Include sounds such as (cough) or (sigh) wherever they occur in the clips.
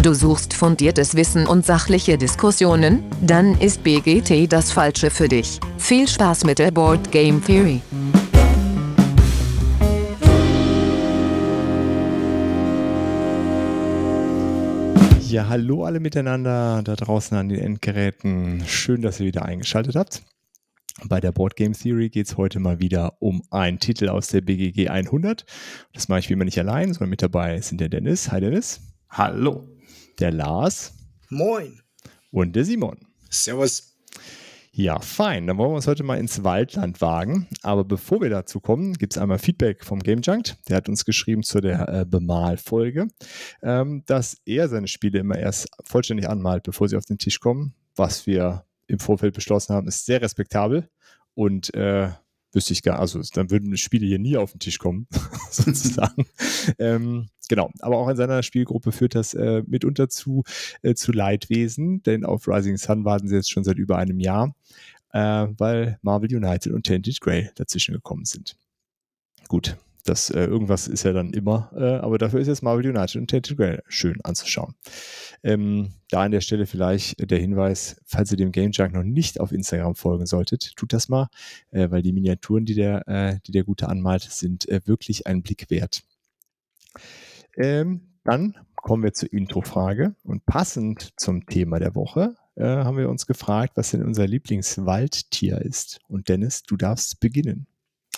Du suchst fundiertes Wissen und sachliche Diskussionen? Dann ist BGT das Falsche für dich. Viel Spaß mit der Board Game Theory. Ja, hallo alle miteinander da draußen an den Endgeräten. Schön, dass ihr wieder eingeschaltet habt. Bei der Board Game Theory geht es heute mal wieder um einen Titel aus der BGG 100. Das mache ich wie immer nicht allein, sondern mit dabei sind der Dennis. Hi Dennis. Hallo der Lars. Moin. Und der Simon. Servus. Ja, fein. Dann wollen wir uns heute mal ins Waldland wagen. Aber bevor wir dazu kommen, gibt es einmal Feedback vom Game Junk. Der hat uns geschrieben zu der äh, Bemalfolge, ähm, dass er seine Spiele immer erst vollständig anmalt, bevor sie auf den Tisch kommen. Was wir im Vorfeld beschlossen haben, ist sehr respektabel und äh, wüsste ich gar, also dann würden Spiele hier nie auf den Tisch kommen, (laughs) sozusagen. ähm, genau, aber auch in seiner Spielgruppe führt das äh, mitunter zu, äh, zu Leidwesen, denn auf Rising Sun warten sie jetzt schon seit über einem Jahr, äh, weil Marvel United und Tainted Grey dazwischen gekommen sind. Gut, das äh, irgendwas ist ja dann immer, äh, aber dafür ist jetzt Marvel United und Tainted Grail schön anzuschauen. Ähm, da an der Stelle vielleicht der Hinweis, falls ihr dem Game Junk noch nicht auf Instagram folgen solltet, tut das mal, äh, weil die Miniaturen, die der, äh, die der Gute anmalt, sind äh, wirklich ein Blick wert. Ähm, dann kommen wir zur Intro-Frage und passend zum Thema der Woche äh, haben wir uns gefragt, was denn unser Lieblingswaldtier ist. Und Dennis, du darfst beginnen.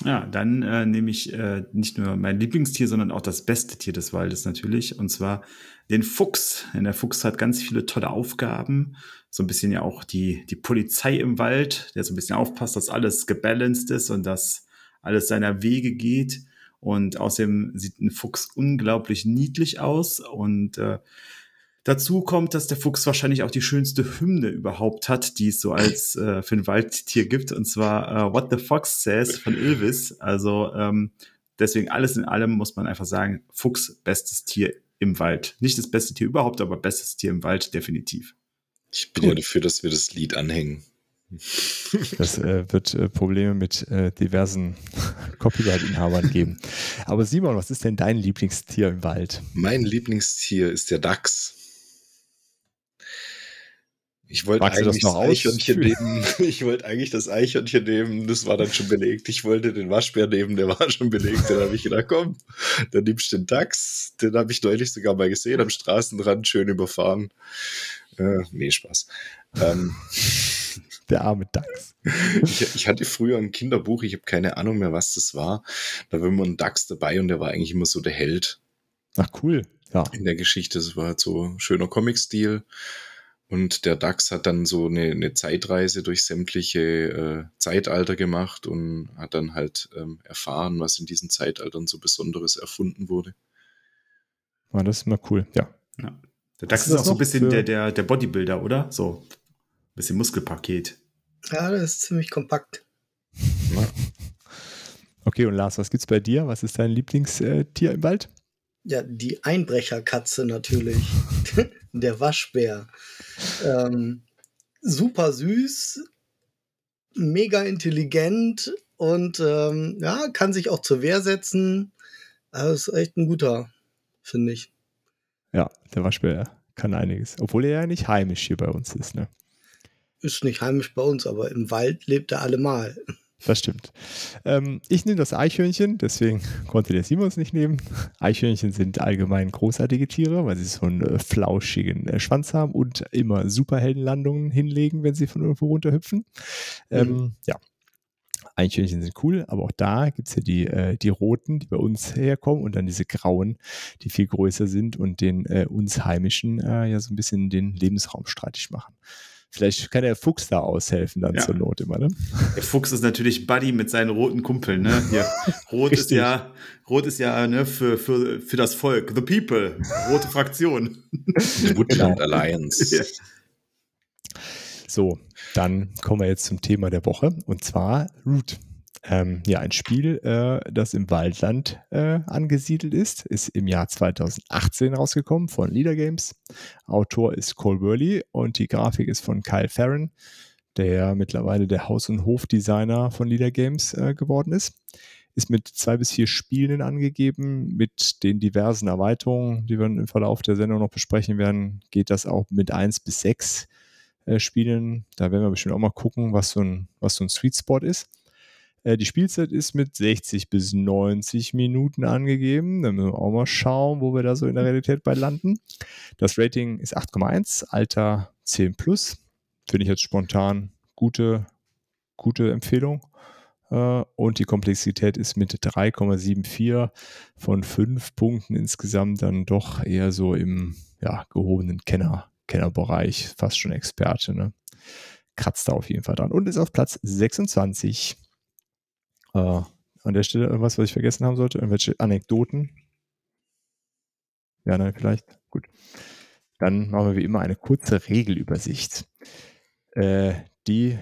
Ja, dann äh, nehme ich äh, nicht nur mein Lieblingstier, sondern auch das beste Tier des Waldes natürlich, und zwar den Fuchs. Denn der Fuchs hat ganz viele tolle Aufgaben, so ein bisschen ja auch die, die Polizei im Wald, der so ein bisschen aufpasst, dass alles gebalanced ist und dass alles seiner Wege geht. Und außerdem sieht ein Fuchs unglaublich niedlich aus und äh, Dazu kommt, dass der Fuchs wahrscheinlich auch die schönste Hymne überhaupt hat, die es so als äh, für ein Waldtier gibt, und zwar äh, What the Fox Says von Ilvis. Also ähm, deswegen alles in allem muss man einfach sagen, Fuchs bestes Tier im Wald. Nicht das beste Tier überhaupt, aber bestes Tier im Wald definitiv. Ich bin Gut. ja dafür, dass wir das Lied anhängen. Das äh, wird äh, Probleme mit äh, diversen (laughs) Copyright-Inhabern geben. Aber Simon, was ist denn dein Lieblingstier im Wald? Mein Lieblingstier ist der Dachs. Ich wollte eigentlich das, das Eichhörnchen nehmen. (laughs) Ich wollte eigentlich das Eichhörnchen nehmen. Das war dann schon belegt. Ich wollte den Waschbär nehmen. Der war schon belegt. Dann habe ich gedacht, komm, dann nimmst du den Dachs. Den habe ich neulich sogar mal gesehen am Straßenrand, schön überfahren. Äh, nee, Spaß. Ähm, (laughs) der arme Dachs. (laughs) Ich, ich, hatte früher ein Kinderbuch. Ich habe keine Ahnung mehr, was das war. Da war immer ein Dachs dabei und der war eigentlich immer so der Held. Ach, cool. Ja. In der Geschichte. Das war halt so schöner Comic-Stil. Und der DAX hat dann so eine, eine Zeitreise durch sämtliche äh, Zeitalter gemacht und hat dann halt ähm, erfahren, was in diesen Zeitaltern so Besonderes erfunden wurde. War das immer cool, ja. ja. Der DAX ist, ist auch so ein bisschen der, der, der Bodybuilder, oder? So ein bisschen Muskelpaket. Ja, das ist ziemlich kompakt. Ja. (laughs) Okay, und Lars, was gibt's bei dir? Was ist dein Lieblingstier im Wald? Ja, die Einbrecherkatze natürlich. (laughs) der Waschbär. Ähm, super süß, mega intelligent und ähm, ja, kann sich auch zur Wehr setzen. Das ist echt ein guter, finde ich. Ja, der Waschbär kann einiges. Obwohl er ja nicht heimisch hier bei uns ist, ne? Ist nicht heimisch bei uns, aber im Wald lebt er allemal. Das stimmt. Ähm, ich nehme das Eichhörnchen, deswegen (laughs) konnte der Simon es nicht nehmen. Eichhörnchen sind allgemein großartige Tiere, weil sie so einen äh, flauschigen äh, Schwanz haben und immer Superheldenlandungen hinlegen, wenn sie von irgendwo runterhüpfen. Ähm, mhm. Ja. Eichhörnchen sind cool, aber auch da gibt es ja die, äh, die roten, die bei uns herkommen und dann diese grauen, die viel größer sind und den äh, uns heimischen äh, ja so ein bisschen den Lebensraum streitig machen. Vielleicht kann der Fuchs da aushelfen dann ja. zur Not immer, ne? Der Fuchs ist natürlich Buddy mit seinen roten Kumpeln, ne? Hier. (laughs) Rot ist ja, Rot ist ja ne, für, für, für das Volk. The People. Rote Fraktion. The Woodland (laughs) Alliance. Ja. So, dann kommen wir jetzt zum Thema der Woche und zwar Root. Ähm, ja, ein Spiel, äh, das im Waldland äh, angesiedelt ist, ist im Jahr 2018 rausgekommen von Leader Games. Autor ist Cole Worley und die Grafik ist von Kyle Farron, der mittlerweile der Haus- und Hofdesigner von Leader Games äh, geworden ist. ist mit zwei bis vier Spielen angegeben. Mit den diversen Erweiterungen, die wir im Verlauf der Sendung noch besprechen werden, geht das auch mit eins bis sechs äh, Spielen. Da werden wir bestimmt auch mal gucken, was so ein, was so ein Sweet Spot ist. Äh, die Spielzeit ist mit 60 bis 90 Minuten angegeben. Da müssen wir auch mal schauen, wo wir da so in der Realität bei landen. Das Rating ist 8,1, Alter 10 plus. Finde ich jetzt spontan gute, gute Empfehlung. Äh, und die Komplexität ist mit 3,74 von 5 Punkten insgesamt dann doch eher so im ja, gehobenen Kenner, Kennerbereich, fast schon Experte. Ne? Kratzt da auf jeden Fall dran und ist auf Platz 26. Äh, an der Stelle irgendwas, was ich vergessen haben sollte? Irgendwelche Anekdoten? Ja, nein, vielleicht. Gut. Dann machen wir wie immer eine kurze Regelübersicht. Äh, die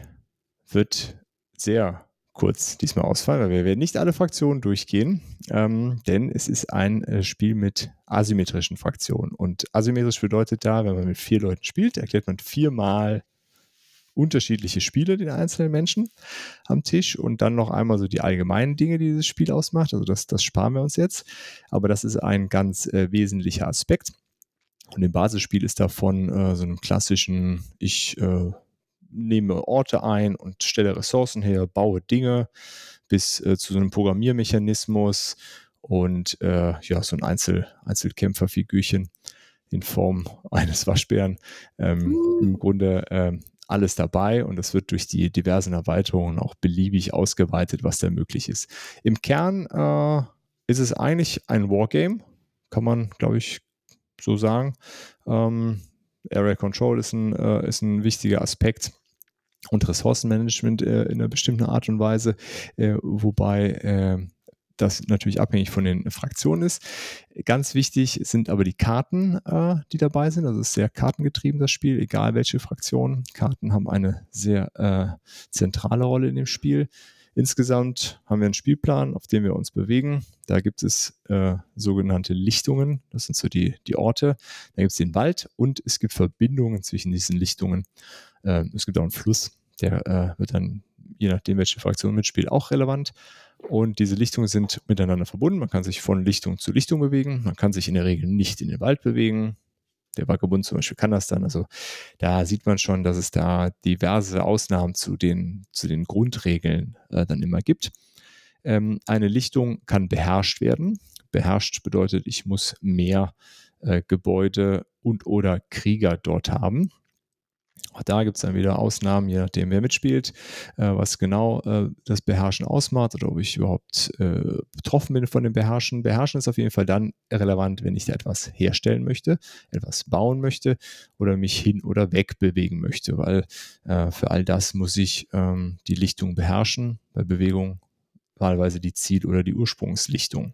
wird sehr kurz diesmal ausfallen, weil wir werden nicht alle Fraktionen durchgehen, ähm, denn es ist ein äh, Spiel mit asymmetrischen Fraktionen. Und asymmetrisch bedeutet da, wenn man mit vier Leuten spielt, erklärt man viermal unterschiedliche Spiele den einzelnen Menschen am Tisch und dann noch einmal so die allgemeinen Dinge, die dieses Spiel ausmacht. Also das, das sparen wir uns jetzt. Aber das ist ein ganz äh, wesentlicher Aspekt. Und im Basisspiel ist davon äh, so einem klassischen, ich äh, nehme Orte ein und stelle Ressourcen her, baue Dinge bis äh, zu so einem Programmiermechanismus und äh, ja, so ein Einzel Einzelkämpferfigürchen in Form (laughs) eines Waschbären. Ähm, uh. Im Grunde ähm, alles dabei und es wird durch die diversen Erweiterungen auch beliebig ausgeweitet, was da möglich ist. Im Kern äh, ist es eigentlich ein Wargame, kann man, glaube ich, so sagen. Ähm, Area Control ist ein, äh, ist ein wichtiger Aspekt und Ressourcenmanagement äh, in einer bestimmten Art und Weise, äh, wobei äh, das natürlich abhängig von den Fraktionen ist. Ganz wichtig sind aber die Karten, äh, die dabei sind. Also es ist sehr kartengetrieben, das Spiel, egal welche Fraktion. Karten haben eine sehr äh, zentrale Rolle in dem Spiel. Insgesamt haben wir einen Spielplan, auf dem wir uns bewegen. Da gibt es äh, sogenannte Lichtungen, das sind so die, die Orte. Da gibt es den Wald und es gibt Verbindungen zwischen diesen Lichtungen. Äh, es gibt auch einen Fluss, der äh, wird dann, je nachdem, welche Fraktion mitspielt, auch relevant. Und diese Lichtungen sind miteinander verbunden. Man kann sich von Lichtung zu Lichtung bewegen. Man kann sich in der Regel nicht in den Wald bewegen. Der Vagabund zum Beispiel kann das dann. Also da sieht man schon, dass es da diverse Ausnahmen zu den, zu den Grundregeln äh, dann immer gibt. Ähm, eine Lichtung kann beherrscht werden. Beherrscht bedeutet, ich muss mehr äh, Gebäude und oder Krieger dort haben. Auch da gibt es dann wieder Ausnahmen, je nachdem, wer mitspielt, äh, was genau äh, das Beherrschen ausmacht oder ob ich überhaupt äh, betroffen bin von dem Beherrschen. Beherrschen ist auf jeden Fall dann relevant, wenn ich da etwas herstellen möchte, etwas bauen möchte oder mich hin oder weg bewegen möchte, weil äh, für all das muss ich ähm, die Lichtung beherrschen. Bei Bewegung wahlweise die Ziel- oder die Ursprungslichtung.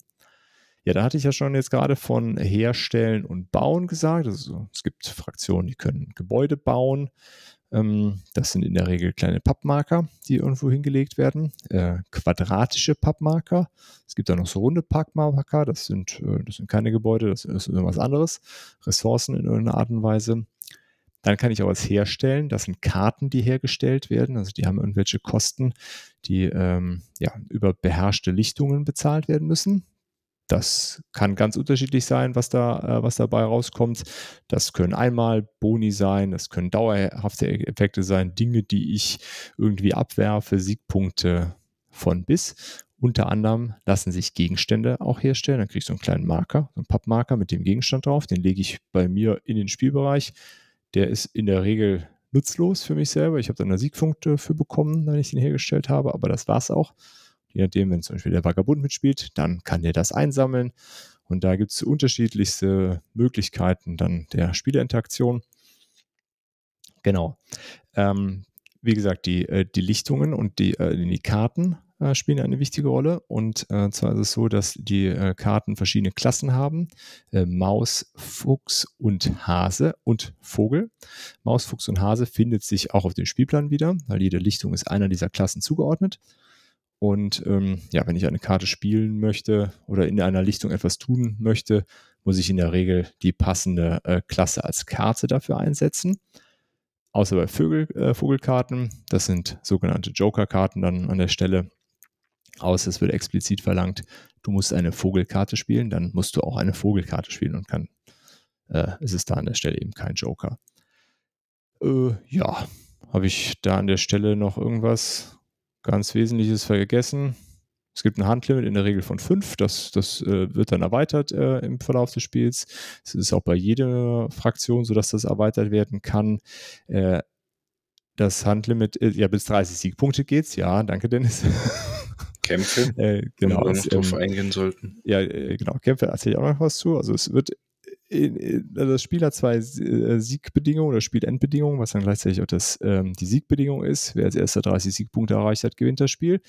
Ja, da hatte ich ja schon jetzt gerade von Herstellen und Bauen gesagt. Also es gibt Fraktionen, die können Gebäude bauen. Ähm, das sind in der Regel kleine Pappmarker, die irgendwo hingelegt werden. Äh, quadratische Pappmarker. Es gibt da noch so runde Pappmarker. Das sind, äh, das sind keine Gebäude, das ist irgendwas anderes. Ressourcen in irgendeiner Art und Weise. Dann kann ich auch was herstellen. Das sind Karten, die hergestellt werden. Also die haben irgendwelche Kosten, die ähm, ja, über beherrschte Lichtungen bezahlt werden müssen. Das kann ganz unterschiedlich sein, was da, äh, was dabei rauskommt. Das können einmal Boni sein, das können dauerhafte Effekte sein, Dinge, die ich irgendwie abwerfe, Siegpunkte von bis. Unter anderem lassen sich Gegenstände auch herstellen. Dann kriege ich so einen kleinen Marker, so einen Pappmarker mit dem Gegenstand drauf. Den lege ich bei mir in den Spielbereich. Der ist in der Regel nutzlos für mich selber. Ich habe da eine Siegpunkte für bekommen, wenn ich den hergestellt habe, aber das war es auch. Je nachdem, wenn zum Beispiel der Vagabund mitspielt, dann kann der das einsammeln. Und da gibt es unterschiedlichste Möglichkeiten dann der Spielerinteraktion. Genau. Ähm, wie gesagt, die, äh, die Lichtungen und die, äh, die Karten äh, spielen eine wichtige Rolle. Und äh, zwar ist es so, dass die äh, Karten verschiedene Klassen haben. Äh, Maus, Fuchs und Hase und Vogel. Maus, Fuchs und Hase findet sich auch auf dem Spielplan wieder, weil jede Lichtung ist einer dieser Klassen zugeordnet. Und ähm, ja, wenn ich eine Karte spielen möchte oder in einer Lichtung etwas tun möchte, muss ich in der Regel die passende äh, Klasse als Karte dafür einsetzen. Außer bei Vögel, äh, Vogelkarten, das sind sogenannte Joker-Karten dann an der Stelle. Außer es wird explizit verlangt, du musst eine Vogelkarte spielen, dann musst du auch eine Vogelkarte spielen und kann, äh, ist es da an der Stelle eben kein Joker. Äh, ja, habe ich da an der Stelle noch irgendwas ganz Wesentliches vergessen? Es gibt ein Handlimit in der Regel von fünf. Das, das äh, wird dann erweitert äh, im Verlauf des Spiels. Es ist auch bei jeder Fraktion so, dass das erweitert werden kann. Äh, das Handlimit, äh, ja, bis 30 Siegpunkte geht's. Ja, danke, Dennis. Kämpfe, (laughs) äh, genau, wir noch drauf ähm, eingehen sollten. Ja, äh, genau, Kämpfe erzähle ich auch noch was zu. Also es wird also das Spiel hat zwei äh, Siegbedingungen oder Spielendbedingungen, was dann gleichzeitig auch das, ähm, die Siegbedingung ist. Wer als erster 30 Siegpunkte erreicht hat, gewinnt das Spiel.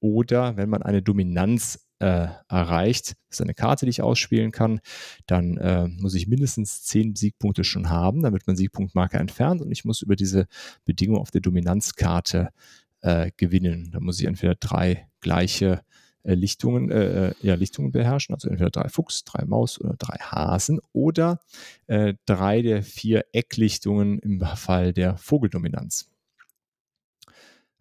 Oder wenn man eine Dominanz äh, erreicht, das ist eine Karte, die ich ausspielen kann, dann äh, muss ich mindestens 10 Siegpunkte schon haben, damit man Siegpunktmarke entfernt und ich muss über diese Bedingung auf der Dominanzkarte äh, gewinnen. Da muss ich entweder drei gleiche äh, Lichtungen, äh, äh, ja, Lichtungen beherrschen, also entweder drei Fuchs, drei Maus oder drei Hasen oder äh, drei der vier Ecklichtungen im Fall der Vogeldominanz.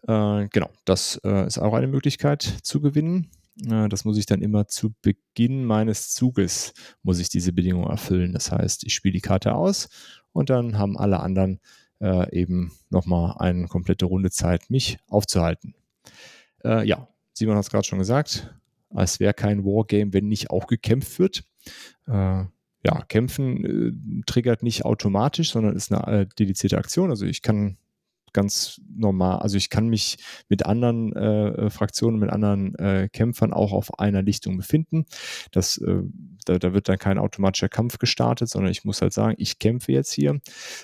Äh, genau, das äh, ist auch eine Möglichkeit zu gewinnen. das muss ich dann immer zu Beginn meines Zuges, muss ich diese Bedingung erfüllen. Das heißt, ich spiele die Karte aus und dann haben alle anderen eben nochmal eine komplette Runde Zeit, mich aufzuhalten. ja, Simon hat es gerade schon gesagt, es wäre kein Wargame, wenn nicht auch gekämpft wird. Äh, ja, kämpfen äh, triggert nicht automatisch, sondern ist eine äh, dedizierte Aktion. Also ich kann ganz normal, also ich kann mich mit anderen äh, Fraktionen, mit anderen äh, Kämpfern auch auf einer Lichtung befinden. Das, äh, da, da, wird dann kein automatischer Kampf gestartet, sondern ich muss halt sagen, ich kämpfe jetzt hier.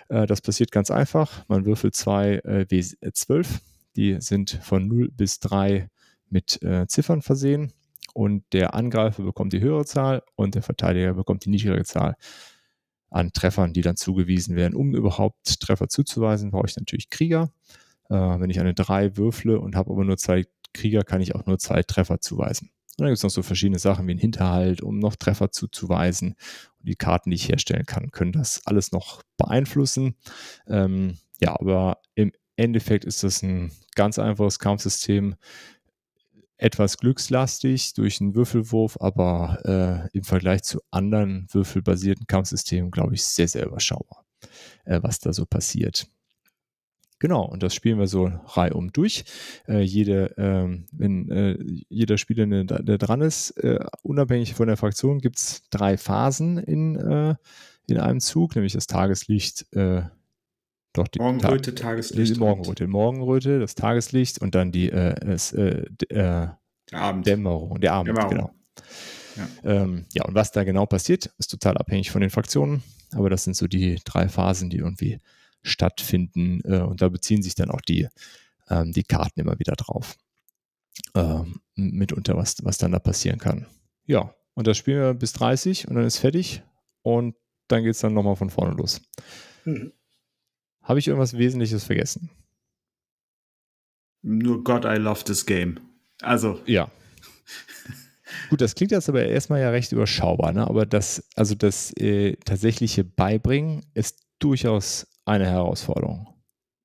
Äh, das passiert ganz einfach. Man würfelt zwei äh, W12, die sind von 0 bis 3 mit äh, Ziffern versehen und der Angreifer bekommt die höhere Zahl und der Verteidiger bekommt die niedrigere Zahl an Treffern, die dann zugewiesen werden. Um überhaupt Treffer zuzuweisen, brauche ich natürlich Krieger. Äh, wenn ich eine 3 würfle und habe aber nur zwei Krieger, kann ich auch nur zwei Treffer zuweisen. Und dann gibt es noch so verschiedene Sachen wie ein Hinterhalt, um noch Treffer zuzuweisen. Und die Karten, die ich herstellen kann, können das alles noch beeinflussen. Ähm, ja, aber im Endeffekt ist das ein ganz einfaches Kampfsystem, etwas glückslastig durch einen Würfelwurf, aber äh, im Vergleich zu anderen würfelbasierten Kampfsystemen, glaube ich, sehr, sehr überschaubar, äh, was da so passiert. Genau, und das spielen wir so reihum durch. Äh, jede, ähm, wenn äh, jeder Spieler, der, der dran ist, äh, unabhängig von der Fraktion, gibt es drei Phasen in, äh, in einem Zug, nämlich das Tageslicht, äh, doch, die Morgenröte, Ta Tageslicht. Die Morgenröte, Morgenröte, das Tageslicht und dann die äh, es, äh, äh, der Abend. Dämmerung, der Abend, Dämmerung. genau. Ja. Ähm, ja, und was da genau passiert, ist total abhängig von den Fraktionen. Aber das sind so die drei Phasen, die irgendwie stattfinden. Äh, und da beziehen sich dann auch die, ähm, die Karten immer wieder drauf. Ähm, mitunter, was, was dann da passieren kann. Ja, und das spielen wir bis 30 und dann ist fertig. Und dann geht es dann nochmal von vorne los. Mhm. Habe ich irgendwas Wesentliches vergessen? Nur God, I love this game. Also. Ja. Gut, das klingt jetzt aber erstmal ja recht überschaubar, ne? aber das, also das äh, tatsächliche Beibringen ist durchaus eine Herausforderung.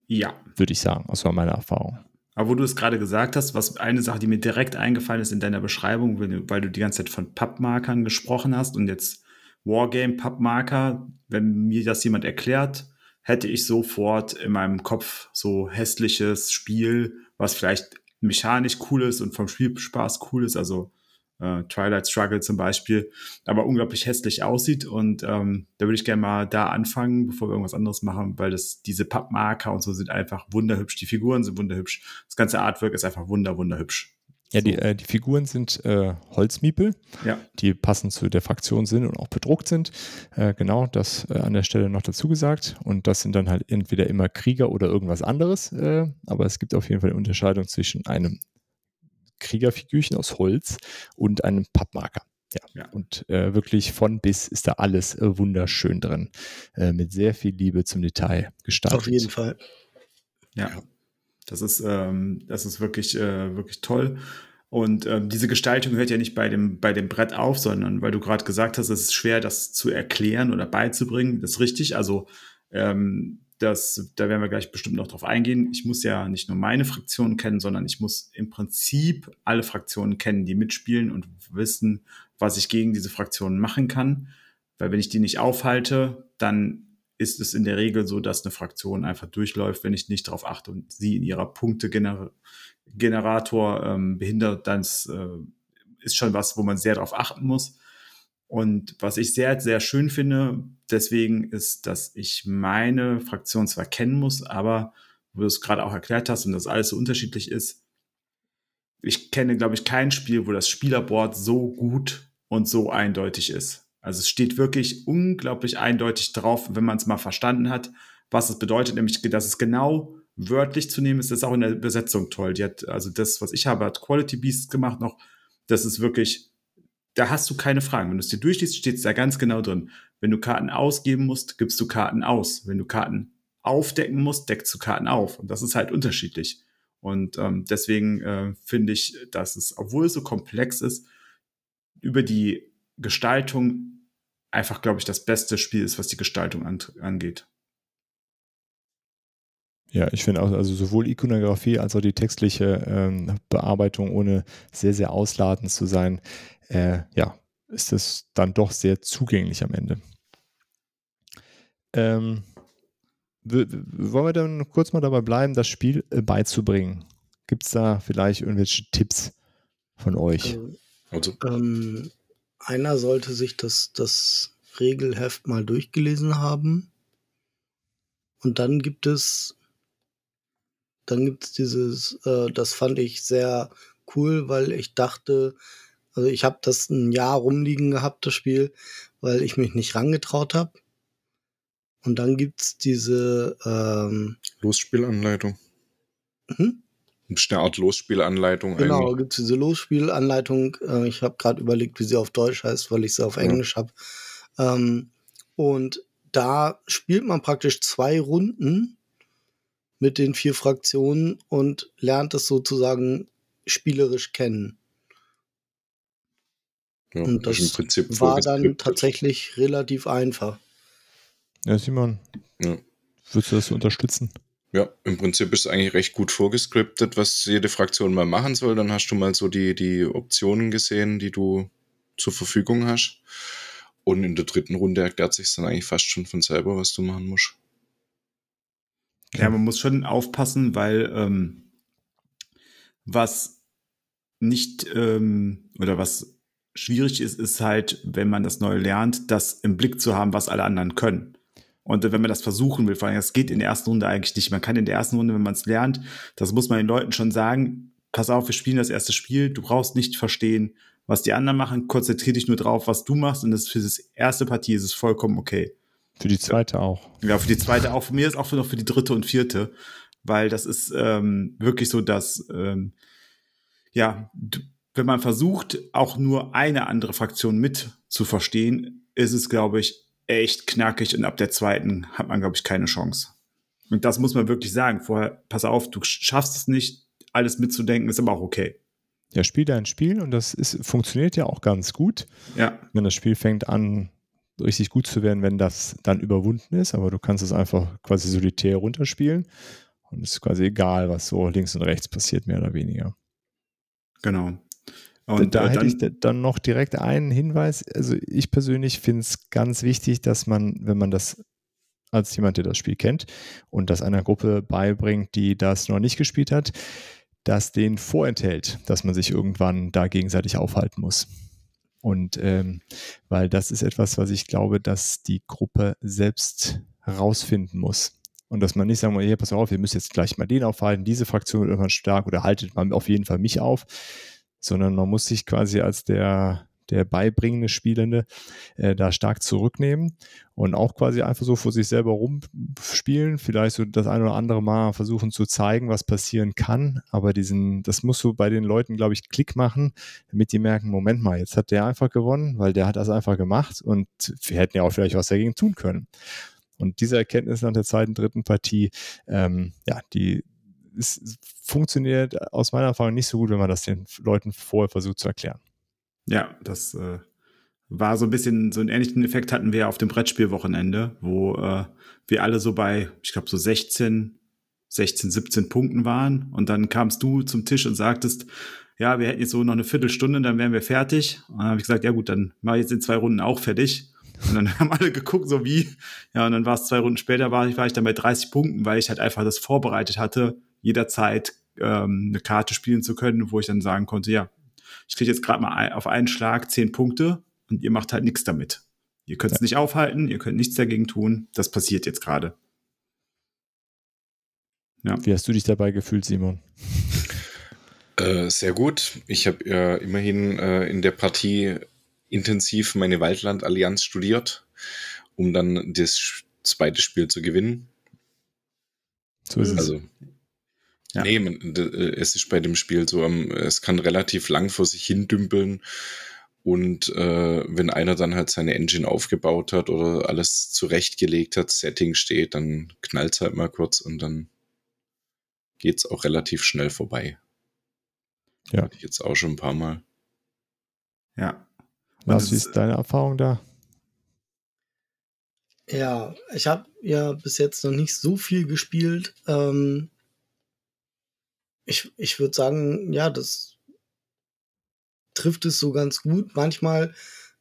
Ja. Würde ich sagen, aus meiner Erfahrung. Aber wo du es gerade gesagt hast, was eine Sache, die mir direkt eingefallen ist in deiner Beschreibung, weil du die ganze Zeit von Pappmarkern gesprochen hast und jetzt Wargame, Pappmarker, wenn mir das jemand erklärt, hätte ich sofort in meinem Kopf so hässliches Spiel, was vielleicht mechanisch cool ist und vom Spielspaß cool ist, also äh, Twilight Struggle zum Beispiel, aber unglaublich hässlich aussieht. Und ähm, da würde ich gerne mal da anfangen, bevor wir irgendwas anderes machen, weil das diese Pappmarker und so sind einfach wunderhübsch. Die Figuren sind wunderhübsch. Das ganze Artwork ist einfach wunder, wunderhübsch. Ja, die, äh, die Figuren sind äh, Holzmiepel, ja. die passend zu der Fraktion sind und auch bedruckt sind. Äh, genau, das äh, an der Stelle noch dazu gesagt. Und das sind dann halt entweder immer Krieger oder irgendwas anderes. Äh, aber es gibt auf jeden Fall eine Unterscheidung zwischen einem Kriegerfigürchen aus Holz und einem Pappmarker. Ja. ja. Und äh, wirklich von bis ist da alles wunderschön drin. mit sehr viel Liebe zum Detail gestaltet. Auf jeden Fall. ja. ja. Das ist, ähm, das ist wirklich, äh, wirklich toll. Und ähm, diese Gestaltung hört ja nicht bei dem, bei dem Brett auf, sondern weil du gerade gesagt hast, es ist schwer, das zu erklären oder beizubringen. Das ist richtig. Also ähm, das, da werden wir gleich bestimmt noch drauf eingehen. Ich muss ja nicht nur meine Fraktion kennen, sondern ich muss im Prinzip alle Fraktionen kennen, die mitspielen und wissen, was ich gegen diese Fraktionen machen kann. Weil wenn ich die nicht aufhalte, dann ist es in der Regel so, dass eine Fraktion einfach durchläuft, wenn ich nicht darauf achte und sie in ihrer Punktegenerator ähm, behindert, dann ist, äh, ist schon was, wo man sehr darauf achten muss. Und was ich sehr, sehr schön finde, deswegen ist, dass ich meine Fraktion zwar kennen muss, aber wo du es gerade auch erklärt hast und das alles so unterschiedlich ist, ich kenne, glaube ich, kein Spiel, wo das Spielerboard so gut und so eindeutig ist. Also es steht wirklich unglaublich eindeutig drauf, wenn man es mal verstanden hat, was es bedeutet, nämlich, dass es genau wörtlich zu nehmen ist. Das ist auch in der Übersetzung toll. Die hat, also das, was ich habe, hat Quality Beasts gemacht noch. Das ist wirklich da hast du keine Fragen. Wenn du es dir durchliest, steht es da ganz genau drin. Wenn du Karten ausgeben musst, gibst du Karten aus. Wenn du Karten aufdecken musst, deckst du Karten auf. Und das ist halt unterschiedlich. Und ähm, deswegen äh, finde ich, dass es, obwohl es so komplex ist, über die Gestaltung einfach, glaube ich, das beste Spiel ist, was die Gestaltung an, angeht. Ja, ich finde auch, also sowohl Ikonografie als auch die textliche ähm, Bearbeitung, ohne sehr, sehr ausladend zu sein, äh, ja, ist es dann doch sehr zugänglich am Ende. Ähm, wollen wir dann kurz mal dabei bleiben, das Spiel äh, beizubringen? Gibt es da vielleicht irgendwelche Tipps von euch? Also. Ähm, einer sollte sich das, das Regelheft mal durchgelesen haben. Und dann gibt es, dann gibt es dieses, äh, das fand ich sehr cool, weil ich dachte, also ich habe das ein Jahr rumliegen gehabt, das Spiel, weil ich mich nicht rangetraut habe. Und dann gibt's diese ähm, Losspielanleitung. Hm? Eine Art Losspielanleitung. Genau, eigentlich. gibt's diese Losspielanleitung. Äh, ich habe gerade überlegt, wie sie auf Deutsch heißt, weil ich sie auf Englisch ja. habe. Ähm, und da spielt man praktisch zwei Runden mit den vier Fraktionen und lernt es sozusagen spielerisch kennen. Ja, und das war dann tatsächlich relativ einfach. Ja, Simon, ja. würdest du das unterstützen? Ja, im Prinzip ist eigentlich recht gut vorgescriptet, was jede Fraktion mal machen soll. Dann hast du mal so die, die Optionen gesehen, die du zur Verfügung hast. Und in der dritten Runde erklärt sich dann eigentlich fast schon von selber, was du machen musst. Ja, man muss schon aufpassen, weil ähm, was nicht ähm, oder was schwierig ist, ist halt, wenn man das neu lernt, das im Blick zu haben, was alle anderen können. Und wenn man das versuchen will, vor allem, das geht in der ersten Runde eigentlich nicht. Man kann in der ersten Runde, wenn man es lernt, das muss man den Leuten schon sagen, pass auf, wir spielen das erste Spiel, du brauchst nicht verstehen, was die anderen machen, konzentrier dich nur drauf, was du machst und das für das erste Partie ist es vollkommen okay. Für die zweite auch. Ja, für die zweite auch. Für mir ist auch noch für die dritte und vierte, weil das ist ähm, wirklich so, dass ähm, ja, wenn man versucht, auch nur eine andere Fraktion mit zu verstehen, ist es, glaube ich, echt knackig und ab der zweiten hat man, glaube ich, keine Chance. Und das muss man wirklich sagen. Vorher, pass auf, du schaffst es nicht, alles mitzudenken, ist aber auch okay. Ja, spiel dein Spiel und das ist, funktioniert ja auch ganz gut. Ja. Wenn das Spiel fängt an, richtig gut zu werden, wenn das dann überwunden ist, aber du kannst es einfach quasi solitär runterspielen und es ist quasi egal, was so links und rechts passiert, mehr oder weniger. Genau. Und da, da hätte ich dann noch direkt einen Hinweis. Also ich persönlich finde es ganz wichtig, dass man, wenn man das als jemand, der das Spiel kennt und das einer Gruppe beibringt, die das noch nicht gespielt hat, das den vorenthält, dass man sich irgendwann da gegenseitig aufhalten muss. Und ähm, weil das ist etwas, was ich glaube, dass die Gruppe selbst herausfinden muss. Und dass man nicht sagen muss, hier, pass auf, wir müssen jetzt gleich mal den aufhalten, diese Fraktion wird irgendwann stark oder haltet mal auf jeden Fall mich auf, sondern man muss sich quasi als der, der beibringende Spielende äh, da stark zurücknehmen und auch quasi einfach so vor sich selber rumspielen, vielleicht so das eine oder andere Mal versuchen zu zeigen, was passieren kann, aber diesen, das muss so bei den Leuten, glaube ich, Klick machen, damit die merken, Moment mal, jetzt hat der einfach gewonnen, weil der hat das einfach gemacht und wir hätten ja auch vielleicht was dagegen tun können. Und diese Erkenntnis nach der zweiten, dritten Partie, ähm, ja, die, es funktioniert aus meiner Erfahrung nicht so gut, wenn man das den Leuten vorher versucht zu erklären. Ja, das äh, war so ein bisschen, so einen ähnlichen Effekt hatten wir auf dem Brettspielwochenende, wo äh, wir alle so bei, ich glaube, so 16, 16, 17 Punkten waren. Und dann kamst du zum Tisch und sagtest, ja, wir hätten jetzt so noch eine Viertelstunde, dann wären wir fertig. Und dann habe ich gesagt, ja gut, dann mache ich jetzt in zwei Runden auch fertig. Und dann (laughs) haben alle geguckt, so wie. Ja, und dann war es zwei Runden später, war ich, war ich dann bei 30 Punkten, weil ich halt einfach das vorbereitet hatte, jederzeit ähm, eine Karte spielen zu können, wo ich dann sagen konnte, ja, ich kriege jetzt gerade mal ein, auf einen Schlag zehn Punkte und ihr macht halt nichts damit. Ihr könnt es ja. nicht aufhalten, ihr könnt nichts dagegen tun. Das passiert jetzt gerade. Ja. Wie hast du dich dabei gefühlt, Simon? Äh, sehr gut. Ich habe ja immerhin äh, in der Partie intensiv meine Waldland-Allianz studiert, um dann das zweite Spiel zu gewinnen. So ist es. Also, ja. nee, man, äh, es ist bei dem Spiel so, es kann relativ lang vor sich hin dümpeln. Und äh, wenn einer dann halt seine Engine aufgebaut hat oder alles zurechtgelegt hat, Setting steht, dann knallt es halt mal kurz und dann geht es auch relativ schnell vorbei. Ja. Hatte ich jetzt auch schon ein paar Mal. Ja. Was ist deine Erfahrung da? Ja, ich habe ja bis jetzt noch nicht so viel gespielt. Ähm, ich ich würde sagen, ja, das trifft es so ganz gut. Manchmal,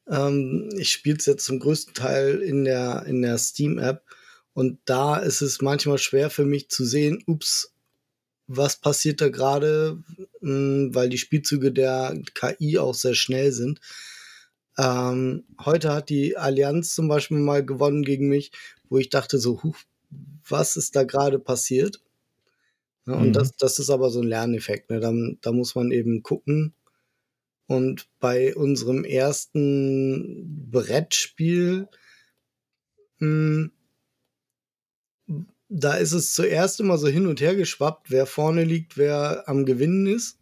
ähm, ich spiele es jetzt zum größten Teil in der, in der Steam-App und da ist es manchmal schwer für mich zu sehen, ups, was passiert da gerade, hm, weil die Spielzüge der KI auch sehr schnell sind. Ähm, heute hat die Allianz zum Beispiel mal gewonnen gegen mich, wo ich dachte so, huch, was ist da gerade passiert? Ja, und mhm. das, das ist aber so ein Lerneffekt. Ne? Da, da muss man eben gucken. Und bei unserem ersten Brettspiel, mh, hm, da ist es zuerst immer so hin und her geschwappt, wer vorne liegt, wer am Gewinnen ist.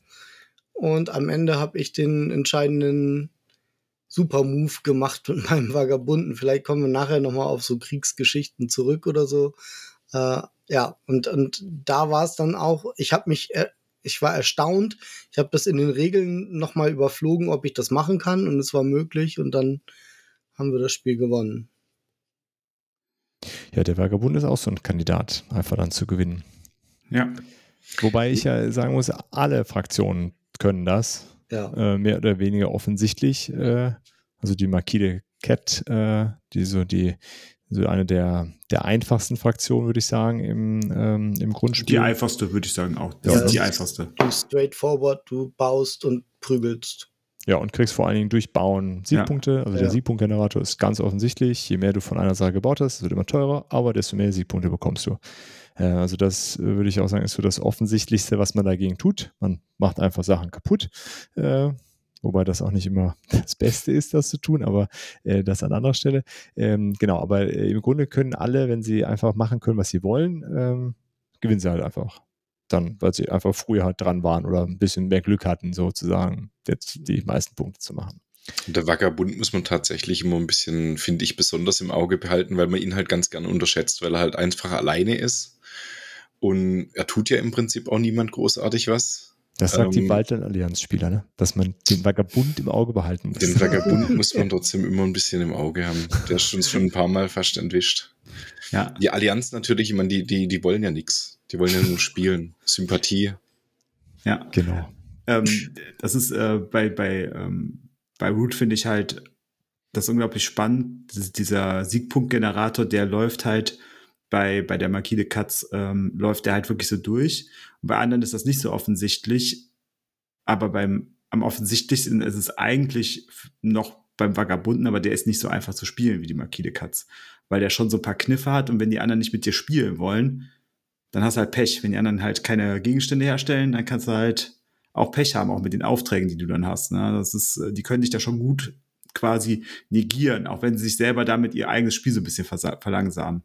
Und am Ende habe ich den entscheidenden super Move gemacht mit (laughs) meinem Vagabunden. Vielleicht kommen wir nachher nochmal auf so Kriegsgeschichten zurück oder so. Äh, ja, und, und da war es dann auch, ich habe mich, äh, ich war erstaunt. Ich habe das in den Regeln nochmal überflogen, ob ich das machen kann und es war möglich und dann haben wir das Spiel gewonnen. Ja, der Vagabund ist auch so ein Kandidat, einfach dann zu gewinnen. Ja. Wobei ich ja sagen muss, alle Fraktionen können das. Ja. Äh, mehr oder weniger offensichtlich. Äh, also die Marquis Cat, äh, die so die so eine der, der einfachsten Fraktionen, würde ich sagen, im, ähm, im Grundspiel. Die einfachste, würde ich sagen, auch. Ja, ja die einfachste. Du straightforward, du baust und prügelst. Ja, und kriegst vor allen Dingen durch Bauen Siegpunkte. Ja. Also der ja. Siegpunktgenerator ist ganz offensichtlich. Je mehr du von einer Sache gebaut hast, wird immer teurer, aber desto mehr Siegpunkte bekommst du. Äh, also das äh, würde ich auch sagen, ist so das Offensichtlichste, was man dagegen tut. Man macht einfach Sachen kaputt. Äh, wobei das auch nicht immer (laughs) das Beste ist, das zu tun, aber äh, das an anderer Stelle. Ähm, genau, aber äh, im Grunde können alle, wenn sie einfach machen können, was sie wollen, ähm, gewinnen sie halt einfach. Dann, weil sie einfach früher halt dran waren oder ein bisschen mehr Glück hatten, sozusagen, jetzt die meisten Punkte zu machen. Der Vagabund muss man tatsächlich immer ein bisschen, finde ich, besonders im Auge behalten, weil man ihn halt ganz gerne unterschätzt, weil er halt einfach alleine ist und er tut ja im Prinzip auch niemand großartig was. Das sagt ähm, die Waldland-Allianz-Spieler, ne? dass man den Vagabund im Auge behalten muss. Den Vagabund (laughs) muss man trotzdem immer ein bisschen im Auge haben. Der ist uns schon ein paar Mal fast entwischt. Ja. Die Allianz natürlich, ich meine, die, die, die wollen ja nichts. Die wollen ja nur spielen. Sympathie. Ja, genau. Ähm, das ist äh, bei, bei, ähm, bei Root finde ich halt das unglaublich spannend. Das dieser Siegpunktgenerator, der läuft halt bei, bei der Marquis de Katz ähm, läuft der halt wirklich so durch. Und bei anderen ist das nicht so offensichtlich. Aber beim, am offensichtlichsten ist es eigentlich noch beim Vagabunden, aber der ist nicht so einfach zu spielen wie die Marquis de Katz. Weil der schon so ein paar Kniffe hat und wenn die anderen nicht mit dir spielen wollen, dann hast du halt Pech. Wenn die anderen halt keine Gegenstände herstellen, dann kannst du halt auch Pech haben, auch mit den Aufträgen, die du dann hast. Ne? Das ist, äh, die können dich da schon gut quasi negieren, auch wenn sie sich selber damit ihr eigenes Spiel so ein bisschen verlangsamen.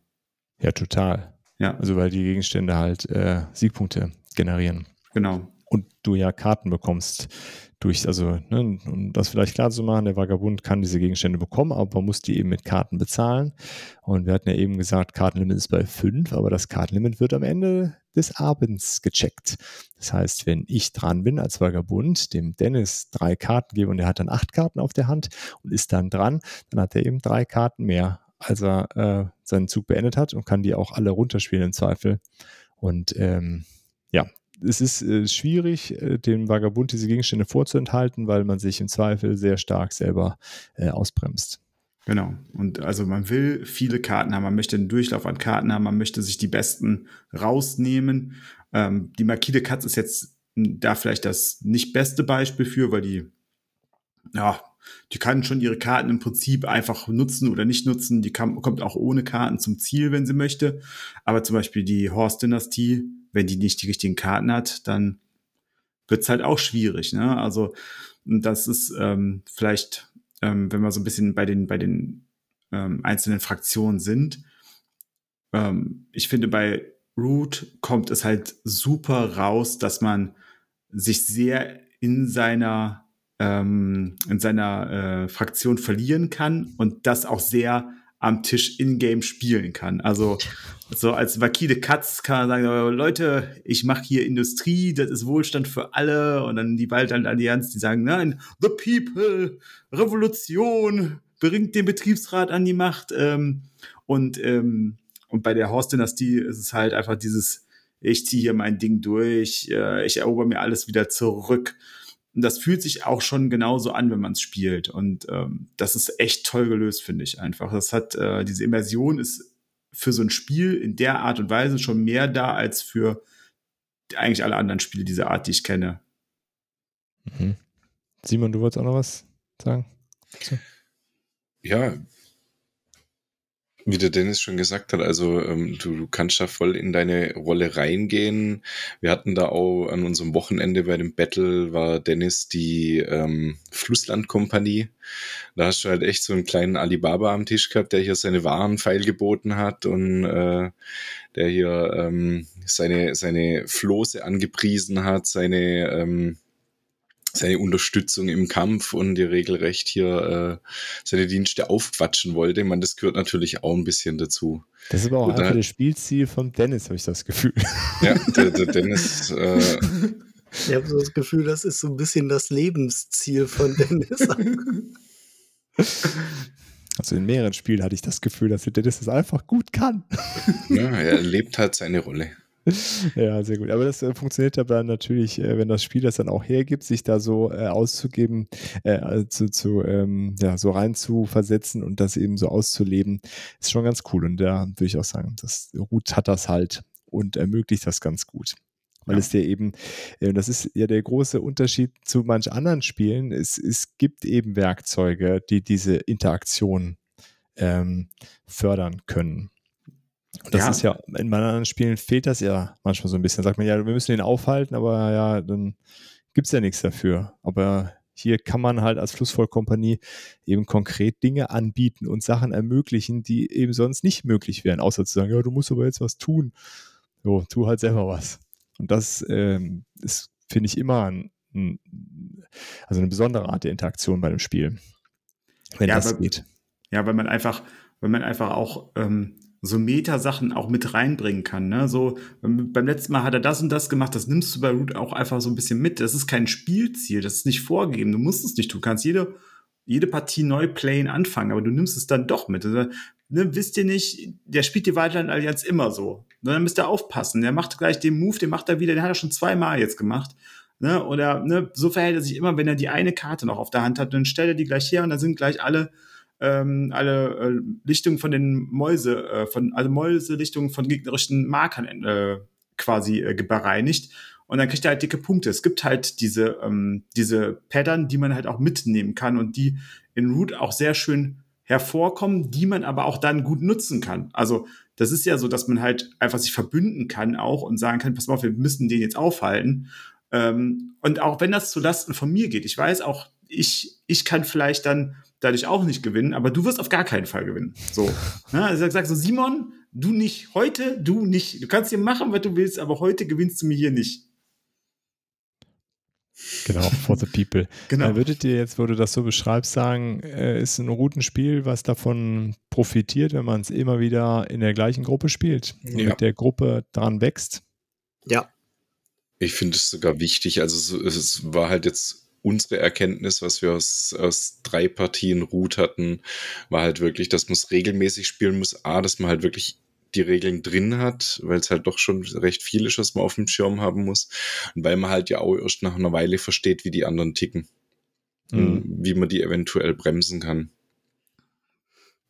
Ja, total. Ja. Also weil die Gegenstände halt äh, Siegpunkte generieren. Genau. Und du ja Karten bekommst durch, also, ne, um das vielleicht klar zu machen, der Vagabund kann diese Gegenstände bekommen, aber man muss die eben mit Karten bezahlen. Und wir hatten ja eben gesagt, Kartenlimit ist bei 5, aber das Kartenlimit wird am Ende des Abends gecheckt. Das heißt, wenn ich dran bin als Vagabund, dem Dennis drei Karten gebe und er hat dann acht Karten auf der Hand und ist dann dran, dann hat er eben drei Karten mehr, als er äh, seinen Zug beendet hat und kann die auch alle runterspielen im Zweifel. Und ähm, ja, es ist äh, schwierig, äh, dem Vagabund diese Gegenstände vorzuenthalten, weil man sich im Zweifel sehr stark selber äh, ausbremst. Genau. Und also man will viele Karten haben, man möchte einen Durchlauf an Karten haben, man möchte sich die besten rausnehmen. Ähm, die Marquis Katz ist jetzt da vielleicht das nicht beste Beispiel für, weil die, ja, die kann schon ihre Karten im Prinzip einfach nutzen oder nicht nutzen. Die kann, kommt auch ohne Karten zum Ziel, wenn sie möchte. Aber zum Beispiel die Horst-Dynastie, wenn die nicht die richtigen Karten hat, dann wird's halt auch schwierig. Ne? Also das ist ähm, vielleicht ähm, wenn wir so ein bisschen bei den, bei den ähm, einzelnen Fraktionen sind. Ähm, ich finde, bei Root kommt es halt super raus, dass man sich sehr in seiner ähm, in seiner äh, Fraktion verlieren kann und das auch sehr am Tisch in-game spielen kann. Also so als Vakide Katz kann man sagen, Leute, ich mache hier Industrie, das ist Wohlstand für alle. Und dann die Waldland-Allianz, die sagen, nein, the people, Revolution, bringt den Betriebsrat an die Macht. Ähm, und, ähm, und bei der Horst-Dynastie ist es halt einfach dieses, ich ziehe hier mein Ding durch, äh, ich erober mir alles wieder zurück. Und das fühlt sich auch schon genauso an, wenn man es spielt. Und ähm, das ist echt toll gelöst, finde ich einfach. Das hat, äh, diese Immersion ist für so ein Spiel in der Art und Weise schon mehr da als für eigentlich alle anderen Spiele dieser Art, die ich kenne. Mhm. Simon, du wolltest auch noch was sagen? So. Ja, wie der Dennis schon gesagt hat, also ähm, du, du kannst da voll in deine Rolle reingehen. Wir hatten da auch an unserem Wochenende bei dem Battle war Dennis die ähm, Flusslandkompanie. Da hast du halt echt so einen kleinen Alibaba am Tisch gehabt, der hier seine Waren feilgeboten hat und äh, der hier ähm, seine, seine Floße angepriesen hat, seine ähm, seine Unterstützung im Kampf und die regelrecht hier äh, seine Dienste aufquatschen wollte. Man, das gehört natürlich auch ein bisschen dazu. Das ist aber auch und einfach das Spielziel von Dennis, habe ich das Gefühl. (laughs) Ja, der, der Dennis. Äh, ich habe so das Gefühl, das ist so ein bisschen das Lebensziel von Dennis. (laughs) Also in mehreren Spielen hatte ich das Gefühl, dass der Dennis das einfach gut kann. Ja, er lebt halt seine Rolle. (laughs) ja, sehr gut. Aber das äh, funktioniert aber natürlich, äh, wenn das Spiel das dann auch hergibt, sich da so äh, auszugeben, äh, zu, zu ähm, ja, so rein zu versetzen und das eben so auszuleben, ist schon ganz cool. Und da würde ich auch sagen, das Root hat das halt und ermöglicht das ganz gut. Weil ja. es dir eben, äh, das ist ja der große Unterschied zu manch anderen Spielen, es, es gibt eben Werkzeuge, die diese Interaktion ähm, fördern können. Und das ja. ist ja, in anderen Spielen fehlt das ja manchmal so ein bisschen. Sagt man, ja, wir müssen ihn aufhalten, aber ja, dann gibt es ja nichts dafür. Aber hier kann man halt als Flussvollkompanie eben konkret Dinge anbieten und Sachen ermöglichen, die eben sonst nicht möglich wären, außer zu sagen, ja, du musst aber jetzt was tun. So, tu halt selber was. Und das ähm, ist, finde ich, immer ein, ein, also eine besondere Art der Interaktion bei dem Spiel. Wenn ja, das weil, geht. Ja, weil man einfach, weil man einfach auch ähm, so Meta-Sachen auch mit reinbringen kann. Ne? So, beim letzten Mal hat er das und das gemacht, das nimmst du bei Root auch einfach so ein bisschen mit. Das ist kein Spielziel, das ist nicht vorgegeben, du musst es nicht, du kannst jede, jede Partie neu playen anfangen, aber du nimmst es dann doch mit. Also, ne, wisst ihr nicht, der spielt die Waldland-Allianz immer so. Ne, dann müsst ihr aufpassen, der macht gleich den Move, den macht er wieder, den hat er schon zweimal jetzt gemacht. Ne, oder ne, so verhält er sich immer, wenn er die eine Karte noch auf der Hand hat, dann stellt er die gleich her und dann sind gleich alle ähm, alle äh, Lichtungen von den Mäuse, äh, von alle Mäuse-Lichtungen von gegnerischen Markern äh, quasi äh, bereinigt. Und dann kriegt er halt dicke Punkte. Es gibt halt diese, ähm, diese Pattern, die man halt auch mitnehmen kann und die in Root auch sehr schön hervorkommen, die man aber auch dann gut nutzen kann. Also das ist ja so, dass man halt einfach sich verbünden kann auch und sagen kann, pass mal auf, wir müssen den jetzt aufhalten. Ähm, und auch wenn das zu Lasten von mir geht, ich weiß auch, ich, ich kann vielleicht dann dadurch auch nicht gewinnen, aber du wirst auf gar keinen Fall gewinnen. So. Ja, ne? also ich sag so, Simon, du nicht heute, du nicht. Du kannst hier machen, was du willst, aber heute gewinnst du mir hier nicht. Genau, for the people. (laughs) Genau. Dann würdet ihr jetzt, wo du das so beschreibst, sagen, äh, ist ein Routenspiel, was davon profitiert, wenn man es immer wieder in der gleichen Gruppe spielt, ja. mit der Gruppe dran wächst? Ja. Ich finde es sogar wichtig. Also es war halt jetzt unsere Erkenntnis, was wir aus, aus drei Partien Root hatten, war halt wirklich, dass man es regelmäßig spielen muss. A, dass man halt wirklich die Regeln drin hat, weil es halt doch schon recht viel ist, was man auf dem Schirm haben muss. Und weil man halt ja auch erst nach einer Weile versteht, wie die anderen ticken. Mhm. Wie man die eventuell bremsen kann.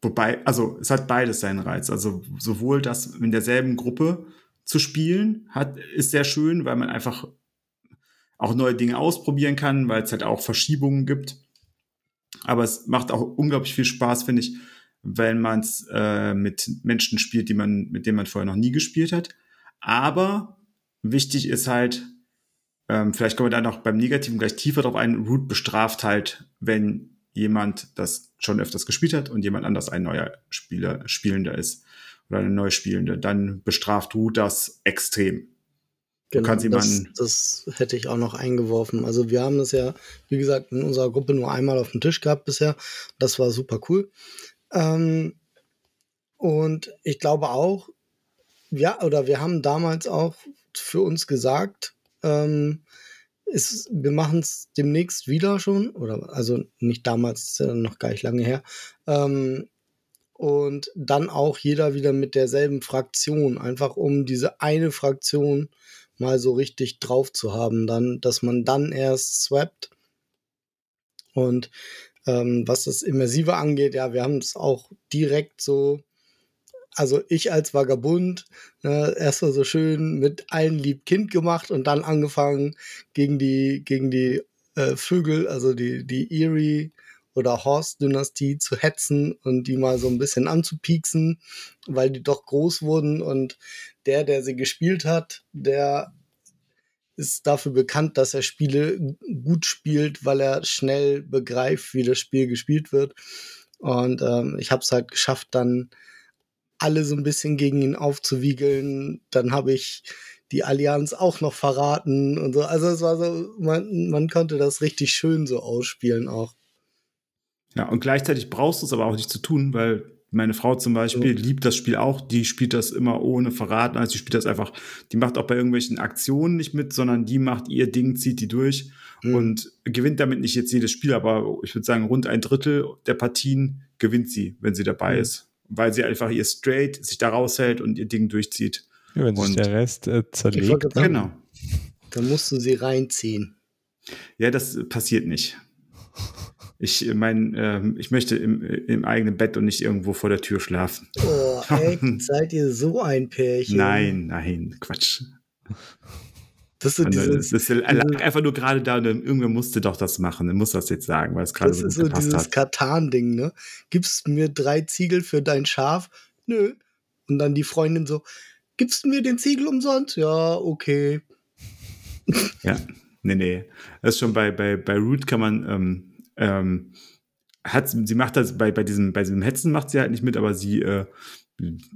Wobei, also es hat beides seinen Reiz. Also sowohl das in derselben Gruppe zu spielen hat, ist sehr schön, weil man einfach auch neue Dinge ausprobieren kann, weil es halt auch Verschiebungen gibt. Aber es macht auch unglaublich viel Spaß, finde ich, wenn man es äh, mit Menschen spielt, die man, mit denen man vorher noch nie gespielt hat. Aber wichtig ist halt, ähm, vielleicht kommen wir da noch beim Negativen gleich tiefer drauf ein, Root bestraft halt, wenn jemand das schon öfters gespielt hat und jemand anders ein neuer Spieler, Spielender ist oder eine neue Spielende, dann bestraft Root das extrem. Genau, das, das hätte ich auch noch eingeworfen. Also wir haben das ja, wie gesagt, in unserer Gruppe nur einmal auf dem Tisch gehabt bisher. Das war super cool. Ähm, und ich glaube auch, ja, oder wir haben damals auch für uns gesagt, ähm, ist, wir machen es demnächst wieder schon, oder also nicht damals, ja noch gar nicht lange her. Ähm, und dann auch jeder wieder mit derselben Fraktion, einfach um diese eine Fraktion mal so richtig drauf zu haben, dann, dass man dann erst swappt. Und ähm, was das Immersive angeht, ja, wir haben es auch direkt so, also ich als Vagabund, äh, erst mal so schön mit allen lieb Kind gemacht und dann angefangen gegen die, gegen die äh, Vögel, also die, die Erie oder Horst-Dynastie zu hetzen und die mal so ein bisschen anzupieksen, weil die doch groß wurden und der, der sie gespielt hat, der ist dafür bekannt, dass er Spiele gut spielt, weil er schnell begreift, wie das Spiel gespielt wird. Und ähm, ich habe es halt geschafft, dann alle so ein bisschen gegen ihn aufzuwiegeln. Dann habe ich die Allianz auch noch verraten und so. Also es war so, man, man konnte das richtig schön so ausspielen auch. Ja, und gleichzeitig brauchst du es aber auch nicht zu tun, weil meine Frau zum Beispiel so. liebt das Spiel auch, die spielt das immer ohne Verraten, also die spielt das einfach, die macht auch bei irgendwelchen Aktionen nicht mit, sondern die macht ihr Ding, zieht die durch mhm. und gewinnt damit nicht jetzt jedes Spiel, aber ich würde sagen, rund ein Drittel der Partien gewinnt sie, wenn sie dabei mhm. ist, weil sie einfach ihr Straight sich da raushält und ihr Ding durchzieht. Ja, wenn sich der Rest äh, zerlegt. Genau. Dann musst du sie reinziehen. Ja, das passiert nicht. Ich mein, äh, ich möchte im, im eigenen Bett und nicht irgendwo vor der Tür schlafen. Oh, (laughs) echt? Seid ihr so ein Pärchen? Nein, nein, Quatsch. Das, so dieses, das, das lag einfach nur gerade da und irgendwer musste doch das machen. Dann muss das jetzt sagen, weil es gerade so gut so gepasst dieses Katan-Ding, ne? Gibst mir drei Ziegel für dein Schaf? Nö. Und dann die Freundin so, gibst du mir den Ziegel umsonst? Ja, okay. Ja, nee, nee. Das ist schon bei, bei, bei Root kann man, ähm, ähm, hat, sie macht das bei, bei, diesem, bei diesem Hetzen macht sie halt nicht mit, aber sie äh,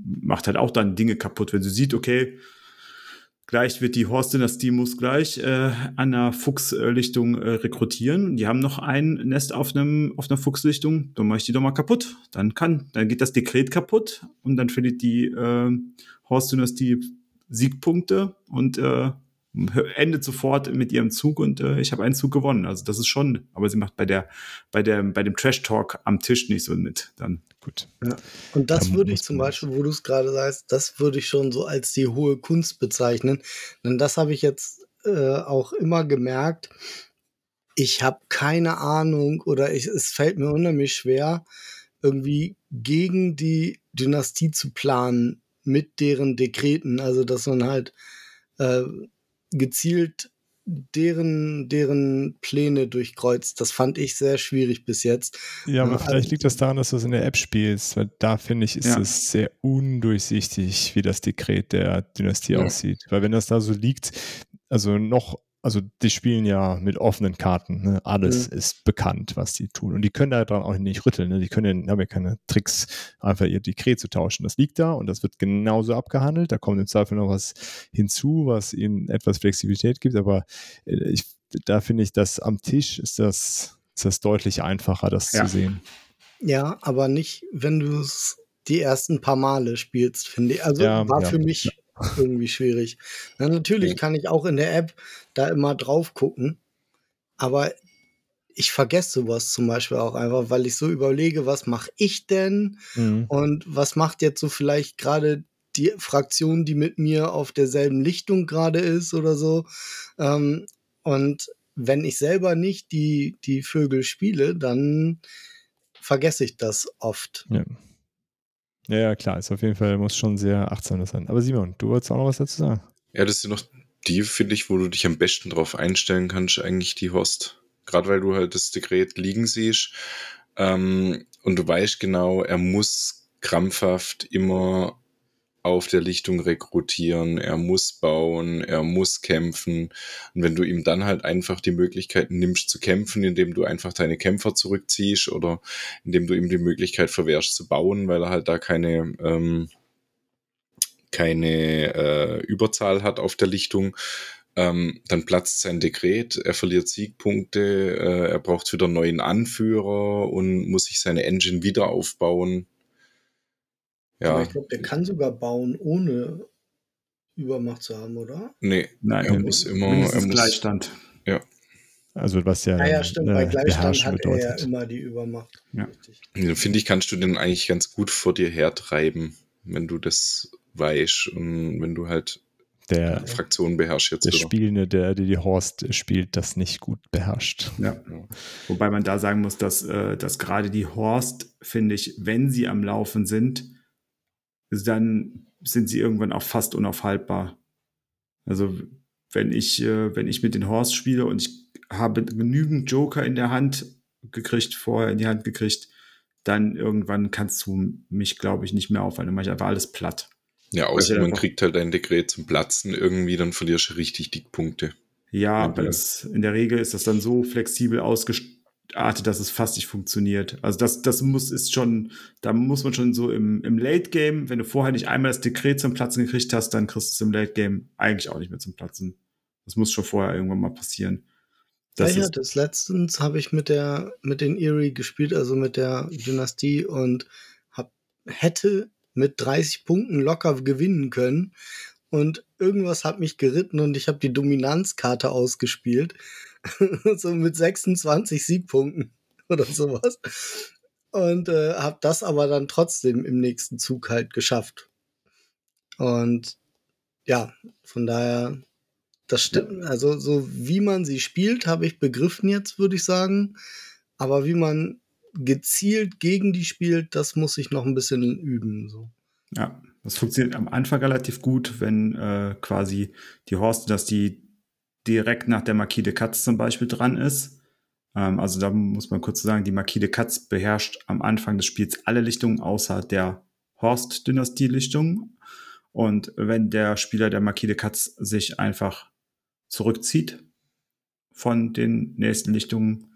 macht halt auch dann Dinge kaputt, wenn sie sieht, okay, gleich wird die Horst-Dynastie muss gleich äh, an der Fuchslichtung äh, rekrutieren. Die haben noch ein Nest auf einem auf einer Fuchslichtung, dann mache ich die doch mal kaputt. Dann kann, dann geht das Dekret kaputt und dann verliert die äh, Horst-Dynastie Siegpunkte und äh, endet sofort mit ihrem Zug und äh, ich habe einen Zug gewonnen. Also das ist schon, aber sie macht bei der, bei der, bei dem Trash Talk am Tisch nicht so mit. Dann gut. Ja. Und das würde ich zum Beispiel, wo du es gerade sagst, das würde ich schon so als die hohe Kunst bezeichnen. Denn das habe ich jetzt äh, auch immer gemerkt. Ich habe keine Ahnung oder ich, es fällt mir unheimlich schwer, irgendwie gegen die Dynastie zu planen mit deren Dekreten. Also dass man halt äh, gezielt deren, deren Pläne durchkreuzt. Das fand ich sehr schwierig bis jetzt. Ja, aber also, vielleicht liegt das daran, dass du es in der App spielst, weil da finde ich, ist ja. es sehr undurchsichtig, wie das Dekret der Dynastie ja. aussieht. Weil wenn das da so liegt, also noch also die spielen ja mit offenen Karten. Ne? Alles mhm. ist bekannt, was die tun. Und die können da dran auch nicht rütteln. Ne? Die können, haben ja keine Tricks, einfach ihr Dekret zu tauschen. Das liegt da und das wird genauso abgehandelt. Da kommt im Zweifel noch was hinzu, was ihnen etwas Flexibilität gibt. Aber äh, ich, da finde ich, dass am Tisch ist das, ist das deutlich einfacher, das ja. zu sehen. Ja, aber nicht, wenn du es die ersten paar Male spielst, finde ich. Also ja, war ja. für mich (laughs) irgendwie schwierig. Na, natürlich kann ich auch in der App da immer drauf gucken, aber ich vergesse sowas zum Beispiel auch einfach, weil ich so überlege, was mache ich denn mhm. und was macht jetzt so vielleicht gerade die Fraktion, die mit mir auf derselben Lichtung gerade ist oder so. Ähm, und wenn ich selber nicht die, die Vögel spiele, dann vergesse ich das oft. Ja. Ja. Ja, klar, ist auf jeden Fall, muss schon sehr achtsam sein. Aber Simon, du wolltest auch noch was dazu sagen? Ja, das sind noch die, finde ich, wo du dich am besten drauf einstellen kannst, eigentlich die Host. Gerade weil du halt das Dekret liegen siehst ähm, und du weißt genau, er muss krampfhaft immer auf der Lichtung rekrutieren, er muss bauen, er muss kämpfen. Und wenn du ihm dann halt einfach die Möglichkeit nimmst zu kämpfen, indem du einfach deine Kämpfer zurückziehst oder indem du ihm die Möglichkeit verwehrst zu bauen, weil er halt da keine, ähm, keine äh, Überzahl hat auf der Lichtung, ähm, dann platzt sein Dekret, er verliert Siegpunkte, äh, er braucht wieder neuen Anführer und muss sich seine Engine wieder aufbauen. Ja. Aber ich glaube, der kann sogar bauen, ohne Übermacht zu haben, oder? Nee, Nein, er muss immer. Er muss, Gleichstand. Ja. Also was ja, ja, ja stimmt. Bei Gleichstand hat bedeutet. er ja immer die Übermacht. Ja. Dann finde ich, kannst du den eigentlich ganz gut vor dir hertreiben, wenn du das weißt und wenn du halt der Fraktion beherrscht jetzt. Der oder? Spielende, der, der die Horst spielt, das nicht gut beherrscht. Ja. Wobei man da sagen muss, dass, äh, dass gerade die Horst, finde ich, wenn sie am Laufen sind, dann sind sie irgendwann auch fast unaufhaltbar. Also wenn ich, äh, wenn ich mit den Horst spiele und ich habe genügend Joker in der Hand gekriegt, vorher in die Hand gekriegt, dann irgendwann kannst du mich, glaube ich, nicht mehr aufhalten. Dann mache ich einfach alles platt. Ja, außer man kriegt halt ein Dekret zum Platzen irgendwie, dann verlierst du richtig dick Punkte. Ja, aber das, in der Regel ist das dann so flexibel ausgeartet, dass es fast nicht funktioniert. Also das, das muss ist schon, da muss man schon so im, im Late Game, wenn du vorher nicht einmal das Dekret zum Platzen gekriegt hast, dann kriegst du es im Late Game eigentlich auch nicht mehr zum Platzen. Das muss schon vorher irgendwann mal passieren. Das ja, ja, das letztens habe ich mit der mit den Erie gespielt, also mit der Dynastie und hab, hätte mit 30 Punkten locker gewinnen können. Und irgendwas hat mich geritten und ich habe die Dominanzkarte ausgespielt. (laughs) so mit 26 Siegpunkten oder sowas. Und äh, habe das aber dann trotzdem im nächsten Zug halt geschafft. Und ja, von daher, das stimmt. Also so wie man sie spielt, habe ich begriffen jetzt, würde ich sagen. Aber wie man gezielt gegen die spielt, das muss ich noch ein bisschen üben. So. Ja, das funktioniert am Anfang relativ gut, wenn äh, quasi die Horst, dass die direkt nach der Marquis de Katz zum Beispiel dran ist. Ähm, also da muss man kurz sagen, die Marquis de Katz beherrscht am Anfang des Spiels alle Lichtungen außer der Horst-Dynastie-Lichtung. Und wenn der Spieler der Marquis de Katz sich einfach zurückzieht von den nächsten Lichtungen,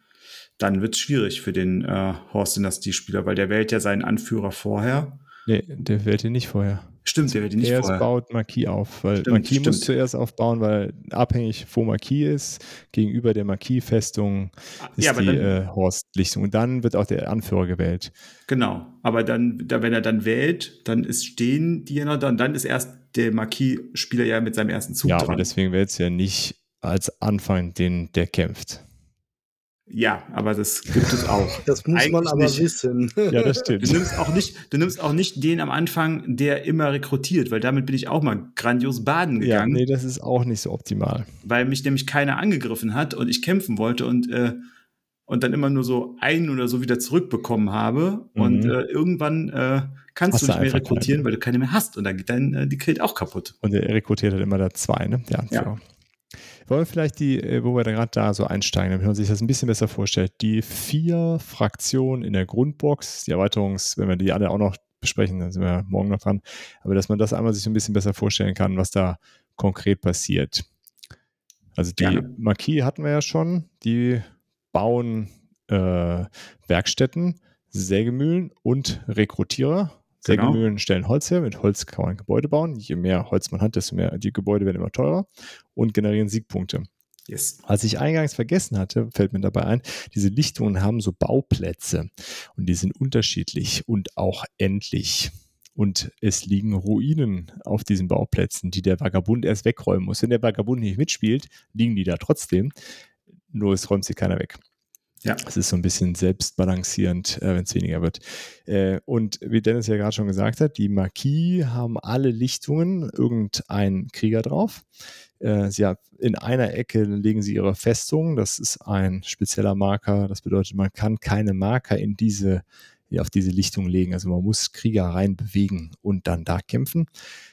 dann wird es schwierig für den äh, Horst-Dynastie-Spieler, weil der wählt ja seinen Anführer vorher. Nee, der wählt ihn nicht vorher. Stimmt, der wählt ihn nicht Erst vorher. baut Marquis auf, weil stimmt, Marquis stimmt. muss zuerst aufbauen, weil abhängig, wo Marquis ist, gegenüber der Marquis-Festung ist ja, die dann, äh, Horst-Lichtung. Und dann wird auch der Anführer gewählt. Genau, aber dann, da, wenn er dann wählt, dann ist stehen die ja dann, dann ist erst der Marquis-Spieler ja mit seinem ersten Zug ja, dran. Ja, aber deswegen wählt es ja nicht als Anfang den, der kämpft. Ja, aber das gibt es auch. (laughs) Das muss Eigentlich man aber nicht. wissen. (laughs) Ja, das stimmt. Du nimmst, auch nicht, du nimmst auch nicht den am Anfang, der immer rekrutiert, weil damit bin ich auch mal grandios baden gegangen. Ja, nee, das ist auch nicht so optimal. Weil mich nämlich keiner angegriffen hat und ich kämpfen wollte und, äh, und dann immer nur so einen oder so wieder zurückbekommen habe. Mhm. Und äh, irgendwann äh, kannst hast du nicht mehr rekrutieren, keine. weil du keine mehr hast. Und dann geht dein äh, Dekret auch kaputt. Und er rekrutiert halt immer da zwei, ne? Der Anführer. Ja. Wollen wir vielleicht die, äh, wo wir gerade da so einsteigen, damit man sich das ein bisschen besser vorstellt, die vier Fraktionen in der Grundbox, die Erweiterungs, wenn wir die alle auch noch besprechen, dann sind wir morgen noch dran, aber dass man das einmal sich so ein bisschen besser vorstellen kann, was da konkret passiert. Also die ja. Marquis hatten wir ja schon, die bauen äh, Werkstätten, Sägemühlen und Rekrutierer. Genau. Sägemühlen stellen Holz her, mit Holz kann man Gebäude bauen. Je mehr Holz man hat, desto mehr die Gebäude werden immer teurer und generieren Siegpunkte. Yes. Was ich eingangs vergessen hatte, fällt mir dabei ein, diese Lichtungen haben so Bauplätze und die sind unterschiedlich und auch endlich. und es liegen Ruinen auf diesen Bauplätzen, die der Vagabund erst wegräumen muss. Wenn der Vagabund nicht mitspielt, liegen die da trotzdem, nur es räumt sie keiner weg. Ja. Es ist so ein bisschen selbstbalancierend, äh, wenn es weniger wird. Äh, und wie Dennis ja gerade schon gesagt hat, die Marquis haben alle Lichtungen irgendeinen Krieger drauf. Äh, sie hat, in einer Ecke legen sie ihre Festung. Das ist ein spezieller Marker. Das bedeutet, man kann keine Marker in diese auf diese Lichtung legen. Also man muss Krieger rein bewegen und dann da kämpfen.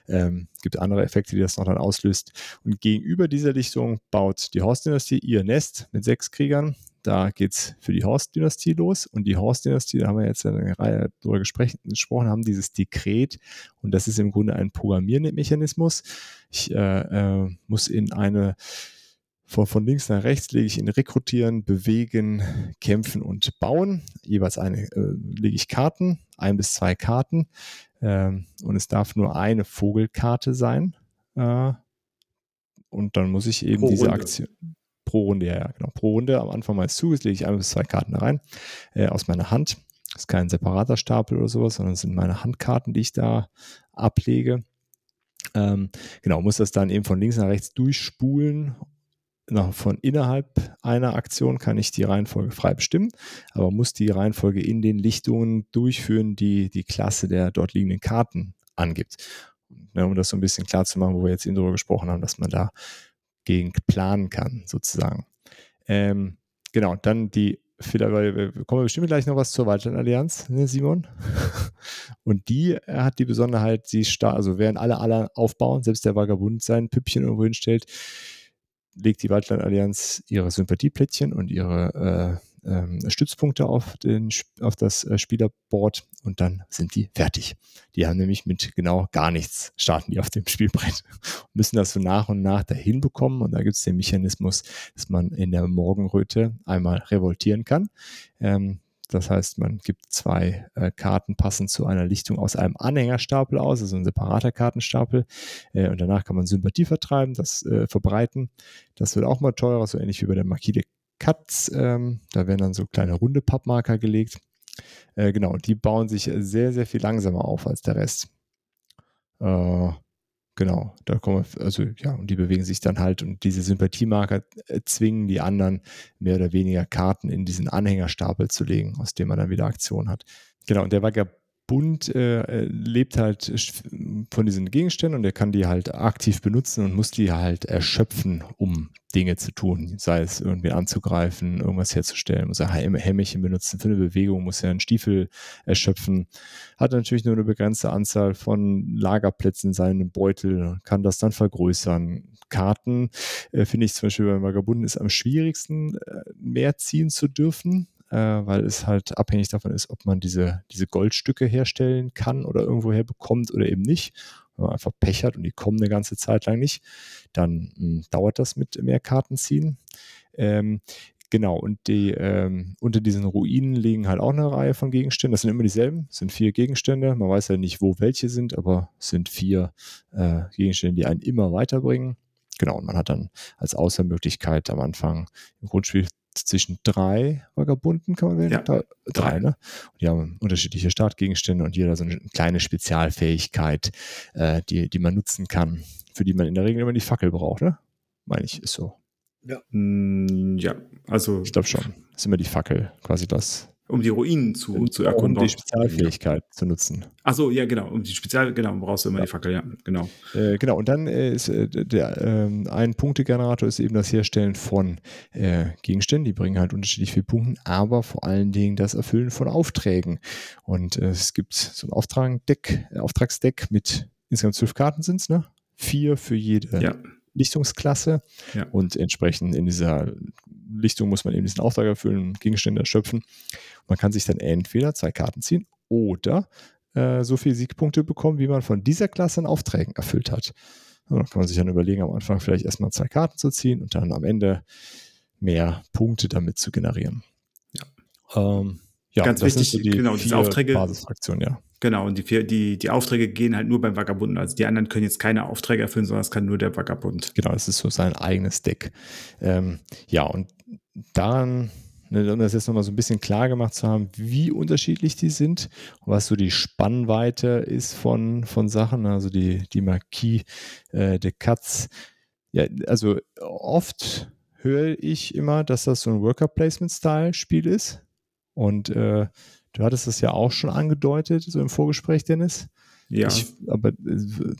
Ähm, gibt andere Effekte, die das noch dann auslöst. Und gegenüber dieser Lichtung baut die Horst-Dynastie ihr Nest mit sechs Kriegern. Da geht es für die Horst-Dynastie los. Und die Horst-Dynastie, da haben wir jetzt eine Reihe darüber gesprochen, haben dieses Dekret. Und das ist im Grunde ein Programmiermechanismus. Ich äh, äh, muss in eine von, von links nach rechts lege ich in Rekrutieren, Bewegen, Kämpfen und Bauen. Jeweils eine äh, lege ich Karten, ein bis zwei Karten. Ähm, und es darf nur eine Vogelkarte sein. Äh, und dann muss ich eben pro diese Runde. Aktion pro Runde, ja, genau. Pro Runde am Anfang meines Zuges lege ich ein bis zwei Karten rein äh, aus meiner Hand. Das ist kein separater Stapel oder sowas, sondern es sind meine Handkarten, die ich da ablege. Ähm, genau, muss das dann eben von links nach rechts durchspulen noch von innerhalb einer Aktion kann ich die Reihenfolge frei bestimmen, aber muss die Reihenfolge in den Lichtungen durchführen, die die Klasse der dort liegenden Karten angibt. Ne, um das so ein bisschen klar zu machen, wo wir jetzt eben darüber gesprochen haben, dass man da gegen planen kann, sozusagen. Ähm, genau, dann die Fehler, kommen wir bestimmt gleich noch was zur Waldland-Allianz, ne, Simon? (laughs) Und die hat die Besonderheit, sie stark, also während alle alle aufbauen, selbst der Vagabund sein Püppchen irgendwo hinstellt, legt die Waldland-Allianz ihre Sympathieplättchen und ihre äh, ähm, Stützpunkte auf, den, auf das äh, Spielerboard und dann sind die fertig. Die haben nämlich mit genau gar nichts starten die auf dem (laughs) Spielbrett müssen das so nach und nach dahin bekommen und da gibt es den Mechanismus, dass man in der Morgenröte einmal revoltieren kann. Ähm, das heißt, man gibt zwei äh, Karten passend zu einer Lichtung aus einem Anhängerstapel aus, also ein separater Kartenstapel. Äh, und danach kann man Sympathie vertreiben, das äh, verbreiten. Das wird auch mal teurer, so ähnlich wie bei der Marquis de Katz. Ähm, da werden dann so kleine runde Pappmarker gelegt. Äh, genau, die bauen sich sehr, sehr viel langsamer auf als der Rest. Äh, Genau, da kommen also ja, und die bewegen sich dann halt und diese Sympathiemarker äh, zwingen die anderen mehr oder weniger Karten in diesen Anhängerstapel zu legen, aus dem man dann wieder Aktion hat. Genau, und der Vagabund äh, äh lebt halt von diesen Gegenständen und er kann die halt aktiv benutzen und muss die halt erschöpfen, um Dinge zu tun, sei es irgendwie anzugreifen, irgendwas herzustellen, muss er Hämmerchen benutzen für eine Bewegung, muss er einen Stiefel erschöpfen, hat natürlich nur eine begrenzte Anzahl von Lagerplätzen in seinem Beutel, kann das dann vergrößern. Karten äh, finde ich zum Beispiel beim Vagabunden ist am schwierigsten, äh, mehr ziehen zu dürfen, äh, weil es halt abhängig davon ist, ob man diese, diese Goldstücke herstellen kann oder irgendwo her bekommt oder eben nicht wenn man einfach Pech hat und die kommen eine ganze Zeit lang nicht, dann mh, hm, dauert das mit mehr Karten ziehen. Ähm, Genau, und die, ähm, unter diesen Ruinen liegen halt auch eine Reihe von Gegenständen. Das sind immer dieselben, das sind vier Gegenstände. Man weiß ja nicht, wo welche sind, aber es sind vier äh, Gegenstände, die einen immer weiterbringen. Genau, und man hat dann als Außermöglichkeit am Anfang im Grundspiel zwischen drei Vagabunden, kann man wählen? Ja, drei, drei, ne? Und die haben unterschiedliche Startgegenstände und jeder so eine kleine Spezialfähigkeit, äh, die, die man nutzen kann, für die man in der Regel immer die Fackel braucht, ne? Meine ich, ist so. Ja. Mm, ja, also. Ich glaube schon. Ist immer die Fackel, quasi das um die Ruinen zu, um, zu erkunden. Um die Spezialfähigkeit zu nutzen. Achso, ja, genau. Um die Spezial, genau, brauchst du immer ja. die Fackel, ja, genau. Äh, genau, und dann äh, ist äh, der ähm, ein Punktegenerator ist eben das Herstellen von äh, Gegenständen, die bringen halt unterschiedlich viele Punkte, aber vor allen Dingen das Erfüllen von Aufträgen. Und äh, es gibt so ein Auftragdeck, äh, Auftragsdeck mit insgesamt zwölf Karten sind es, ne? Vier für jede. Ja. Lichtungsklasse ja. und entsprechend in dieser Lichtung muss man eben diesen Auftrag erfüllen, Gegenstände erschöpfen. Man kann sich dann entweder zwei Karten ziehen oder äh, so viele Siegpunkte bekommen, wie man von dieser Klasse an Aufträgen erfüllt hat. Und dann kann man sich dann überlegen, am Anfang vielleicht erstmal zwei Karten zu ziehen und dann am Ende mehr Punkte damit zu generieren. Ja, ähm, ja ganz wichtig, so die genau, diese Aufträge. Basisfraktionen, ja. Genau, und die, die, die Aufträge gehen halt nur beim Vagabunden. Also die anderen können jetzt keine Aufträge erfüllen, sondern es kann nur der Vagabund. Genau, das ist so sein eigenes Deck. Ähm, ja, und daran ne, um das jetzt nochmal so ein bisschen klar gemacht zu haben, wie unterschiedlich die sind und was so die Spannweite ist von, von Sachen, also die, die Marquis äh, de Katz. Ja, also oft höre ich immer, dass das so ein Worker-Placement-Style-Spiel ist. Und äh, du hattest das ja auch schon angedeutet, so im Vorgespräch, Dennis. Ja. Ich, aber äh,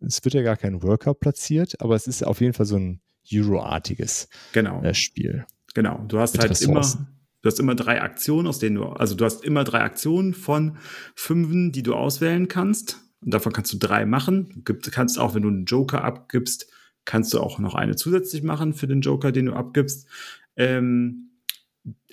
es wird ja gar kein Worker platziert, aber es ist auf jeden Fall so ein Euro-artiges genau. äh, Spiel. Genau. Du hast halt immer, du hast immer drei Aktionen, aus denen du, also du hast immer drei Aktionen von fünfen, die du auswählen kannst. Und davon kannst du drei machen. Du kannst auch, wenn du einen Joker abgibst, kannst du auch noch eine zusätzlich machen für den Joker, den du abgibst. Ähm,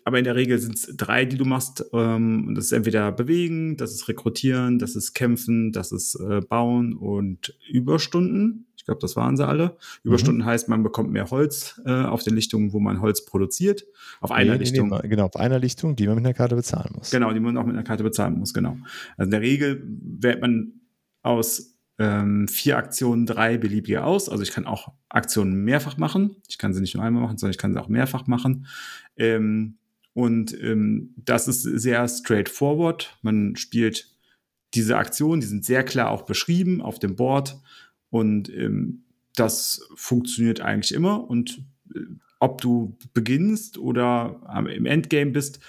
aber in der Regel sind es drei, die du machst. Ähm, das ist entweder bewegen, das ist rekrutieren, das ist kämpfen, das ist äh, bauen und Überstunden. Ich glaube, das waren sie alle. Überstunden mhm. heißt, man bekommt mehr Holz äh, auf den Lichtungen, wo man Holz produziert. Auf einer nee, Lichtung. Nee, genau, auf einer Lichtung, die man mit einer Karte bezahlen muss. Genau, die man auch mit einer Karte bezahlen muss, genau. Also in der Regel wählt man aus ähm, vier Aktionen drei beliebige aus. Also ich kann auch Aktionen mehrfach machen. Ich kann sie nicht nur einmal machen, sondern ich kann sie auch mehrfach machen. Ähm, und ähm, das ist sehr straightforward. Man spielt diese Aktionen, die sind sehr klar auch beschrieben auf dem Board. Und ähm, das funktioniert eigentlich immer. Und äh, ob du beginnst oder im Endgame bist,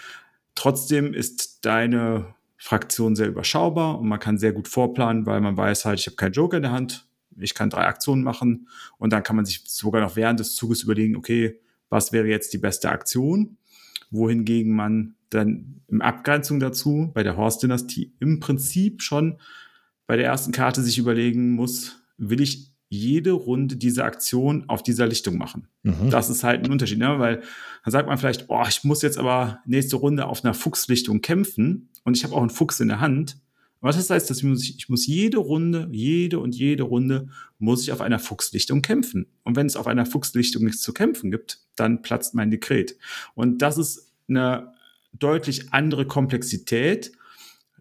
trotzdem ist deine Fraktion sehr überschaubar und man kann sehr gut vorplanen, weil man weiß halt, ich habe keinen Joker in der Hand, ich kann drei Aktionen machen und dann kann man sich sogar noch während des Zuges überlegen, okay, was wäre jetzt die beste Aktion? wohingegen man dann im Abgrenzung dazu bei der Horst-Dynastie im Prinzip schon bei der ersten Karte sich überlegen muss, will ich jede Runde diese Aktion auf dieser Lichtung machen. Mhm. Das ist halt ein Unterschied, ne? weil dann sagt man vielleicht, oh, ich muss jetzt aber nächste Runde auf einer Fuchslichtung kämpfen und ich habe auch einen Fuchs in der Hand. Was das heißt, dass ich muss, ich muss jede Runde, jede und jede Runde muss ich auf einer Fuchslichtung kämpfen. Und wenn es auf einer Fuchslichtung nichts zu kämpfen gibt, dann platzt mein Dekret. Und das ist eine deutlich andere Komplexität.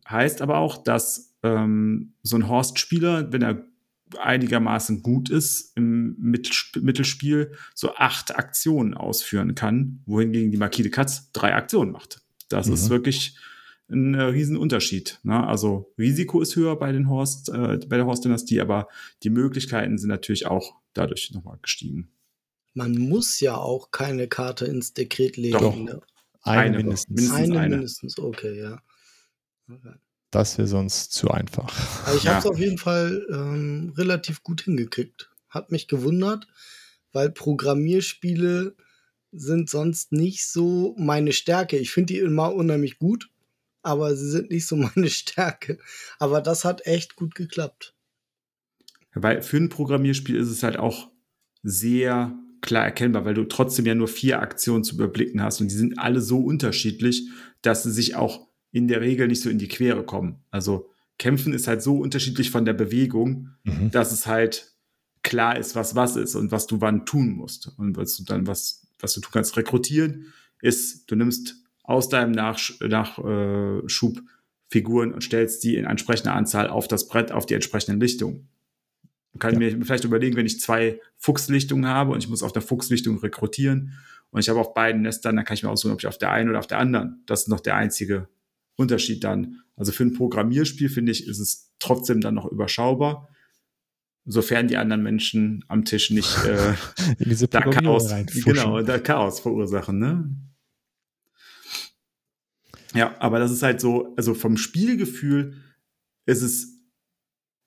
Heißt aber auch, dass ähm, so ein Horst-Spieler, wenn er einigermaßen gut ist im Mittelspiel, so acht Aktionen ausführen kann, wohingegen die Marquis de Katz drei Aktionen macht. Das mhm. ist wirklich ein äh, Riesenunterschied. Ne? Also Risiko ist höher bei den Horst, äh, bei der Horst-Dynastie, aber die Möglichkeiten sind natürlich auch dadurch nochmal gestiegen. Man muss ja auch keine Karte ins Dekret legen. Doch. Ne? Eine, eine mindestens. mindestens. Eine, eine mindestens, okay, ja. Okay. Das wäre sonst zu einfach. Ich ja. habe es auf jeden Fall ähm, relativ gut hingekriegt. Hat mich gewundert, weil Programmierspiele sind sonst nicht so meine Stärke. Ich finde die immer unheimlich gut, aber sie sind nicht so (laughs) meine Stärke. Aber das hat echt gut geklappt. Weil für ein Programmierspiel ist es halt auch sehr klar erkennbar, weil du trotzdem ja nur vier Aktionen zu überblicken hast und die sind alle so unterschiedlich, dass sie sich auch in der Regel nicht so in die Quere kommen. Also Kämpfen ist halt so unterschiedlich von der Bewegung, mhm. dass es halt klar ist, was was ist und was du wann tun musst. Und was du dann, was, was du tun kannst, rekrutieren, ist, du nimmst aus deinem Nachschub äh, Figuren und stellst die in entsprechender Anzahl auf das Brett, auf die entsprechenden Lichtungen. Man kann ja. mir vielleicht überlegen, wenn ich zwei Fuchslichtungen habe und ich muss auf der Fuchslichtung rekrutieren und ich habe auf beiden Nestern, dann kann ich mir aussuchen, ob ich auf der einen oder auf der anderen. Das ist noch der einzige Unterschied dann. Also für ein Programmierspiel, finde ich, ist es trotzdem dann noch überschaubar, sofern die anderen Menschen am Tisch nicht äh, in (laughs) diese da Chaos, genau, da Chaos verursachen. Ne? Ja, aber das ist halt so, also vom Spielgefühl ist es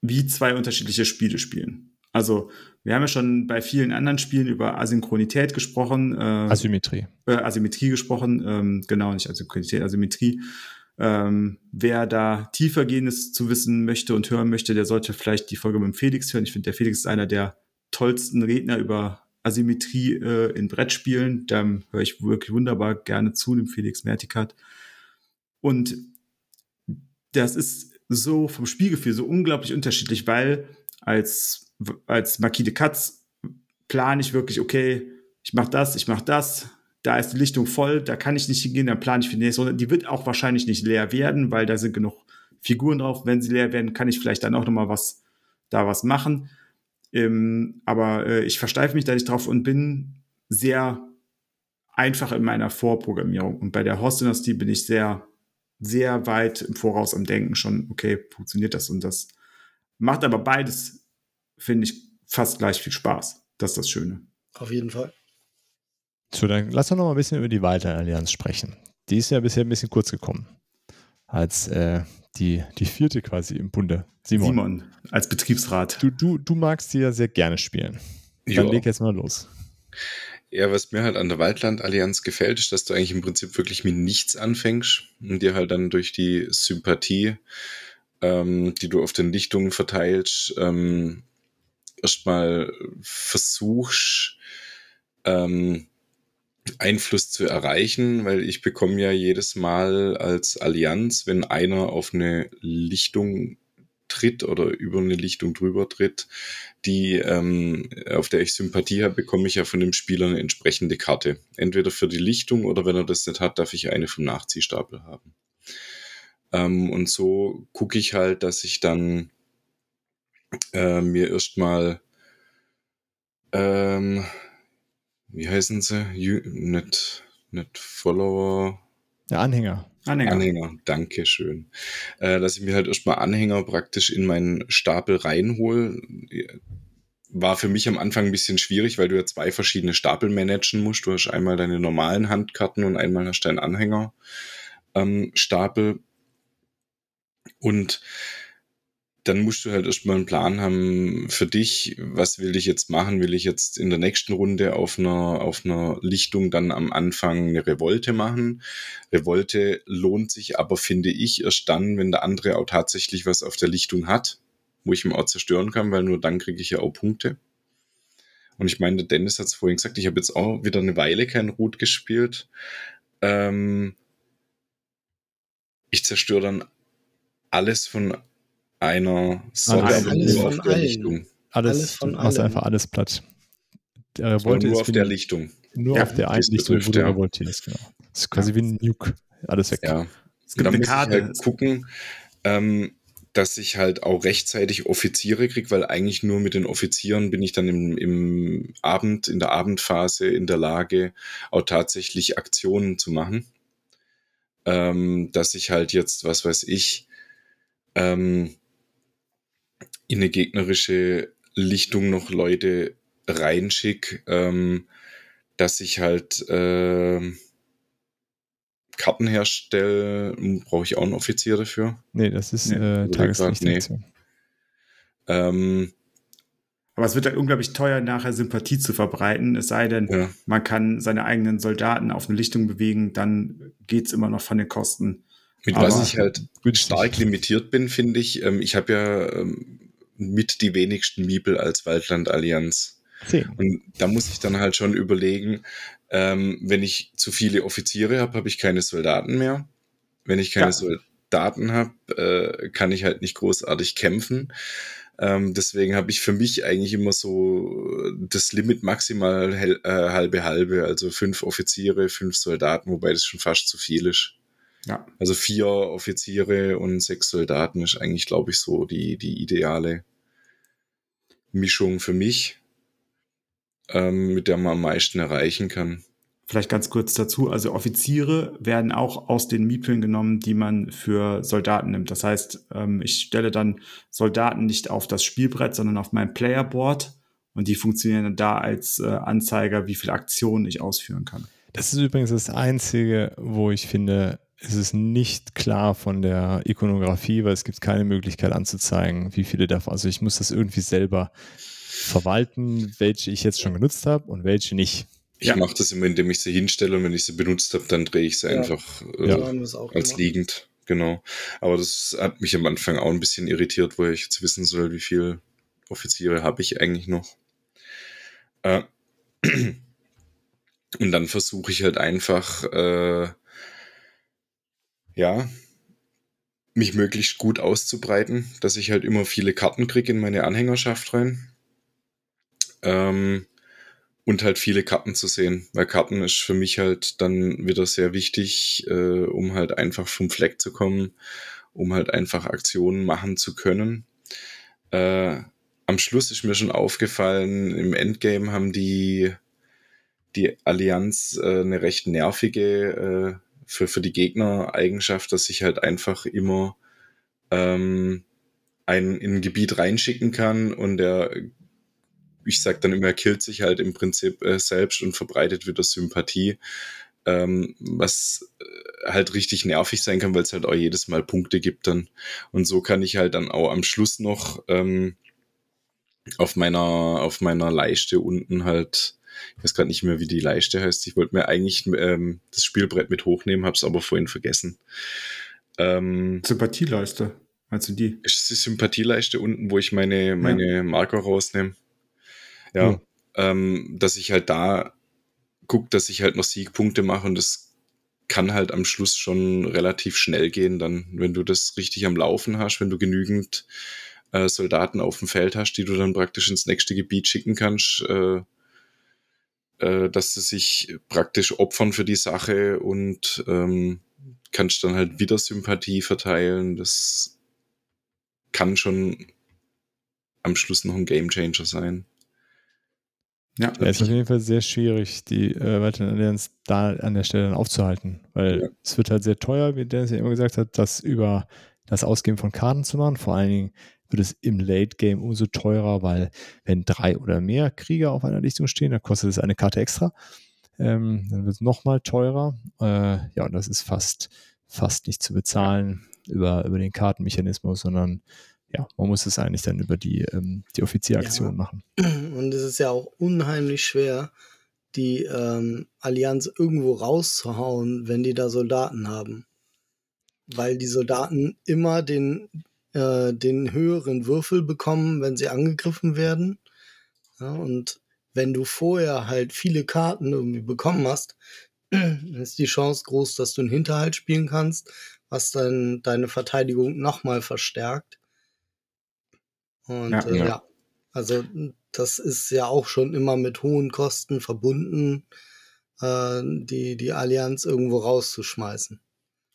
wie zwei unterschiedliche Spiele spielen. Also wir haben ja schon bei vielen anderen Spielen über Asynchronität gesprochen. Äh, Asymmetrie. Äh, Asymmetrie gesprochen, ähm, genau, nicht Asynchronität, Asymmetrie. Ähm, wer da tiefergehendes zu wissen möchte und hören möchte, der sollte vielleicht die Folge mit dem Felix hören. Ich finde, der Felix ist einer der tollsten Redner über Asymmetrie äh, in Brettspielen. Da höre ich wirklich wunderbar gerne zu, dem Felix Mertikat. Und das ist so vom Spielgefühl so unglaublich unterschiedlich, weil als, als Marquis de Katz plane ich wirklich, okay, ich mache das, ich mache das, da ist die Lichtung voll, da kann ich nicht hingehen, dann plane ich für die nächste Runde. Die wird auch wahrscheinlich nicht leer werden, weil da sind genug Figuren drauf. Wenn sie leer werden, kann ich vielleicht dann auch nochmal was, da was machen. Ähm, aber äh, ich versteife mich da nicht drauf und bin sehr einfach in meiner Vorprogrammierung. Und bei der Host-Dynastie bin ich sehr, sehr weit im Voraus am Denken schon, okay, funktioniert das und das. Macht aber beides, finde ich, fast gleich viel Spaß. Das ist das Schöne. Auf jeden Fall. So, dann lass doch noch mal ein bisschen über die Walter-Allianz sprechen. Die ist ja bisher ein bisschen kurz gekommen. Als äh, die, die vierte quasi im Bunde. Simon. Simon, als Betriebsrat. Du, du, du magst die ja sehr gerne spielen. Dann jo. leg jetzt mal los. Ja, was mir halt an der Waldland-Allianz gefällt, ist, dass du eigentlich im Prinzip wirklich mit nichts anfängst und dir halt dann durch die Sympathie, ähm, die du auf den Lichtungen verteilst, ähm, erstmal versuchst, ähm, Einfluss zu erreichen, weil ich bekomme ja jedes Mal als Allianz, wenn einer auf eine Lichtung tritt oder über eine Lichtung drüber tritt, die ähm, auf der ich Sympathie habe, bekomme ich ja von dem Spieler eine entsprechende Karte. Entweder für die Lichtung oder wenn er das nicht hat, darf ich eine vom Nachziehstapel haben. Ähm, und so gucke ich halt, dass ich dann äh, mir erstmal ähm, wie heißen sie? You, nicht, nicht Follower. Ja, Anhänger. Anhänger. Anhänger, danke schön. Äh, dass ich mir halt erstmal Anhänger praktisch in meinen Stapel reinhole. War für mich am Anfang ein bisschen schwierig, weil du ja zwei verschiedene Stapel managen musst. Du hast einmal deine normalen Handkarten und einmal hast du einen Anhänger. Ähm, Stapel. Und dann musst du halt erstmal einen Plan haben für dich, was will ich jetzt machen? Will ich jetzt in der nächsten Runde auf einer, auf einer Lichtung dann am Anfang eine Revolte machen? Revolte lohnt sich aber, finde ich, erst dann, wenn der andere auch tatsächlich was auf der Lichtung hat, wo ich ihm auch zerstören kann, weil nur dann kriege ich ja auch Punkte. Und ich meine, der Dennis hat es vorhin gesagt, ich habe jetzt auch wieder eine Weile kein Root gespielt. Ähm, ich zerstöre dann alles von einer Sorte alles, alles auf der allen. Lichtung. Alles, alles von machst einfach alles platt. Der Revolte nur auf der Lichtung. Nur ja, auf der einen Lichtung, wo du ja. revoltierst, genau. Das ist quasi ja. wie ein Nuke. Alles weg. Ja. Es gibt da eine Karte. Halt gucken, ähm, dass ich halt auch rechtzeitig Offiziere kriege, weil eigentlich nur mit den Offizieren bin ich dann im, im Abend, in der Abendphase in der Lage, auch tatsächlich Aktionen zu machen. Ähm, dass ich halt jetzt, was weiß ich, ähm, in eine gegnerische Lichtung noch Leute reinschick, ähm, dass ich halt äh, Karten herstelle, brauche ich auch einen Offizier dafür? Nee, das ist nee, äh, Tageslichtaktion. Nee. Ähm, aber es wird ja unglaublich teuer, nachher Sympathie zu verbreiten. Es sei denn, ja. man kann seine eigenen Soldaten auf eine Lichtung bewegen, dann geht's immer noch von den Kosten. Mit Aber was ich halt stark limitiert bin, finde ich, ähm, ich habe ja ähm, mit die wenigsten Miepel als Waldland-Allianz. Und da muss ich dann halt schon überlegen, ähm, wenn ich zu viele Offiziere habe, habe ich keine Soldaten mehr. Wenn ich keine ja. Soldaten habe, äh, kann ich halt nicht großartig kämpfen. Ähm, deswegen habe ich für mich eigentlich immer so das Limit maximal hel- äh, halbe halbe, also fünf Offiziere, fünf Soldaten, wobei das schon fast zu viel ist. Ja. Also vier Offiziere und sechs Soldaten ist eigentlich, glaube ich, so die, die ideale Mischung für mich, ähm, mit der man am meisten erreichen kann. Vielleicht ganz kurz dazu, also Offiziere werden auch aus den Miepeln genommen, die man für Soldaten nimmt. Das heißt, ähm, ich stelle dann Soldaten nicht auf das Spielbrett, sondern auf mein Playerboard und die funktionieren dann da als äh, Anzeiger, wie viele Aktionen ich ausführen kann. Das ist übrigens das Einzige, wo ich finde, es ist nicht klar von der Ikonografie, weil es gibt keine Möglichkeit anzuzeigen, wie viele davon. Also ich muss das irgendwie selber verwalten, welche ich jetzt schon genutzt habe und welche nicht. Ich ja. mache das immer, indem ich sie hinstelle und wenn ich sie benutzt habe, dann drehe ich sie ja. einfach äh, ja. als gemacht. liegend. Genau. Aber das hat mich am Anfang auch ein bisschen irritiert, wo ich jetzt wissen soll, wie viele Offiziere habe ich eigentlich noch. Äh, (clears throat) und dann versuche ich halt einfach äh, ja, mich möglichst gut auszubreiten, dass ich halt immer viele Karten kriege in meine Anhängerschaft rein. Ähm, und halt viele Karten zu sehen, weil Karten ist für mich halt dann wieder sehr wichtig, äh, um halt einfach vom Fleck zu kommen, um halt einfach Aktionen machen zu können. Äh, am Schluss ist mir schon aufgefallen, im Endgame haben die die Allianz äh, eine recht nervige äh, für, für die Gegner Eigenschaft, dass ich halt einfach immer ähm, einen in ein Gebiet reinschicken kann und der, ich sag dann immer, er killt sich halt im Prinzip äh, selbst und verbreitet wieder Sympathie, ähm, was äh, halt richtig nervig sein kann, weil es halt auch jedes Mal Punkte gibt dann. Und so kann ich halt dann auch am Schluss noch ähm, auf meiner, auf meiner Leiste unten halt ich weiß gerade nicht mehr, wie die Leiste heißt. Ich wollte mir eigentlich ähm, das Spielbrett mit hochnehmen, habe es aber vorhin vergessen. Ähm, Sympathieleiste. Meinst du die? Ist die Sympathieleiste unten, wo ich meine, meine ja. Marker rausnehme? Ja, mhm. ähm, dass ich halt da gucke, dass ich halt noch Siegpunkte mache und das kann halt am Schluss schon relativ schnell gehen, dann, wenn du das richtig am Laufen hast, wenn du genügend äh, Soldaten auf dem Feld hast, die du dann praktisch ins nächste Gebiet schicken kannst, äh, äh, dass sie sich praktisch opfern für die Sache und ähm, kannst dann halt wieder Sympathie verteilen. Das kann schon am Schluss noch ein Gamechanger sein. Ja, ja ist auf jeden Fall sehr schwierig, die äh, weiteren Allianz da an der Stelle dann aufzuhalten, weil ja. es wird halt sehr teuer, wie Dennis ja immer gesagt hat, das über das Ausgeben von Karten zu machen. Vor allen Dingen wird es im Late Game umso teurer, weil wenn drei oder mehr Krieger auf einer Lichtung stehen, dann kostet es eine Karte extra. Ähm, dann wird es nochmal teurer. Äh, ja, und das ist fast, fast nicht zu bezahlen über, über den Kartenmechanismus, sondern ja, man muss es eigentlich dann über die, ähm, die Offizieraktion ja. machen. (clears throat) Und es ist ja auch unheimlich schwer, die ähm, Allianz irgendwo rauszuhauen, wenn die da Soldaten haben. Weil die Soldaten immer den, äh, den höheren Würfel bekommen, wenn sie angegriffen werden. Ja, und wenn du vorher halt viele Karten irgendwie bekommen hast, (clears throat) ist die Chance groß, dass du einen Hinterhalt spielen kannst, was dann deine Verteidigung nochmal verstärkt. Und ja, äh, ja. ja, also das ist ja auch schon immer mit hohen Kosten verbunden, äh, die, die Allianz irgendwo rauszuschmeißen.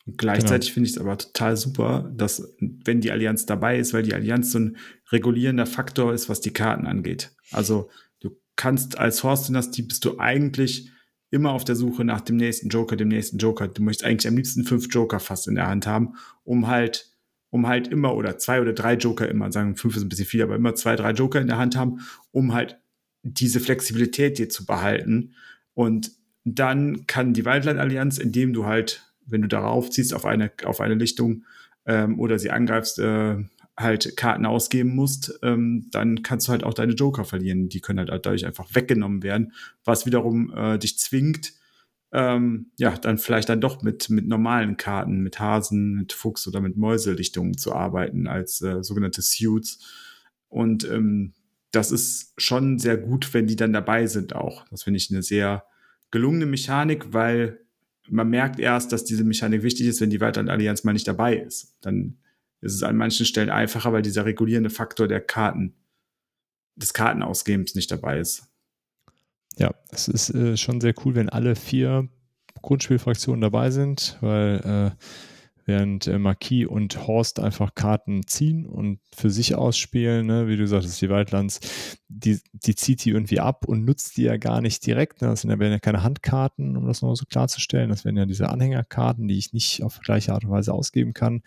Gleichzeitig genau. finde ich es aber total super, dass, wenn die Allianz dabei ist, weil die Allianz so ein regulierender Faktor ist, was die Karten angeht. Also du kannst als Horst-Dynastie bist du eigentlich immer auf der Suche nach dem nächsten Joker, dem nächsten Joker. Du möchtest eigentlich am liebsten fünf Joker fast in der Hand haben, um halt, um halt immer oder zwei oder drei Joker immer, sagen fünf ist ein bisschen viel, aber immer zwei, drei Joker in der Hand haben, um halt diese Flexibilität dir zu behalten. Und dann kann die Waldland-Allianz, indem du halt, wenn du darauf ziehst auf eine, auf eine Lichtung ähm, oder sie angreifst, äh, halt Karten ausgeben musst, ähm, dann kannst du halt auch deine Joker verlieren. Die können halt dadurch einfach weggenommen werden, was wiederum äh, dich zwingt, ähm, ja, dann vielleicht dann doch mit, mit normalen Karten, mit Hasen, mit Fuchs oder mit Mäuselichtungen zu arbeiten als äh, sogenannte Suits. Und ähm, das ist schon sehr gut, wenn die dann dabei sind auch. Das finde ich eine sehr gelungene Mechanik, weil man merkt erst, dass diese Mechanik wichtig ist, wenn die Weiterland Allianz mal nicht dabei ist. Dann ist es an manchen Stellen einfacher, weil dieser regulierende Faktor der Karten, des Kartenausgebens nicht dabei ist. Ja, es ist äh, schon sehr cool, wenn alle vier Grundspielfraktionen dabei sind, weil äh, während äh, Marquis und Horst einfach Karten ziehen und für sich ausspielen, ne? wie du sagtest, die Waldlands, die, die zieht die irgendwie ab und nutzt die ja gar nicht direkt. Ne? Das sind ja, werden ja keine Handkarten, um das nochmal so klarzustellen. Das wären ja diese Anhängerkarten, die ich nicht auf gleiche Art und Weise ausgeben kann.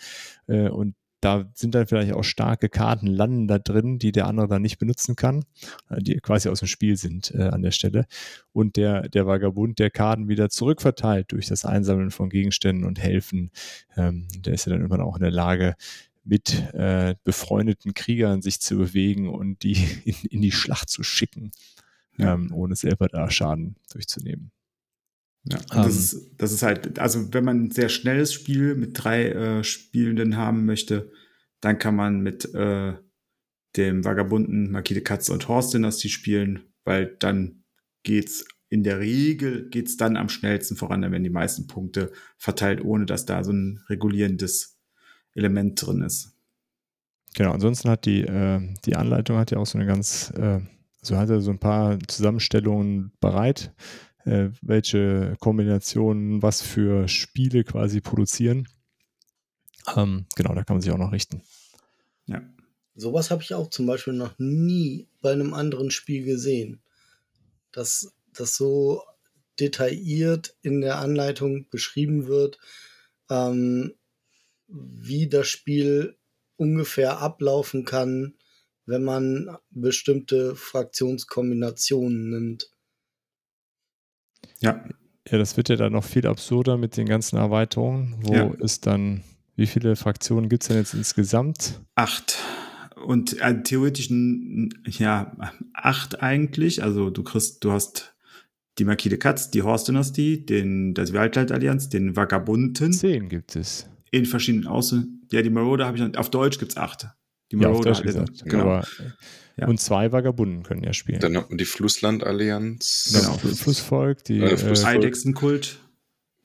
Äh, und da sind dann vielleicht auch starke Karten landen da drin, die der andere dann nicht benutzen kann, äh, die quasi aus dem Spiel sind äh, an der Stelle. Und der, der Vagabund der Karten wieder zurückverteilt durch das Einsammeln von Gegenständen und Helfen. Ähm, der ist ja dann irgendwann auch in der Lage, mit äh, befreundeten Kriegern sich zu bewegen und die (laughs) in, in die Schlacht zu schicken, ja. ähm, ohne selber da Schaden durchzunehmen. Ja, um, das, ähm. ist, das ist halt, also wenn man ein sehr schnelles Spiel mit drei äh, Spielenden haben möchte, dann kann man mit äh, dem Vagabunden de Katze und Horst Dynastie spielen, weil dann geht's in der Regel geht's dann am schnellsten voran, dann werden die meisten Punkte verteilt, ohne dass da so ein regulierendes Element drin ist. Genau, ansonsten hat die, äh, die Anleitung hat ja auch so eine ganz, äh, so hat er so ein paar Zusammenstellungen bereit, äh, welche Kombinationen was für Spiele quasi produzieren. Ähm, genau, da kann man sich auch noch richten. Ja. Sowas habe ich auch zum Beispiel noch nie bei einem anderen Spiel gesehen. Dass das so detailliert in der Anleitung beschrieben wird, ähm, wie das Spiel ungefähr ablaufen kann, wenn man bestimmte Fraktionskombinationen nimmt. Ja. Ja, das wird ja dann noch viel absurder mit den ganzen Erweiterungen, wo ja. es dann, wie viele Fraktionen gibt es denn jetzt insgesamt? Acht. Und äh, theoretisch, ja, acht eigentlich. Also du kriegst, du hast die Marquis Katz, die Horst-Dynastie, den, das Wildlight-Allianz, den Vagabunden. Zehn gibt es. In verschiedenen Außen. Ja, die Marauder habe ich noch, auf Deutsch gibt es acht. Die ja, Marauder, gesagt, genau. Aber, ja. Und zwei Vagabunden können ja spielen. Dann hat man die Flussland-Allianz. Genau. Fl Flussvolk, die äh, Flussvolk. Eidechsenkult,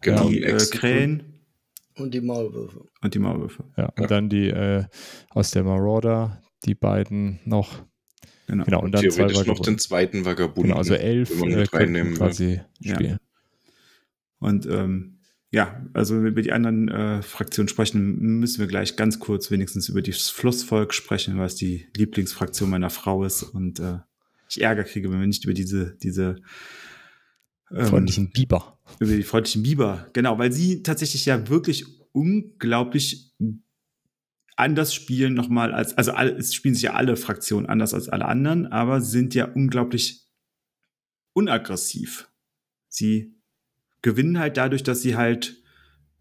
genau. die äh, Krähen. Und die Maulwürfe. Und die Maulwürfe. Ja, und ja. dann die äh, aus der Marauder, die beiden noch. Genau, genau und dann Theoretisch zwei noch den zweiten Vagabunden. Genau, also elf wenn man äh, quasi spielen. Ja. Und ähm, ja, also wenn wir über die anderen äh, Fraktionen sprechen, müssen wir gleich ganz kurz wenigstens über das Flussvolk sprechen, weil es die Lieblingsfraktion meiner Frau ist und äh, ich Ärger kriege, wenn wir nicht über diese, diese ähm, freundlichen Biber. Über die freundlichen Biber, genau, weil sie tatsächlich ja wirklich unglaublich anders spielen nochmal als, also alle, es spielen sich ja alle Fraktionen anders als alle anderen, aber sind ja unglaublich unaggressiv. Sie gewinnen halt dadurch, dass sie halt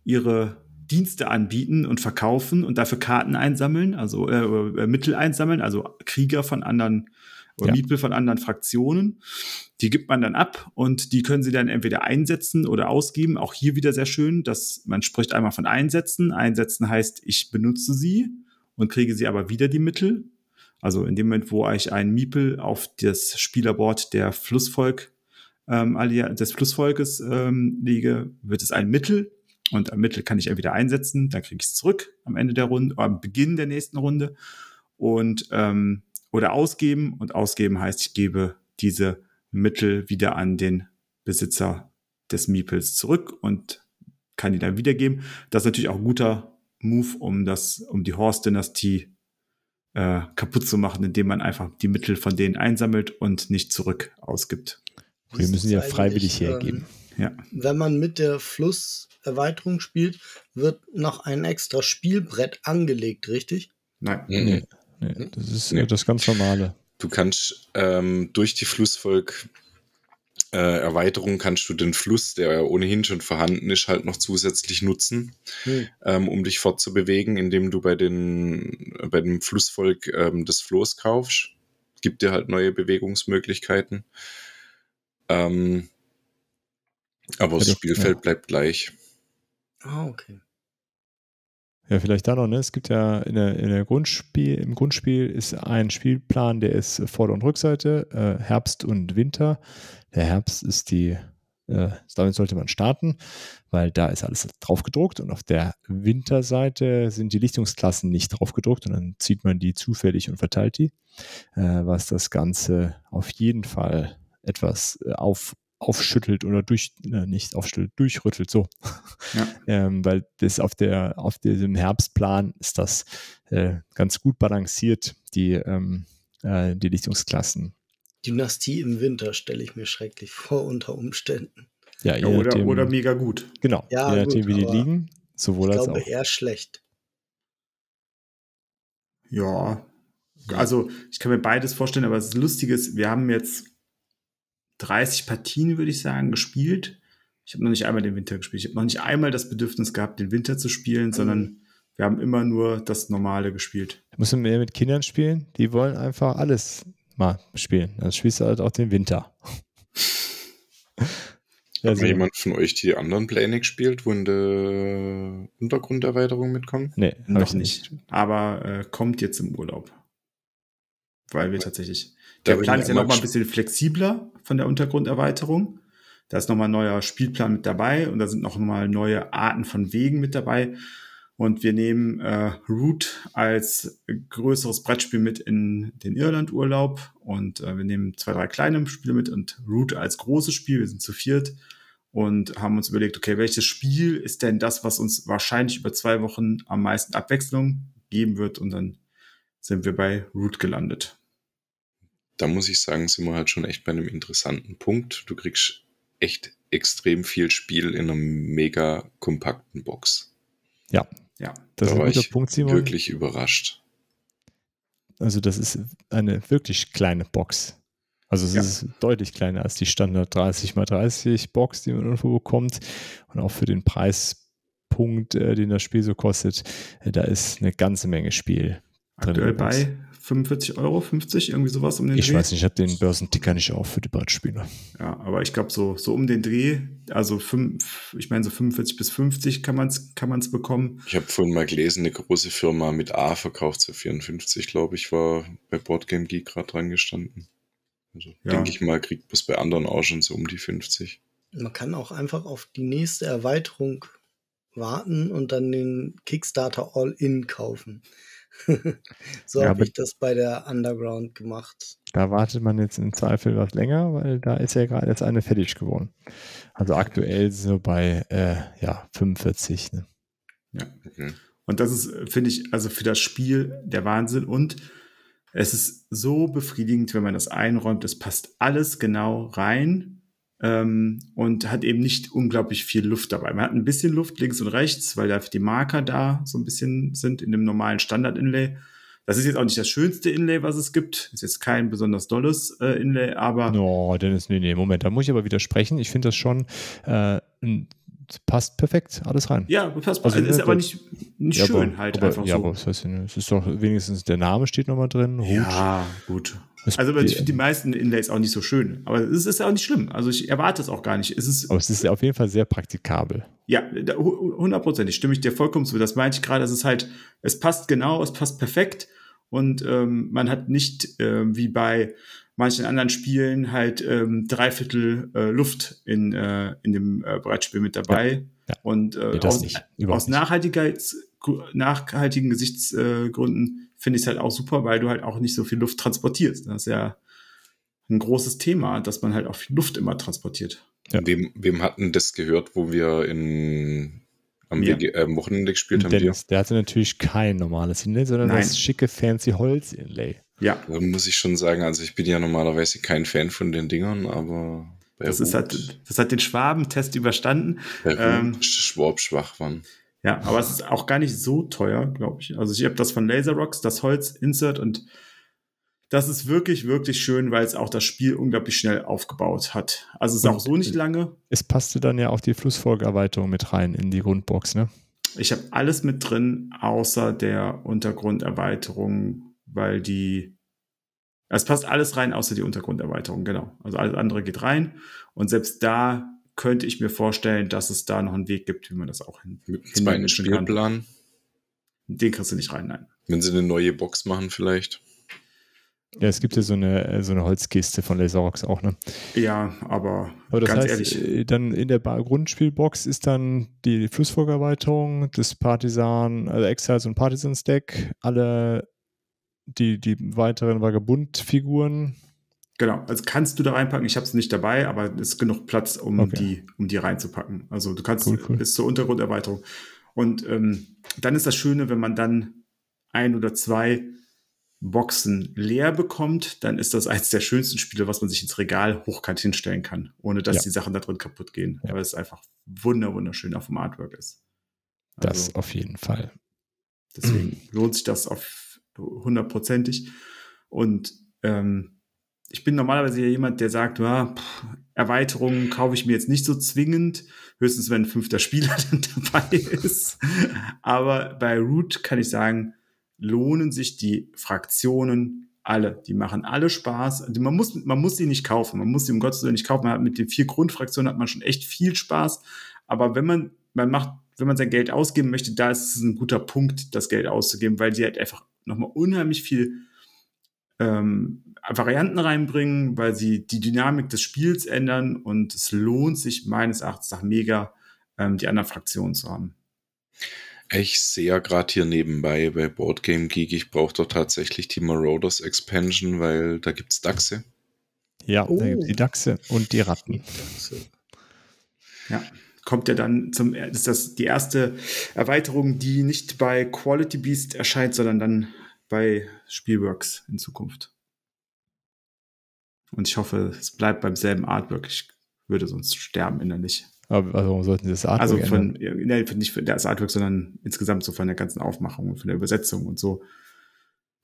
ihre Dienste anbieten und verkaufen und dafür Karten einsammeln, also äh, äh Mittel einsammeln, also Krieger von anderen oder ja. Miepel von anderen Fraktionen. Die gibt man dann ab und die können sie dann entweder einsetzen oder ausgeben. Auch hier wieder sehr schön, dass man spricht einmal von einsetzen. Einsetzen heißt, ich benutze sie und kriege sie aber wieder die Mittel. Also in dem Moment, wo ich einen Miepel auf das Spielerboard der Flussvolk ähm, des Flussvolkes ähm, lege, wird es ein Mittel und ein Mittel kann ich entweder einsetzen, dann kriege ich es zurück am Ende der Runde, am Beginn der nächsten Runde und ähm, oder ausgeben und ausgeben heißt, ich gebe diese Mittel wieder an den Besitzer des Miepels zurück und kann die dann wiedergeben. Das ist natürlich auch ein guter Move, um das, um die Horst-Dynastie äh, kaputt zu machen, indem man einfach die Mittel von denen einsammelt und nicht zurück ausgibt. Wir müssen ja freiwillig hergeben. Ähm, ja. Wenn man mit der Flusserweiterung spielt, wird noch ein extra Spielbrett angelegt, richtig? Nein. Nee, nee das ist nee. das ganz normale. Du kannst ähm, durch die Flussvolk äh, Erweiterung kannst du den Fluss, der ohnehin schon vorhanden ist, halt noch zusätzlich nutzen, hm. ähm, um dich fortzubewegen, indem du bei, den, bei dem Flussvolk ähm, das Floß kaufst. Gibt dir halt neue Bewegungsmöglichkeiten. Ähm, aber ja, das Spielfeld ja. bleibt gleich. Ah, okay. Ja, vielleicht da noch, ne? Es gibt ja in der, in der Grundspiel, im Grundspiel ist ein Spielplan, der ist Vorder- und Rückseite, äh, Herbst und Winter. Der Herbst ist die, äh, damit sollte man starten, weil da ist alles drauf gedruckt und auf der Winterseite sind die Lichtungsklassen nicht drauf gedruckt und dann zieht man die zufällig und verteilt die, äh, was das Ganze auf jeden Fall etwas äh, auf, aufschüttelt oder durch, äh, nicht aufschüttelt, durchrüttelt, so. Ja. (laughs) ähm, weil das auf der, auf diesem Herbstplan ist das äh, ganz gut balanciert, die, ähm, äh, die Lichtungsklassen. Dynastie im Winter stelle ich mir schrecklich vor unter Umständen. Ja, ja oder, nachdem, oder mega gut. Genau, ja, je nachdem, wie die liegen, sowohl ich als glaube auch. eher schlecht. Ja, also ich kann mir beides vorstellen, aber das Lustige ist, wir haben jetzt 30 Partien, würde ich sagen, gespielt. Ich habe noch nicht einmal den Winter gespielt. Ich habe noch nicht einmal das Bedürfnis gehabt, den Winter zu spielen, sondern wir haben immer nur das Normale gespielt. Musst du mehr mit Kindern spielen? Die wollen einfach alles mal spielen. Dann spielst du halt auch den Winter. (laughs) Also, Hat jemand von euch die anderen Pläne gespielt, wo in der Untergrunderweiterung mitkommen? Nee, noch nicht. Aber äh, kommt jetzt im Urlaub. Weil wir tatsächlich der Plan ist ja nochmal ein bisschen flexibler von der Untergrunderweiterung. Da ist nochmal ein neuer Spielplan mit dabei und da sind noch mal neue Arten von Wegen mit dabei. Und wir nehmen äh, Root als größeres Brettspiel mit in den Irlandurlaub und äh, wir nehmen zwei, drei kleine Spiele mit und Root als großes Spiel. Wir sind zu viert und haben uns überlegt, okay, welches Spiel ist denn das, was uns wahrscheinlich über zwei Wochen am meisten Abwechslung geben wird? Und dann sind wir bei Root gelandet da muss ich sagen, sind wir halt schon echt bei einem interessanten Punkt. Du kriegst echt extrem viel Spiel in einer mega kompakten Box. Ja, ja. Das da ist war ein guter ich Punkt, Simon. wirklich überrascht. Also das ist eine wirklich kleine Box. Also es Ja. ist deutlich kleiner als die Standard 30 x 30 Box, die man irgendwo bekommt. Und auch für den Preispunkt, äh, den das Spiel so kostet, äh, da ist eine ganze Menge Spiel. drin Aktuell bei 45 Euro, 50, irgendwie sowas um den Ich Dreh. weiß nicht, ich habe den Börsenticker nicht auf für die Brettspiele. Ja, aber ich glaube, so, so um den Dreh, also fünf, ich meine, so 45 bis 50 kann man es kann man's bekommen. Ich habe vorhin mal gelesen, eine große Firma mit A verkauft zu 54, glaube ich, war bei Boardgame Geek gerade dran gestanden. Also Ja. denke ich mal, kriegt man es bei anderen auch schon so um die 50. Man kann auch einfach auf die nächste Erweiterung warten und dann den Kickstarter All-In kaufen. (laughs) so Ja, habe ich das bei der Underground gemacht. Da wartet man jetzt im Zweifel was länger, weil da ist ja gerade jetzt eine fertig geworden. Also aktuell so bei äh, ja, 45. Ne? Ja. Okay. Und das ist, finde ich, also für das Spiel der Wahnsinn. Und es ist so befriedigend, wenn man das einräumt. Es passt alles genau rein ähm, und hat eben nicht unglaublich viel Luft dabei. Man hat ein bisschen Luft links und rechts, weil da die Marker da so ein bisschen sind in dem normalen Standard-Inlay. Das ist jetzt auch nicht das schönste Inlay, was es gibt. Ist jetzt kein besonders dolles äh, Inlay, aber No, Dennis, nee, nee, Moment, da muss ich aber widersprechen. Ich finde das schon, äh, ein- passt perfekt alles rein. ja, passt. Also, ist aber das- nicht, nicht Ja, schön aber, halt aber, einfach ja, so. aber was heißt denn, es ist doch wenigstens der Name steht nochmal drin. Hut. Ja, gut. Es- Also ich finde die meisten Inlays auch nicht so schön. Aber es ist ja auch nicht schlimm. Also ich erwarte es auch gar nicht. Es ist, Aber es ist auf jeden Fall sehr praktikabel. ja, hundertprozentig stimme ich dir vollkommen zu. Das meinte ich gerade. Es ist halt, es passt genau, es passt perfekt. Und ähm, man hat nicht ähm, wie bei manchen anderen Spielen halt ähm, dreiviertel äh, Luft in, äh, in dem äh, Brettspiel mit dabei. Ja. Und äh, Nee, das aus, nicht. Aus. Nachhaltigkeits, nachhaltigen Gesichtsgründen finde ich es halt auch super, weil du halt auch nicht so viel Luft transportierst. Das ist ja ein großes Thema, dass man halt auch viel Luft immer transportiert. Ja. Wem, wem hatten das gehört, wo wir in, am. WG, äh, Wochenende gespielt haben? Dennis, der hatte natürlich kein normales Inlay, sondern Nein. das schicke, fancy Holz-Inlay. Ja, Da muss ich schon sagen, also ich bin ja normalerweise kein Fan von den Dingern, aber bei das ist halt, das hat den Schwabentest überstanden. ähm, Schwab schwach waren. Ja, aber es ist auch gar nicht so teuer, glaube ich. Also ich habe das von Laser Rocks, das Holz-Insert und das ist wirklich, wirklich schön, weil es auch das Spiel unglaublich schnell aufgebaut hat. Also es ist Und- auch so nicht lange. Es passte dann ja auch die Flussfolgeerweiterung mit rein in die Grundbox, ne? Ich habe alles mit drin, außer der Untergrunderweiterung, weil die. Es passt alles rein, außer die Untergrunderweiterung, genau. Also alles andere geht rein. Und selbst da könnte ich mir vorstellen, dass es da noch einen Weg gibt, wie man das auch hin. Mit einem zweiten hinmischen kann. Spielplan. Den kriegst du nicht rein, nein. Wenn sie eine neue Box machen, vielleicht. Ja, es gibt ja so eine, so eine Holzkiste von Laserox auch, ne? Ja, aber, Aber das ganz heißt, ehrlich. äh, dann in der Grundspielbox ist dann die Flussfolgeerweiterung, das Partisan, also Exiles und Partisan-Stack, alle die, die weiteren Vagabund-Figuren. Genau, also kannst du da reinpacken. Ich habe es nicht dabei, aber es ist genug Platz, um Okay. die, um die reinzupacken. Also du kannst Cool, cool. bis zur Untergrunderweiterung. Und ähm, dann ist das Schöne, wenn man dann ein oder zwei Boxen leer bekommt, dann ist das (laughs) eines der schönsten Spiele, was man sich ins Regal hochkant hinstellen kann, ohne dass Ja. die Sachen da drin kaputt gehen. Ja. Weil es einfach wunder, wunderschön auf dem Artwork ist. Das Also- auf jeden Fall. Deswegen lohnt sich das auf hundertprozentig. Und ähm, ich bin normalerweise ja jemand, der sagt, ja, Erweiterungen kaufe ich mir jetzt nicht so zwingend, höchstens wenn ein fünfter Spieler (laughs) dann dabei ist. Aber bei Root kann ich sagen, lohnen sich die Fraktionen alle. Die machen alle Spaß. Man muss, man muss sie nicht kaufen. Man muss sie um Gottes Willen nicht kaufen. Man hat mit den vier Grundfraktionen hat man schon echt viel Spaß. Aber wenn man, man macht, wenn man sein Geld ausgeben möchte, da ist es ein guter Punkt, das Geld auszugeben, weil die halt einfach nochmal unheimlich viel ähm, Varianten reinbringen, weil sie die Dynamik des Spiels ändern und es lohnt sich meines Erachtens nach mega, ähm, die anderen Fraktionen zu haben. Ich sehe ja gerade hier nebenbei bei Boardgame Geek, ich brauche doch tatsächlich die Marauders Expansion, weil da gibt's Dachse. Ja, da Oh. gibt es die Dachse und die Ratten. Ja, kommt ja dann zum, das ist das die erste Erweiterung, die nicht bei Quality Beast erscheint, sondern dann bei Spielworks in Zukunft. Und ich hoffe, es bleibt beim selben Artwork. Ich würde sonst sterben innerlich. Aber warum sollten sie das Artwork Also von, ne, nicht für das Artwork, sondern insgesamt so von der ganzen Aufmachung und von der Übersetzung und so,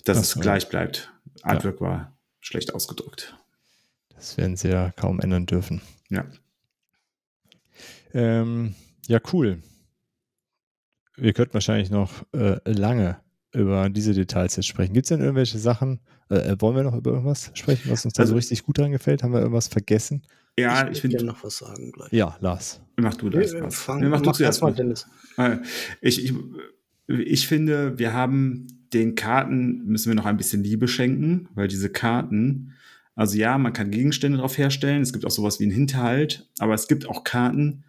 dass so. es gleich bleibt. Artwork ja. war schlecht ausgedrückt. Das werden sie ja kaum ändern dürfen. Ja. Ähm, ja, cool. Wir könnten wahrscheinlich noch äh, lange über diese Details jetzt sprechen. Gibt es denn irgendwelche Sachen, äh, äh, wollen wir noch über irgendwas sprechen, was uns da so also richtig gut dran gefällt? Haben wir irgendwas vergessen? Ja, ich, ich finde. noch was sagen gleich. Ja, Lars. Mach du das. Wir, fangen, mach, mach du erst mal, Dennis. Äh, ich, ich, ich finde, wir haben den Karten, müssen wir noch ein bisschen Liebe schenken, weil diese Karten, also ja, man kann Gegenstände darauf herstellen, es gibt auch sowas wie einen Hinterhalt, aber es gibt auch Karten,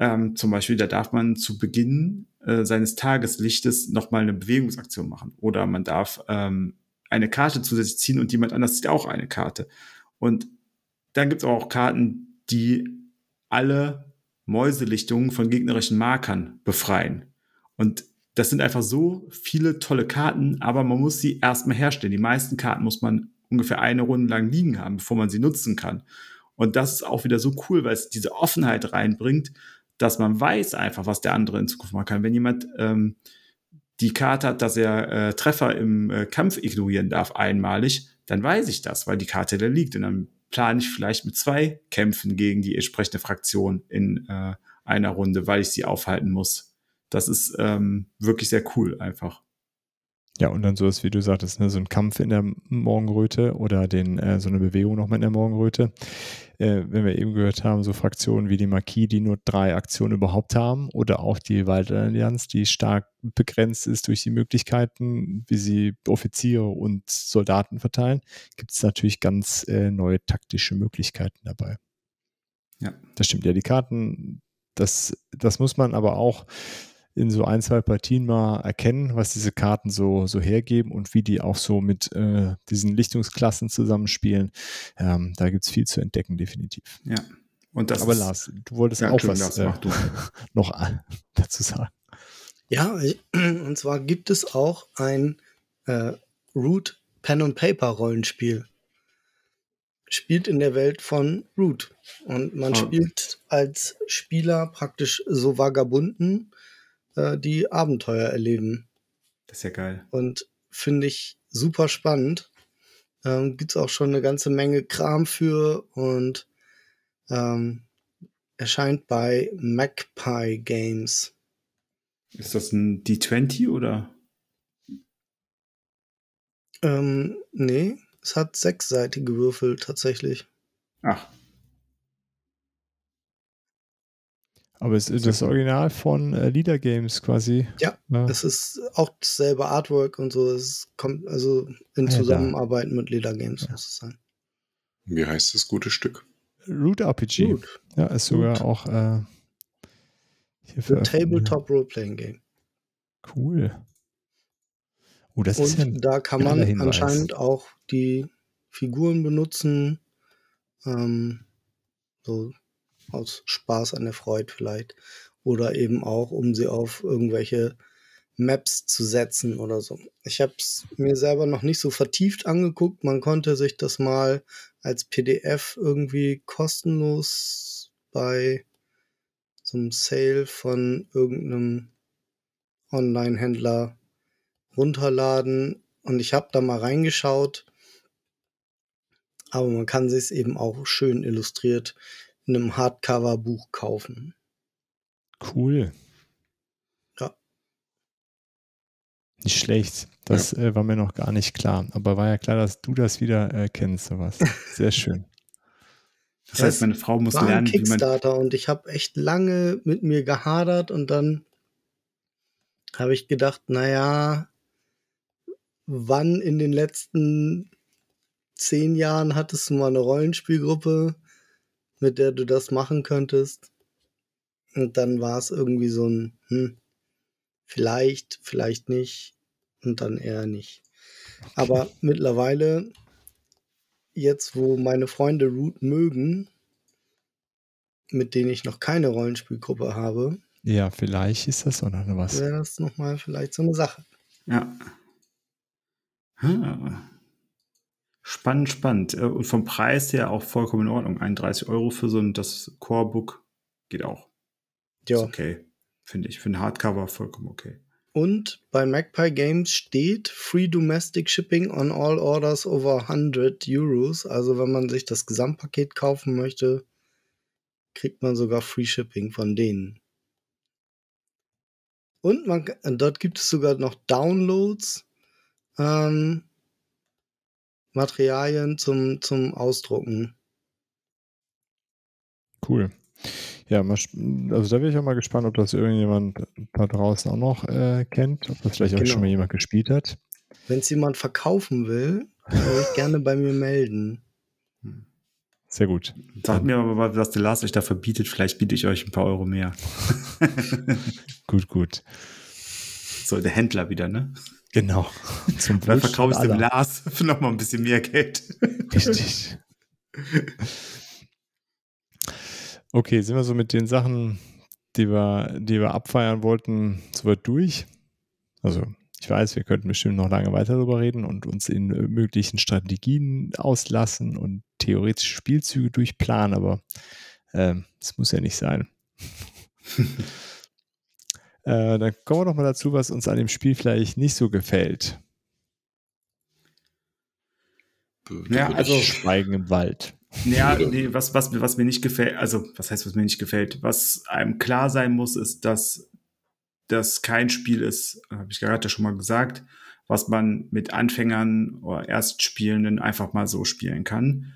ähm, zum Beispiel, da darf man zu Beginn äh, seines Tageslichtes nochmal eine Bewegungsaktion machen. Oder man darf ähm, eine Karte zusätzlich ziehen und jemand anders zieht auch eine Karte. Und dann gibt es auch Karten, die alle Mäuselichtungen von gegnerischen Markern befreien. Und das sind einfach so viele tolle Karten, aber man muss sie erstmal herstellen. Die meisten Karten muss man ungefähr eine Runde lang liegen haben, bevor man sie nutzen kann. Und das ist auch wieder so cool, weil es diese Offenheit reinbringt, dass man weiß einfach, was der andere in Zukunft machen kann. Wenn jemand ähm, die Karte hat, dass er äh, Treffer im äh, Kampf ignorieren darf einmalig, dann weiß ich das, weil die Karte da liegt. Und dann plane ich vielleicht mit zwei Kämpfen gegen die entsprechende Fraktion in äh, einer Runde, weil ich sie aufhalten muss. Das ist ähm, wirklich sehr cool einfach. Ja, und dann so ist, wie du sagtest, ne, so ein Kampf in der Morgenröte oder den, äh, so eine Bewegung nochmal in der Morgenröte. Äh, wenn wir eben gehört haben, so Fraktionen wie die Marquis, die nur drei Aktionen überhaupt haben, oder auch die Waldallianz, die stark begrenzt ist durch die Möglichkeiten, wie sie Offiziere und Soldaten verteilen, gibt es natürlich ganz äh, neue taktische Möglichkeiten dabei. Ja. Das stimmt ja, die Karten, das, das muss man aber auch in so ein, zwei Partien mal erkennen, was diese Karten so, so hergeben und wie die auch so mit äh, diesen Lichtungsklassen zusammenspielen. Ähm, da gibt es viel zu entdecken, definitiv. Ja. Und das Aber Lars, du wolltest ja, auch was äh, (laughs) noch dazu sagen. Ja, (clears throat) und zwar gibt es auch ein äh, Root Pen and Paper Rollenspiel. Spielt in der Welt von Root. Und man oh. spielt als Spieler praktisch so Vagabunden, äh, die Abenteuer erleben. Das ist ja geil. Und finde ich super spannend. Ähm, Gibt es auch schon eine ganze Menge Kram für und ähm, erscheint bei Magpie Games. Ist das ein D20 oder? Ähm, nee, es hat sechsseitige Würfel tatsächlich. Ach. Aber es ist das Original von äh, Leader Games quasi. Ja, ja, es ist auch dasselbe Artwork und so. Es kommt also in ah, Zusammenarbeit ja, mit Leader Games, ja. muss es sein. Wie heißt das gute Stück? Root RPG. Root. Ja, ist sogar Root. auch äh, hier für Tabletop Roleplaying Game. Cool. Oh, das und ist ja da kann man anscheinend auch die Figuren benutzen. Ähm, so aus Spaß an der Freude vielleicht. Oder eben auch, um sie auf irgendwelche Maps zu setzen oder so. Ich habe es mir selber noch nicht so vertieft angeguckt. Man konnte sich das mal als PDF irgendwie kostenlos bei so einem Sale von irgendeinem Online-Händler runterladen. Und ich habe da mal reingeschaut. Aber man kann sich eben auch schön illustriert in einem Hardcover-Buch kaufen. Cool. Ja. Nicht schlecht. Das ja. äh, war mir noch gar nicht klar. Aber war ja klar, dass du das wieder äh, kennst, sowas. Sehr schön. Das heißt, meine Frau muss war lernen, ein Kickstarter und ich habe echt lange mit mir gehadert und dann habe ich gedacht, naja, wann in den letzten zehn Jahren hattest du mal eine Rollenspielgruppe, mit der du das machen könntest. Und dann war es irgendwie so ein, hm, vielleicht, vielleicht nicht und dann eher nicht. Okay. Aber mittlerweile, jetzt wo meine Freunde Root mögen, mit denen ich noch keine Rollenspielgruppe habe. Ja, vielleicht ist das auch noch was. Wäre das nochmal vielleicht so eine Sache. Ja. Hm. Spannend, spannend. Äh, und vom Preis her auch vollkommen in Ordnung. 31 Euro für so ein das Core-Book geht auch. Ja. Ist okay. Finde ich. Für ein Hardcover vollkommen okay. Und bei Magpie Games steht Free Domestic Shipping on all orders over 100 Euros. Also wenn man sich das Gesamtpaket kaufen möchte, kriegt man sogar Free Shipping von denen. Und man, dort gibt es sogar noch Downloads, ähm, Materialien zum, zum Ausdrucken. Cool. Ja, also da bin ich auch mal gespannt, ob das irgendjemand da draußen auch noch äh, kennt, ob das vielleicht genau. auch schon mal jemand gespielt hat. Wenn es jemand verkaufen will, kann ich gerne bei mir melden. Sehr gut. Sagt mir aber mal, was der Lars euch da verbietet. Vielleicht biete ich euch ein paar Euro mehr. gut, gut. So, der Händler wieder, ne? Genau. (laughs) Zum Dann verkaufst du dem Lars (laughs) für nochmal ein bisschen mehr Geld. Richtig. Okay, sind wir so mit den Sachen, die wir, die wir abfeiern wollten, soweit durch? Also, ich weiß, wir könnten bestimmt noch lange weiter darüber reden und uns in möglichen Strategien auslassen und theoretische Spielzüge durchplanen, aber es äh, muss ja nicht sein. (laughs) äh, dann kommen wir doch mal dazu, was uns an dem Spiel vielleicht nicht so gefällt. Ja, also Schweigen im Wald. Ja, nee, was, was, was mir nicht gefällt, also was heißt, was mir nicht gefällt? Was einem klar sein muss, ist, dass das kein Spiel ist, habe ich gerade schon mal gesagt, was man mit Anfängern oder Erstspielenden einfach mal so spielen kann.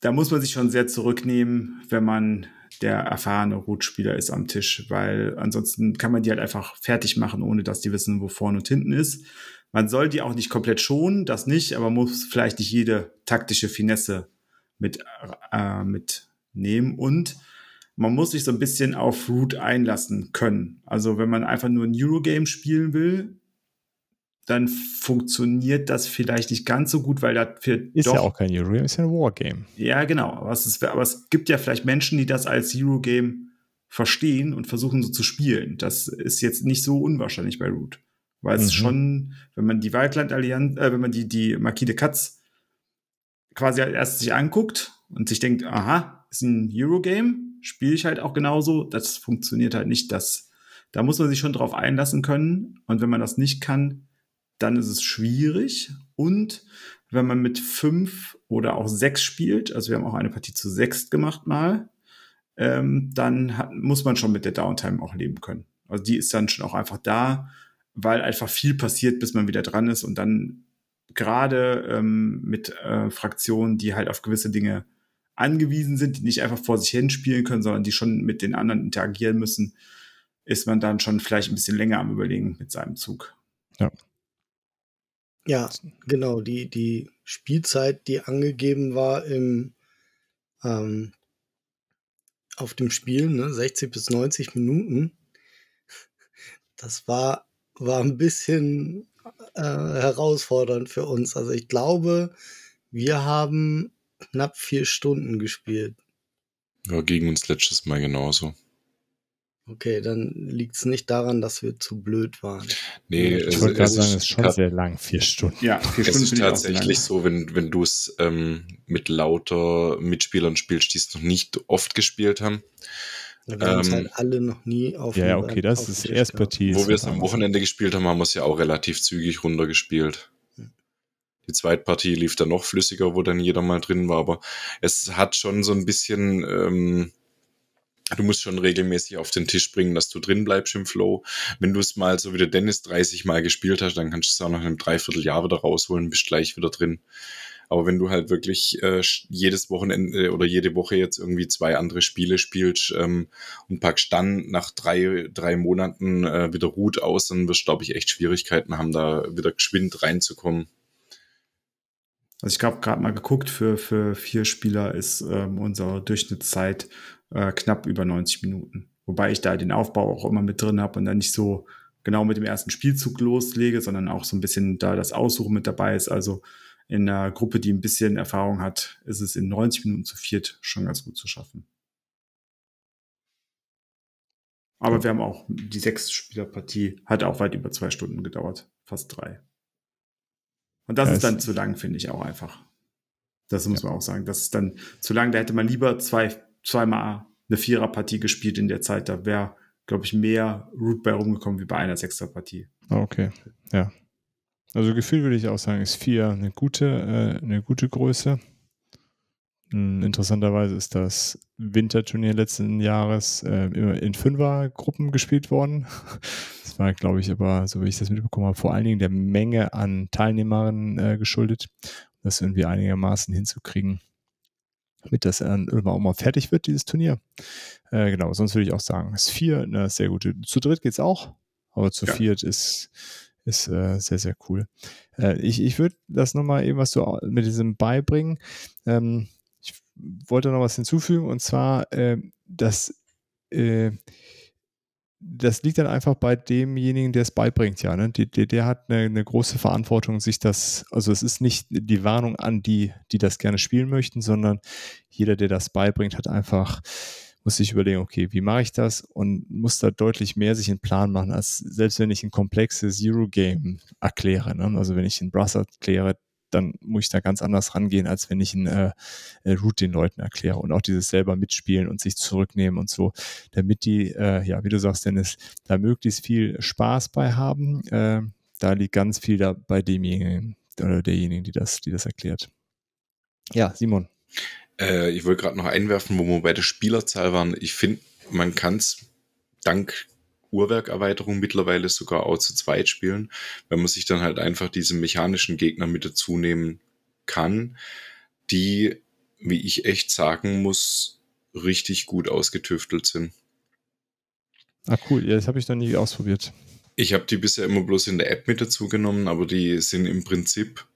Da muss man sich schon sehr zurücknehmen, wenn man der erfahrene Root-Spieler ist am Tisch, weil ansonsten kann man die halt einfach fertig machen, ohne dass die wissen, wo vorne und hinten ist. Man soll die auch nicht komplett schonen, das nicht, aber muss vielleicht nicht jede taktische Finesse mit, äh, mitnehmen und man muss sich so ein bisschen auf Root einlassen können. Also wenn man einfach nur ein Eurogame spielen will, dann funktioniert das vielleicht nicht ganz so gut, weil dafür ist doch, ja auch kein Eurogame, ist ja ein Wargame. Ja, genau. Aber es, ist, aber es gibt ja vielleicht Menschen, die das als Eurogame verstehen und versuchen so zu spielen. Das ist jetzt nicht so unwahrscheinlich bei Root. Weil es mhm. schon, wenn man die Waldland-Allianz, äh, wenn man die, die Marquis de Katz quasi erst sich anguckt und sich denkt, aha, ist ein Eurogame, spiele ich halt auch genauso. Das funktioniert halt nicht. Das, da muss man sich schon drauf einlassen können. Und wenn man das nicht kann, dann ist es schwierig. Und wenn man mit fünf oder auch sechs spielt, also wir haben auch eine Partie zu sechs gemacht mal, ähm, dann hat, muss man schon mit der Downtime auch leben können. Also die ist dann schon auch einfach da, weil einfach viel passiert, bis man wieder dran ist und dann gerade ähm, mit äh, Fraktionen, die halt auf gewisse Dinge angewiesen sind, die nicht einfach vor sich hin spielen können, sondern die schon mit den anderen interagieren müssen, ist man dann schon vielleicht ein bisschen länger am Überlegen mit seinem Zug. Ja. Ja, genau. Die, die Spielzeit, die angegeben war im, ähm, auf dem Spiel, ne, 60 bis 90 Minuten, (laughs) das war, war ein bisschen äh, herausfordernd für uns. Also ich glaube, wir haben knapp vier Stunden gespielt. Ja, gegen uns letztes Mal genauso. Okay, dann liegt es nicht daran, dass wir zu blöd waren. Nee, ich wollte gerade sagen, es ist schon sehr lang, vier Stunden. Ja, vier Stunden es ist tatsächlich so, wenn, wenn du es ähm, mit lauter Mitspielern spielst, die es noch nicht oft gespielt haben. Wir haben es halt alle noch nie auf Ja, okay, das ist Erstpartie. Wo wir es am Wochenende gespielt haben, haben wir es ja auch relativ zügig runtergespielt. Die Zweitpartie lief dann noch flüssiger, wo dann jeder mal drin war, aber es hat schon so ein bisschen, ähm, du musst schon regelmäßig auf den Tisch bringen, dass du drin bleibst im Flow. Wenn du es mal so wie der Dennis 30 Mal gespielt hast, dann kannst du es auch nach einem Dreivierteljahr wieder rausholen, bist gleich wieder drin. Aber wenn du halt wirklich äh, jedes Wochenende oder jede Woche jetzt irgendwie zwei andere Spiele spielst ähm, und packst dann nach drei, drei Monaten äh, wieder Root aus, dann wirst du, glaube ich, echt Schwierigkeiten haben, da wieder geschwind reinzukommen. Also ich habe gerade mal geguckt, für, für vier Spieler ist ähm, unsere Durchschnittszeit äh, knapp über 90 Minuten. Wobei ich da den Aufbau auch immer mit drin habe und dann nicht so genau mit dem ersten Spielzug loslege, sondern auch so ein bisschen da das Aussuchen mit dabei ist. Also in einer Gruppe, die ein bisschen Erfahrung hat, ist es in 90 Minuten zu viert schon ganz gut zu schaffen. Aber wir haben auch die sechs Spielerpartie hat auch weit über zwei Stunden gedauert, fast drei. Und das ja, ist dann zu lang, finde ich auch einfach. Das muss ja. man auch sagen. Das ist dann zu lang. Da hätte man lieber zwei, zweimal eine Viererpartie gespielt in der Zeit. Da wäre, glaube ich, mehr Root bei rumgekommen wie bei einer Sechserpartie. Okay, ja. Also Gefühl würde ich auch sagen, ist vier eine gute, äh, eine gute Größe. Hm, interessanterweise ist das Winterturnier letzten Jahres äh, immer in Fünfergruppen gespielt worden. Das war, glaube ich, aber, so wie ich das mitbekommen habe, vor allen Dingen der Menge an Teilnehmerinnen äh, geschuldet, das irgendwie einigermaßen hinzukriegen, damit das dann irgendwann auch mal fertig wird, dieses Turnier. Äh, genau, sonst würde ich auch sagen, ist vier eine sehr gute. Zu dritt geht es auch, aber zu ja. viert ist, ist äh, sehr, sehr cool. Äh, ich ich würde das nochmal eben was so mit diesem beibringen. Ähm, ich wollte noch was hinzufügen und zwar, äh, dass äh, das liegt dann einfach bei demjenigen, der es beibringt, ja. Ne? Die, die, der hat eine, eine, große Verantwortung, sich das, also es ist nicht die Warnung an die, die das gerne spielen möchten, sondern jeder, der das beibringt, hat einfach, muss sich überlegen, okay, wie mache ich das? Und muss da deutlich mehr sich einen Plan machen, als selbst wenn ich ein komplexes Zero-Game erkläre. Ne? Also wenn ich ein Brass erkläre, dann muss ich da ganz anders rangehen, als wenn ich ein äh, äh, Root den Leuten erkläre und auch dieses selber mitspielen und sich zurücknehmen und so, damit die, äh, ja, wie du sagst, Dennis, da möglichst viel Spaß bei haben. Äh, da liegt ganz viel da bei demjenigen oder derjenigen, die das, die das erklärt. Ja, Simon. Äh, ich wollte gerade noch einwerfen, wo wir bei der Spielerzahl waren. Ich finde, man kann es dank Uhrwerkerweiterung mittlerweile sogar auch zu zweit spielen, wenn man sich dann halt einfach diese mechanischen Gegner mit dazu nehmen kann, die, wie ich echt sagen muss, richtig gut ausgetüftelt sind. Ah, cool. Ja, das habe ich noch nie ausprobiert. Ich habe die bisher immer bloß in der App mit dazu genommen, aber die sind im Prinzip,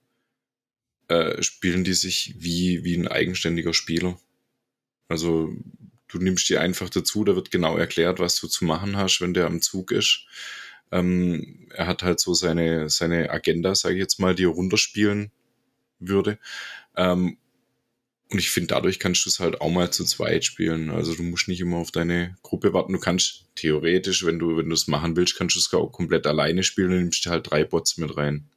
äh, spielen die sich wie, wie ein eigenständiger Spieler. Also du nimmst die einfach dazu, da wird genau erklärt, was du zu machen hast, wenn der am Zug ist. Ähm, er hat halt so seine, seine Agenda, sage ich jetzt mal, die er runterspielen würde. Ähm, und ich finde, dadurch kannst du es halt auch mal zu zweit spielen. Also du musst nicht immer auf deine Gruppe warten. Du kannst theoretisch, wenn du, wenn du es machen willst, kannst du es auch komplett alleine spielen und nimmst halt drei Bots mit rein.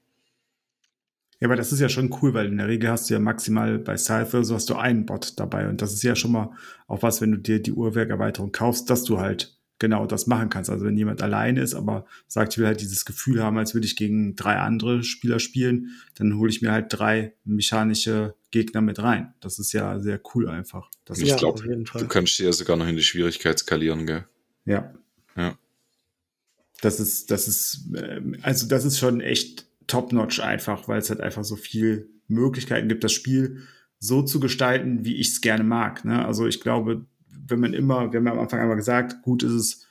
Ja, aber das ist ja schon cool, weil in der Regel hast du ja maximal bei Cypher, so hast du einen Bot dabei. Und das ist ja schon mal auch was, wenn du dir die Uhrwerkerweiterung kaufst, dass du halt genau das machen kannst. Also wenn jemand alleine ist, aber sagt, ich will halt dieses Gefühl haben, als würde ich gegen drei andere Spieler spielen, dann hole ich mir halt drei mechanische Gegner mit rein. Das ist ja sehr cool einfach. Das ich glaube, du kannst dir ja sogar noch in die Schwierigkeit skalieren, gell? Ja. Ja. Das ist, das ist, ähm, also das ist schon echt top-notch einfach, weil es halt einfach so viel Möglichkeiten gibt, das Spiel so zu gestalten, wie ich es gerne mag. Ne? Also ich glaube, wenn man immer, wir haben ja am Anfang einmal gesagt, gut ist es,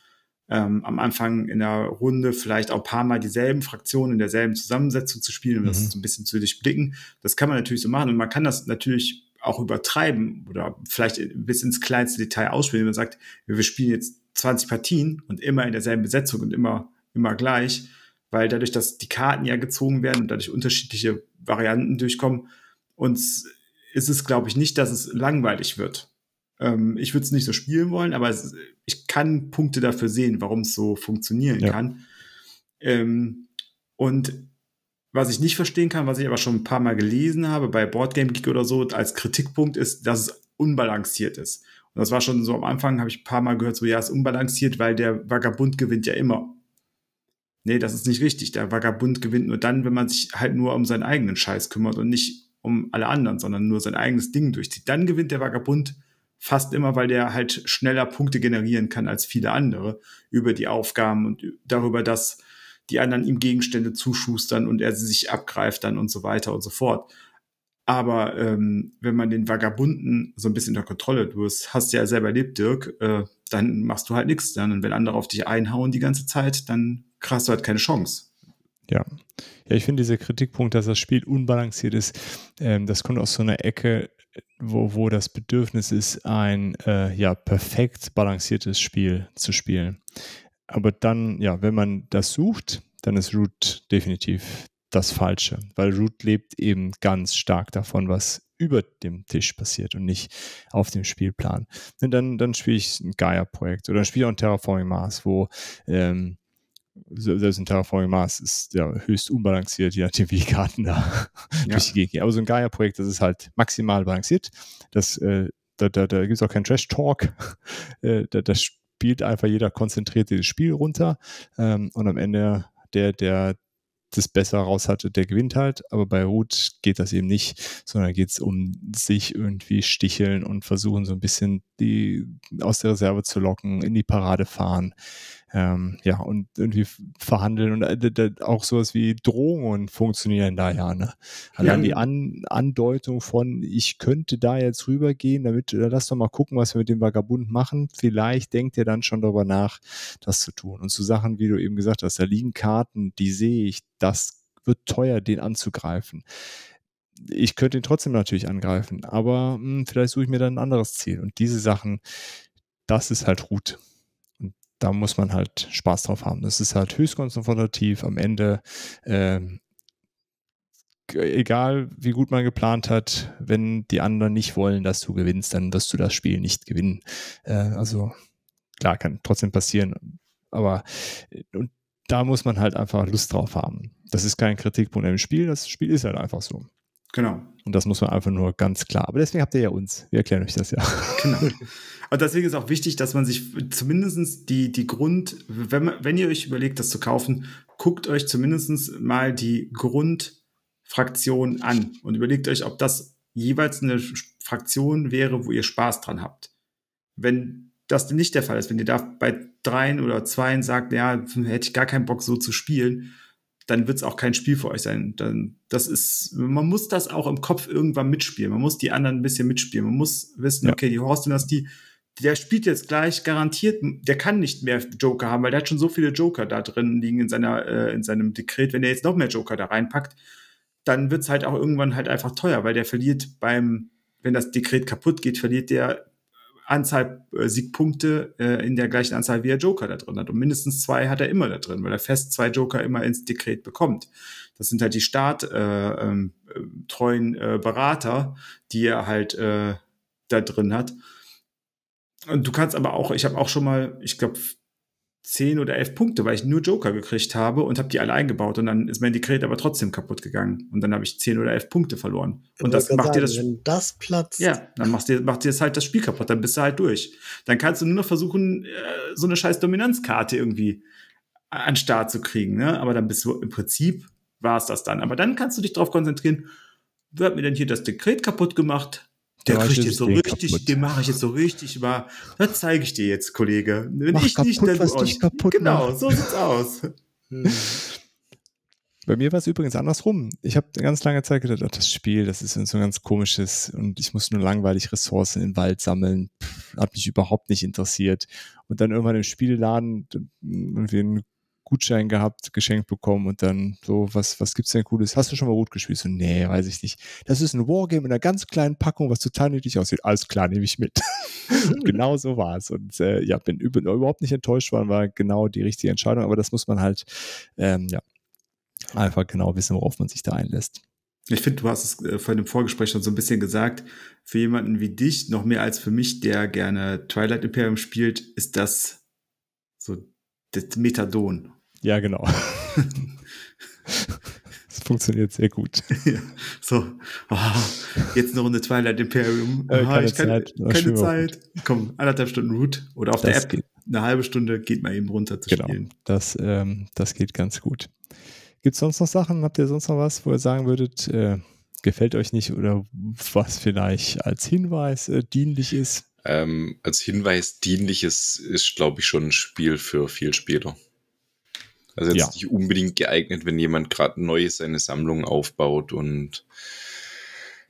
ähm, am Anfang in der Runde vielleicht auch ein paar Mal dieselben Fraktionen in derselben Zusammensetzung zu spielen und mhm. das so ein bisschen zu durchblicken. Das kann man natürlich so machen und man kann das natürlich auch übertreiben oder vielleicht bis ins kleinste Detail ausspielen. Wenn man sagt, wir spielen jetzt 20 Partien und immer in derselben Besetzung und immer, immer gleich, weil dadurch, dass die Karten ja gezogen werden und dadurch unterschiedliche Varianten durchkommen, uns ist es, glaube ich, nicht, dass es langweilig wird. Ähm, ich würde es nicht so spielen wollen, aber es, ich kann Punkte dafür sehen, warum es so funktionieren ja. kann. Ähm, und was ich nicht verstehen kann, was ich aber schon ein paar Mal gelesen habe bei Boardgame Geek oder so als Kritikpunkt ist, dass es unbalanciert ist. Und das war schon so am Anfang, habe ich ein paar Mal gehört, so ja, es ist unbalanciert, weil der Vagabund gewinnt ja immer. Nee, das ist nicht richtig. Der Vagabund gewinnt nur dann, wenn man sich halt nur um seinen eigenen Scheiß kümmert und nicht um alle anderen, sondern nur sein eigenes Ding durchzieht. Dann gewinnt der Vagabund fast immer, weil der halt schneller Punkte generieren kann als viele andere über die Aufgaben und darüber, dass die anderen ihm Gegenstände zuschustern und er sie sich abgreift dann und so weiter und so fort. Aber ähm, wenn man den Vagabunden so ein bisschen unter Kontrolle, du hast ja selber erlebt, Dirk, äh, dann machst du halt nichts. Dann. Und wenn andere auf dich einhauen die ganze Zeit, dann hast du halt keine Chance. Ja. Ja, ich finde dieser Kritikpunkt, dass das Spiel unbalanciert ist, ähm, das kommt aus so einer Ecke, wo, wo das Bedürfnis ist, ein äh, ja, perfekt balanciertes Spiel zu spielen. Aber dann, ja, wenn man das sucht, dann ist Root definitiv das Falsche, weil Root lebt eben ganz stark davon, was über dem Tisch passiert und nicht auf dem Spielplan. Und dann, dann spiele ich ein Gaia-Projekt oder spiele auch ein Terraforming Mars, wo ähm, selbst in Terraforming Mars ist ja höchst unbalanciert, je nachdem, wie die Karten da (laughs) ja. durch die Gegend gehen. Aber so ein Gaia-Projekt, das ist halt maximal balanciert. Das, äh, da da, da gibt es auch keinen Trash-Talk. (laughs) äh, da, da spielt einfach jeder konzentriert dieses Spiel runter. Ähm, und am Ende der, der das besser raus hatte, der gewinnt halt. Aber bei Root geht das eben nicht, sondern geht es um sich irgendwie sticheln und versuchen so ein bisschen die aus der Reserve zu locken, in die Parade fahren. Ähm, ja, und irgendwie verhandeln und äh, auch sowas wie Drohungen funktionieren da ja. Ne? Allein ja. die An Andeutung von, ich könnte da jetzt rübergehen, damit, äh, lass doch mal gucken, was wir mit dem Vagabund machen. Vielleicht denkt er dann schon darüber nach, das zu tun. Und zu Sachen, wie du eben gesagt hast, da liegen Karten, die sehe ich, das wird teuer, den anzugreifen ich könnte ihn trotzdem natürlich angreifen, aber mh, hm, vielleicht suche ich mir dann ein anderes Ziel. Und diese Sachen, das ist halt Root da muss man halt Spaß drauf haben. Das ist halt höchst konfrontativ. Am Ende, äh, egal wie gut man geplant hat, wenn die anderen nicht wollen, dass du gewinnst, dann wirst du das Spiel nicht gewinnen. Äh, also klar, kann trotzdem passieren. Aber und da muss man halt einfach Lust drauf haben. Das ist kein Kritikpunkt im Spiel, das Spiel ist halt einfach so. Genau. Und das muss man einfach nur ganz klar. Aber deswegen habt ihr ja uns. Wir erklären euch das ja. Genau. (laughs) Und deswegen ist auch wichtig, dass man sich zumindest die, die Grund, wenn, man, wenn ihr euch überlegt, das zu kaufen, guckt euch zumindest mal die Grundfraktion an und überlegt euch, ob das jeweils eine Fraktion wäre, wo ihr Spaß dran habt. Wenn das nicht der Fall ist, wenn ihr da bei dreien oder zweien sagt, ja, hätte ich gar keinen Bock so zu spielen, dann wird es auch kein Spiel für euch sein. Dann, das ist, man muss das auch im Kopf irgendwann mitspielen. Man muss die anderen ein bisschen mitspielen. Man muss wissen, ja. okay, die Horst-Dynastie, der spielt jetzt gleich garantiert, der kann nicht mehr Joker haben, weil der hat schon so viele Joker da drin liegen in seiner, äh, in seinem Dekret. Wenn er jetzt noch mehr Joker da reinpackt, dann wird es halt auch irgendwann halt einfach teuer, weil der verliert beim, wenn das Dekret kaputt geht, verliert der Anzahl äh, Siegpunkte äh, in der gleichen Anzahl, wie er Joker da drin hat. Und mindestens zwei hat er immer da drin, weil er fest zwei Joker immer ins Dekret bekommt. Das sind halt die starttreuen äh, äh, äh, Berater, die er halt äh, da drin hat. Und du kannst aber auch, ich habe auch schon mal, ich glaube, zehn oder elf Punkte, weil ich nur Joker gekriegt habe und habe die alle eingebaut und dann ist mein Dekret aber trotzdem kaputt gegangen und dann habe ich zehn oder elf Punkte verloren. Und das macht sagen, dir das wenn das platzt. Ja, dann macht dir macht dir das halt das Spiel kaputt, dann bist du halt durch. Dann kannst du nur noch versuchen äh, so eine scheiß Dominanzkarte irgendwie an Start zu kriegen, ne? Aber dann bist du im Prinzip war es das dann. Aber dann kannst du dich darauf konzentrieren, wer hat mir denn hier das Dekret kaputt gemacht? Der kriegt jetzt so richtig, kaputt. den mache ich jetzt so richtig mal. Das zeige ich dir jetzt, Kollege. Wenn Mach ich kaputt, nicht, dann was dich kaputt Genau, macht. so sieht's aus. Hm. (laughs) Bei mir war es übrigens andersrum. Ich habe eine ganz lange Zeit gedacht, oh, das Spiel, das ist so ein ganz komisches und ich muss nur langweilig Ressourcen im Wald sammeln. Pff, hat mich überhaupt nicht interessiert. Und dann irgendwann im Spielladen irgendwie ein Gutschein gehabt, geschenkt bekommen und dann so, was, was gibt's denn Cooles? Hast du schon mal Root gespielt? So, nee, weiß ich nicht. Das ist ein Wargame in einer ganz kleinen Packung, was total nötig aussieht. Alles klar, nehme ich mit. (laughs) genau so war es. Und äh, ja, bin überhaupt nicht enttäuscht worden, war genau die richtige Entscheidung, aber das muss man halt, ähm, ja, einfach genau wissen, worauf man sich da einlässt. Ich finde, du hast es äh, vor dem Vorgespräch schon so ein bisschen gesagt. Für jemanden wie dich, noch mehr als für mich, der gerne Twilight Imperium spielt, ist das so das Methadon. Ja, genau. (laughs) das funktioniert sehr gut. Ja, so, oh, jetzt eine Runde Twilight Imperium. Oh, keine ich kann, Zeit. Keine Zeit. Komm, anderthalb Stunden Root oder auf das der App geht. eine halbe Stunde geht mal eben runter zu genau, spielen. Das, ähm, das geht ganz gut. Gibt es sonst noch Sachen? Habt ihr sonst noch was, wo ihr sagen würdet, äh, gefällt euch nicht oder was vielleicht als Hinweis äh, dienlich ist? Ähm, als Hinweis dienlich ist, ist glaube ich, schon ein Spiel für viel Spieler. Also jetzt ja. nicht unbedingt geeignet, wenn jemand gerade neu seine Sammlung aufbaut und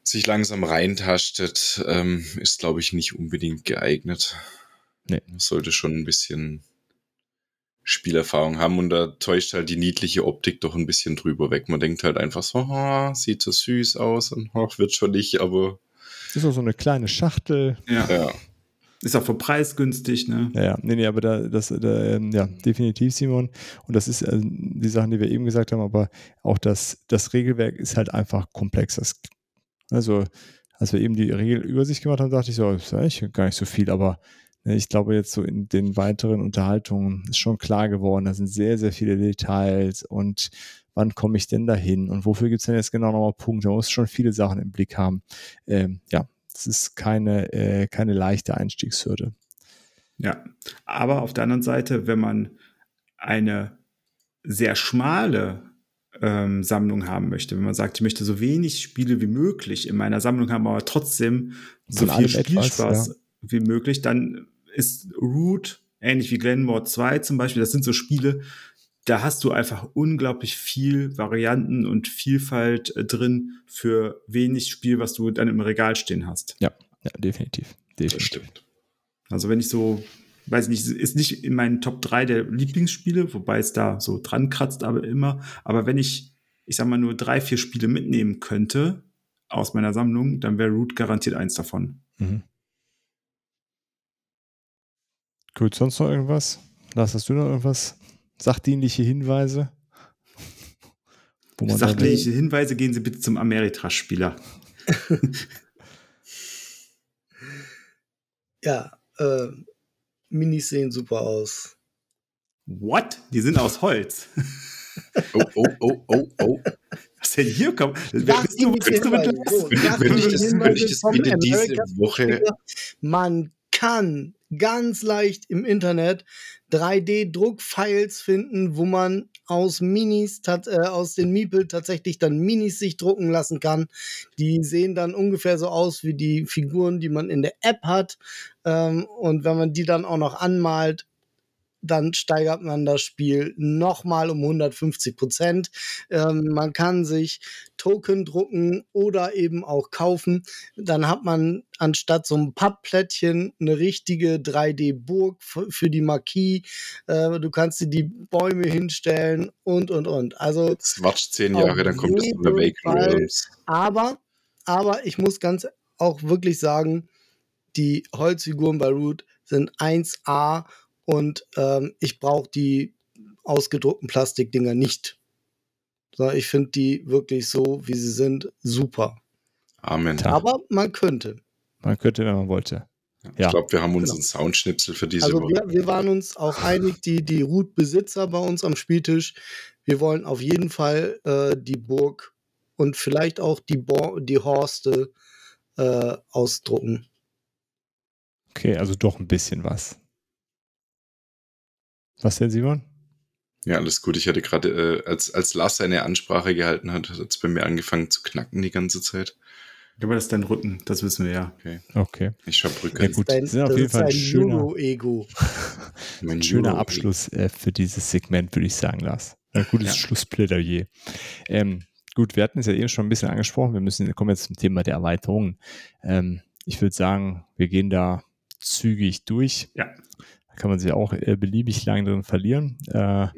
sich langsam reintastet, ähm, ist, glaube ich, nicht unbedingt geeignet. Nee. Man sollte schon ein bisschen Spielerfahrung haben und da täuscht halt die niedliche Optik doch ein bisschen drüber weg. Man denkt halt einfach so, oh, sieht so süß aus und oh, wird schon nicht, aber. Ist auch so eine kleine Schachtel. Ja. ja. Ist auch für Preis günstig, ne? Ja, ja, nee, nee, aber da, das, da, ähm, ja, definitiv, Simon. Und das ist äh, die Sachen, die wir eben gesagt haben, aber auch das, das Regelwerk ist halt einfach komplex. Das, also, als wir eben die Regelübersicht gemacht haben, dachte ich so, das ist eigentlich gar nicht so viel, aber Ich glaube, jetzt so in den weiteren Unterhaltungen ist schon klar geworden, da sind sehr, sehr viele Details und wann komme ich denn dahin und wofür gibt es denn jetzt genau nochmal Punkte? Man muss schon viele Sachen im Blick haben. Ähm, ja, es ist keine, äh, keine leichte Einstiegshürde. Ja, aber auf der anderen Seite, wenn man eine sehr schmale ähm, Sammlung haben möchte, wenn man sagt, ich möchte so wenig Spiele wie möglich in meiner Sammlung haben, aber trotzdem so viel Spielspaß ja. wie möglich, dann ist Root, ähnlich wie Glenmore 2 zum Beispiel, das sind so Spiele, da hast du einfach unglaublich viel Varianten und Vielfalt äh, drin für wenig Spiel, was du dann im Regal stehen hast. Ja, ja definitiv. definitiv. Also wenn ich so, weiß nicht, ist nicht in meinen Top 3 der Lieblingsspiele, wobei es da so dran kratzt, aber immer. Aber wenn ich, ich sag mal, nur drei, vier Spiele mitnehmen könnte aus meiner Sammlung, dann wäre Root garantiert eins davon. Mhm. Gut, sonst noch irgendwas? Lars, hast du noch irgendwas? Sachdienliche Hinweise? (laughs) Sachdienliche Hinweise gehen Sie bitte zum Ameritrash-Spieler. (laughs) ja, äh, Minis sehen super aus. What? Die sind aus Holz. (laughs) oh, oh, oh, oh, oh. Was denn hier kommt? Wer bist du, bist du mit wenn, ich das, wenn ich das bitte diese Woche. Man kann ganz leicht im Internet 3D-Druckfiles finden, wo man aus Minis, äh, aus den Miepel tatsächlich dann Minis sich drucken lassen kann. Die sehen dann ungefähr so aus wie die Figuren, die man in der App hat. Ähm, und wenn man die dann auch noch anmalt, dann steigert man das Spiel nochmal um 150 Prozent. Ähm, man kann sich Token drucken oder eben auch kaufen. Dann hat man anstatt so ein Pappplättchen eine richtige 3D-Burg für die Marquis. Äh, du kannst dir die Bäume hinstellen und, und, und. Also. Jetzt zehn Jahre, dann kommt es von der Wake Realms. Aber, aber ich muss ganz auch wirklich sagen, die Holzfiguren bei Root sind 1A und ähm, ich brauche die ausgedruckten Plastikdinger nicht. So, ich finde die wirklich so, wie sie sind, super. Amen. Aber man könnte. Man könnte, wenn man wollte. Ja. Ich glaube, wir haben unseren genau. Soundschnipsel für diese also Woche. Wir, wir waren uns auch einig, die, die Root-Besitzer bei uns am Spieltisch, wir wollen auf jeden Fall äh, die Burg und vielleicht auch die, Bo die Horste äh, ausdrucken. Okay, also doch ein bisschen was. Was denn, Simon? Ja, alles gut. Ich hatte gerade, äh, als, als Lars seine Ansprache gehalten hat, hat es bei mir angefangen zu knacken die ganze Zeit. Ja, aber das ist dein Rücken, das wissen wir ja. Okay. okay. Ich habe Rücken. Ja, gut. Das, ist auf jeden Fall ein schöner, Ego. ein schöner (laughs) Abschluss äh, für dieses Segment, würde ich sagen, Lars. Ein gutes ja. Schlussplädoyer. Ähm, gut, wir hatten es ja eben schon ein bisschen angesprochen. Wir müssen, kommen jetzt zum Thema der Erweiterungen. Ähm, ich würde sagen, wir gehen da zügig durch. Ja kann man sich auch äh, beliebig lang drin verlieren. Äh, ja.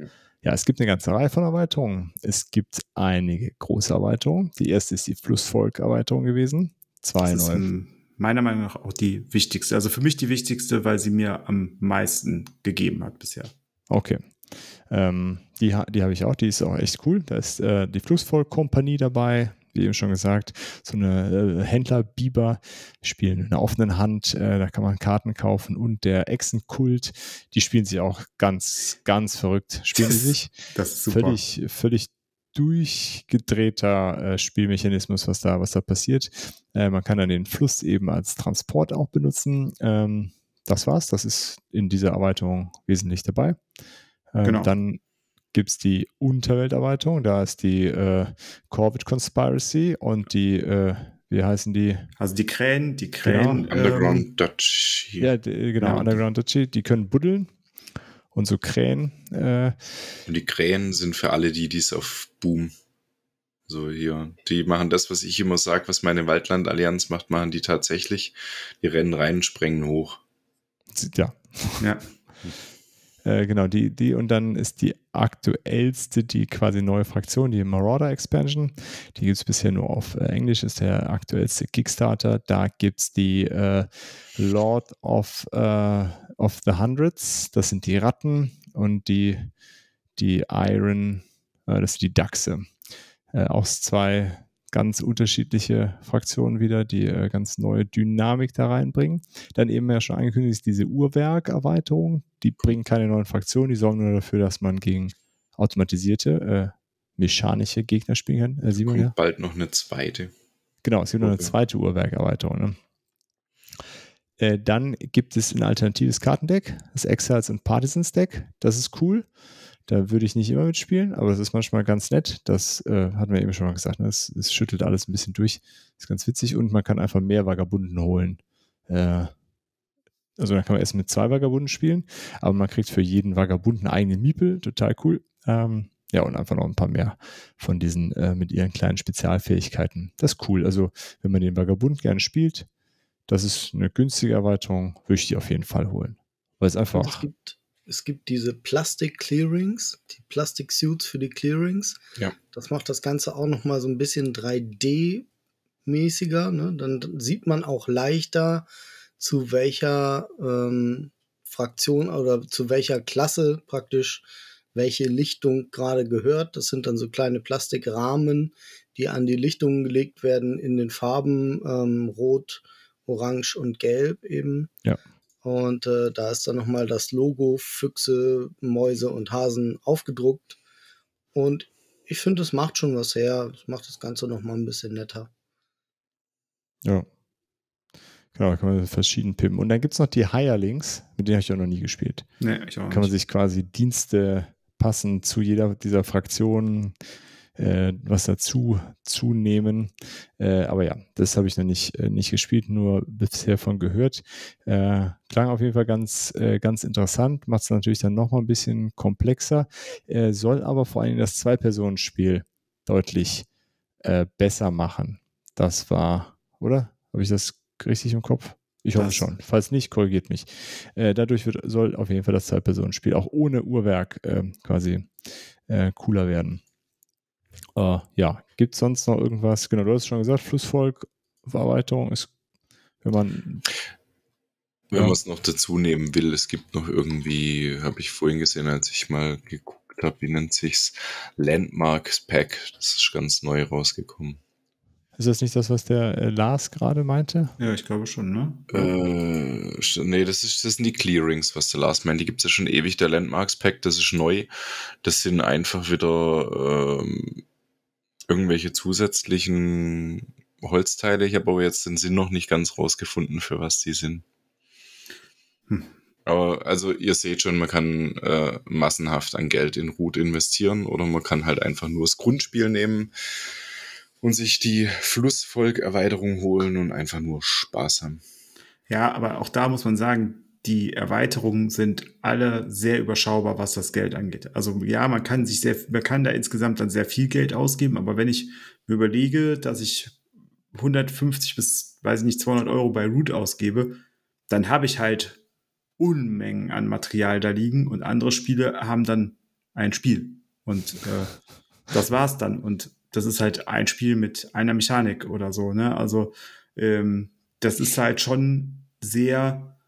es gibt eine ganze Reihe von Erweiterungen. Es gibt einige große Erweiterungen. Die erste ist die Flussvolk-Erweiterung gewesen. Zwei neue. Ähm, meiner Meinung nach auch die wichtigste. Also für mich die wichtigste, weil sie mir am meisten gegeben hat bisher. Okay. Ähm, die die habe ich auch, die ist auch echt cool. Da ist äh, die Flussvolk-Kompanie dabei, wie eben schon gesagt, so eine äh, Händler-Biber spielen in einer offenen Hand, äh, da kann man Karten kaufen und der Echsenkult, die spielen sich auch ganz, ganz verrückt, spielen sie sich. Das ist super. Völlig, völlig durchgedrehter äh, Spielmechanismus, was da, was da passiert. Äh, man kann dann den Fluss eben als Transport auch benutzen. Ähm, das war's. Das ist in dieser Erweiterung wesentlich dabei. Ähm, genau. Dann gibt es die Unterwelterweiterung, da ist die äh, Corvid Conspiracy und die, äh, wie heißen die? Also die Krähen, die Krähen. Genau, Underground ähm, Dutch. Ja, die, genau, ja. Underground Dutch, die können buddeln und so Krähen. Äh, und die Krähen sind für alle die, die es auf Boom. So hier, die machen das, was ich immer sage, was meine Waldland-Allianz macht, machen die tatsächlich. Die rennen rein, sprengen hoch. Ja. Ja. (laughs) Äh, genau, die, die und dann ist die aktuellste, die quasi neue Fraktion, die Marauder Expansion. Die gibt es bisher nur auf äh, Englisch, ist der aktuellste Kickstarter. Da gibt es die äh, Lord of, äh, of the Hundreds, das sind die Ratten und die, die Iron, äh, das sind die Dachse. aus zwei ganz unterschiedliche Fraktionen wieder, die äh, ganz neue Dynamik da reinbringen. Dann eben ja schon angekündigt ist diese Uhrwerk-Erweiterung. Die bringen keine neuen Fraktionen, die sorgen nur dafür, dass man gegen automatisierte, äh, mechanische Gegner spielen kann. Äh, Simon, Kommt ja? bald noch eine zweite. Genau, es gibt noch eine zweite Uhrwerk-Erweiterung. Ne? Äh, dann gibt es ein alternatives Kartendeck, das Exiles und Partisans Deck. Das ist cool. Da würde ich nicht immer mitspielen, aber es ist manchmal ganz nett. Das äh, hatten wir eben schon mal gesagt. Ne? Es, es, schüttelt alles ein bisschen durch. Ist ganz witzig und man kann einfach mehr Vagabunden holen. Äh, also dann kann man erst mit zwei Vagabunden spielen, aber man kriegt für jeden Vagabunden einen eigenen Miepel. Total cool. Ähm, ja, und einfach noch ein paar mehr von diesen äh, mit ihren kleinen Spezialfähigkeiten. Das ist cool. Also, wenn man den Vagabund gerne spielt, das ist eine günstige Erweiterung, würde ich die auf jeden Fall holen. Weil es einfach. Es gibt, es gibt diese Plastic Clearings, die Plastic Suits für die Clearings. Ja. Das macht das Ganze auch nochmal so ein bisschen 3D-mäßiger. Ne? Dann sieht man auch leichter, zu welcher ähm, Fraktion oder zu welcher Klasse praktisch welche Lichtung gerade gehört. Das sind dann so kleine Plastikrahmen, die an die Lichtungen gelegt werden in den Farben ähm, Rot, Orange und Gelb eben. Ja. Und äh, da ist dann nochmal das Logo Füchse, Mäuse und Hasen aufgedruckt. Und ich finde, es macht schon was her. Es macht das Ganze nochmal ein bisschen netter. Ja. Genau, da kann man verschieden pimpen. Und dann gibt es noch die Hirelings, mit denen habe ich auch noch nie gespielt. Nee, ich auch nicht. Kann man sich quasi Dienste passend zu jeder dieser Fraktionen äh, was dazu zunehmen. Äh, aber ja, das habe ich noch nicht, äh, nicht gespielt, nur bisher von gehört. Äh, klang auf jeden Fall ganz, äh, ganz interessant, macht es natürlich dann nochmal ein bisschen komplexer, äh, soll aber vor allem das Zwei-Personen-Spiel deutlich besser machen. Das war, oder? Habe ich das richtig im Kopf? Ich hoffe das schon. Falls nicht, korrigiert mich. Äh, dadurch wird, soll auf jeden Fall das Zwei-Personen-Spiel auch ohne Uhrwerk äh, quasi äh, cooler werden. Äh, ja, gibt es sonst noch irgendwas? Genau, du hast schon gesagt, Flussvolk-Verarbeitung ist, wenn man. Wenn ja. man es noch dazu nehmen will, es gibt noch irgendwie, habe ich vorhin gesehen, als ich mal geguckt habe, wie nennt sich's? Landmarks Pack. Das ist ganz neu rausgekommen. Ist das nicht das, was der äh, Lars gerade meinte? Ja, ich glaube schon, ne? Äh, nee, das, ist, das sind die Clearings, was der Lars meint. Die gibt es ja schon ewig, der Landmarks Pack, das ist neu. Das sind einfach wieder ähm, irgendwelche zusätzlichen Holzteile. Ich habe aber jetzt den Sinn noch nicht ganz rausgefunden, für was die sind. Hm. Aber also ihr seht schon, man kann äh, massenhaft an Geld in Root investieren oder man kann halt einfach nur das Grundspiel nehmen und sich die Flussvolk-Erweiterung holen und einfach nur Spaß haben. Ja, aber auch da muss man sagen, die Erweiterungen sind alle sehr überschaubar, was das Geld angeht. Also ja, man kann sich sehr, man kann da insgesamt dann sehr viel Geld ausgeben, aber wenn ich mir überlege, dass ich 150 bis, weiß ich nicht, 200 Euro bei Root ausgebe, dann habe ich halt Unmengen an Material da liegen und andere Spiele haben dann ein Spiel. Und äh, das war's dann. Und das ist halt ein Spiel mit einer Mechanik oder so, ne? Also ähm, das ist halt schon sehr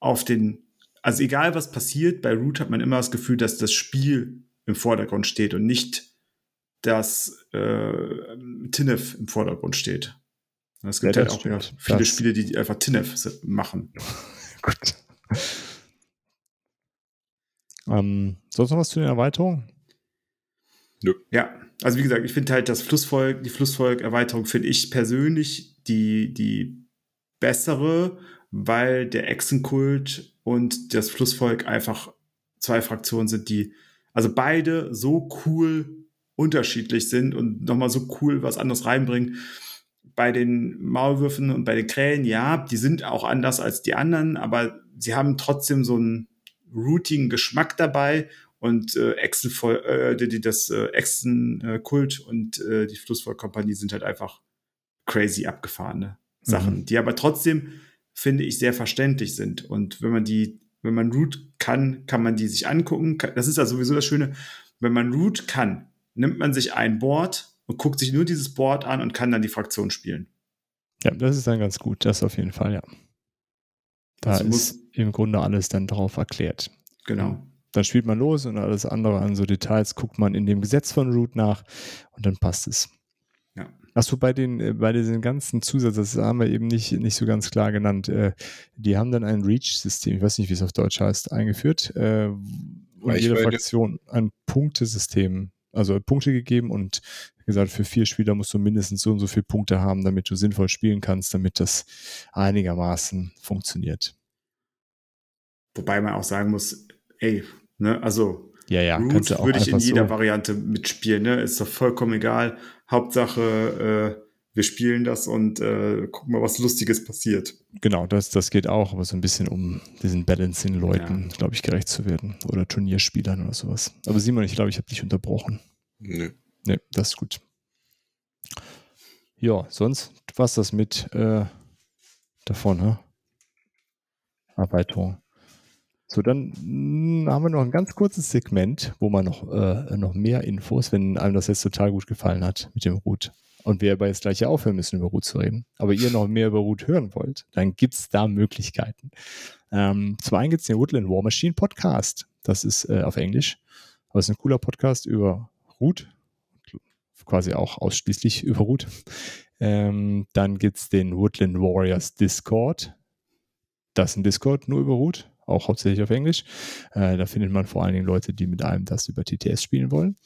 auf den, also egal was passiert, bei Root hat man immer das Gefühl, dass das Spiel im Vordergrund steht und nicht dass äh, Tinef im Vordergrund steht. Es gibt ja, halt auch ja, viele das. Spiele, die einfach Tinef machen. (laughs) Gut. Ähm, sonst noch was zu den Erweiterungen? Nö. Ja, also wie gesagt, ich finde halt das Flussvolk, die Flussvolk-Erweiterung finde ich persönlich die, die bessere, weil der Echsenkult und das Flussvolk einfach zwei Fraktionen sind, die also beide so cool unterschiedlich sind und nochmal so cool was anderes reinbringen. Bei den Maulwürfen und bei den Krähen, ja, die sind auch anders als die anderen, aber sie haben trotzdem so einen routigen Geschmack dabei und äh, Echsen äh, die, die, das äh, Echsen-Kult äh, und äh, die Flussvollkompanie sind halt einfach crazy abgefahrene Sachen, mhm. die aber trotzdem, finde ich, sehr verständlich sind. Und wenn man die, wenn man Root kann, kann man die sich angucken. Das ist ja sowieso das Schöne. Wenn man Root kann, nimmt man sich ein Board und guckt sich nur dieses Board an und kann dann die Fraktion spielen. Ja, das ist dann ganz gut. Das auf jeden Fall, ja. Da also ist im Grunde alles dann darauf erklärt. Genau dann spielt man los und alles andere an so Details guckt man in dem Gesetz von Root nach und dann passt es. Ja. Achso, bei den, äh, bei diesen ganzen Zusatz, das haben wir eben nicht, nicht so ganz klar genannt. Äh, die haben dann ein Reach-System, ich weiß nicht, wie es auf Deutsch heißt, eingeführt. Äh, und jede Fraktion ein Punktesystem, also Punkte gegeben und gesagt, für vier Spieler musst du mindestens so und so viele Punkte haben, damit du sinnvoll spielen kannst, damit das einigermaßen funktioniert. Wobei man auch sagen muss, ey, ne, also ja, ja, Root würde ich in jeder so. Variante mitspielen, ne? Ist doch vollkommen egal. Hauptsache, äh, wir spielen das und äh, gucken mal, was Lustiges passiert. Genau, das, das geht auch, aber so ein bisschen um diesen Balancing-Leuten, ja. glaube ich, gerecht zu werden. Oder Turnierspielern oder sowas. Aber Simon, ich glaube, ich habe dich unterbrochen. Nö. Nee, das ist gut. Ja, sonst was das mit äh, davon, ne? Erweiterung. So, dann hm, haben wir noch ein ganz kurzes Segment, wo man noch, äh, noch mehr Infos, wenn einem das jetzt total gut gefallen hat mit dem Root. Und wir aber jetzt gleich ja aufhören müssen, über Root zu reden. Aber ihr noch mehr über Root hören wollt, dann gibt es da Möglichkeiten. Ähm, zum einen gibt es den Woodland War Machine Podcast. Das ist äh, auf Englisch. Aber es ist ein cooler Podcast über Root. Quasi auch ausschließlich über Root. Ähm, dann gibt es den Woodland Warriors Discord. Das ist ein Discord nur über Root auch hauptsächlich auf Englisch. Äh, da findet man vor allen Dingen Leute, die mit einem das über TTS spielen wollen.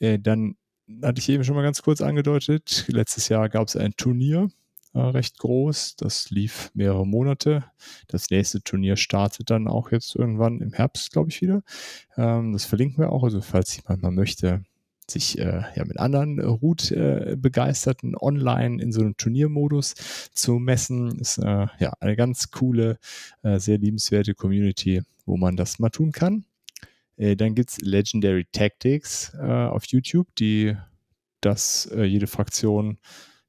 Äh, dann hatte ich eben schon mal ganz kurz angedeutet, letztes Jahr gab es ein Turnier, äh, recht groß, das lief mehrere Monate. Das nächste Turnier startet dann auch jetzt irgendwann im Herbst, glaube ich, wieder. Ähm, das verlinken wir auch, also falls jemand mal möchte, sich äh, ja mit anderen äh, Root-Begeisterten äh, online in so einem Turniermodus zu messen. Ist äh, ja eine ganz coole, äh, sehr liebenswerte Community, wo man das mal tun kann. Äh, dann gibt es Legendary Tactics auf YouTube, die das jede Fraktion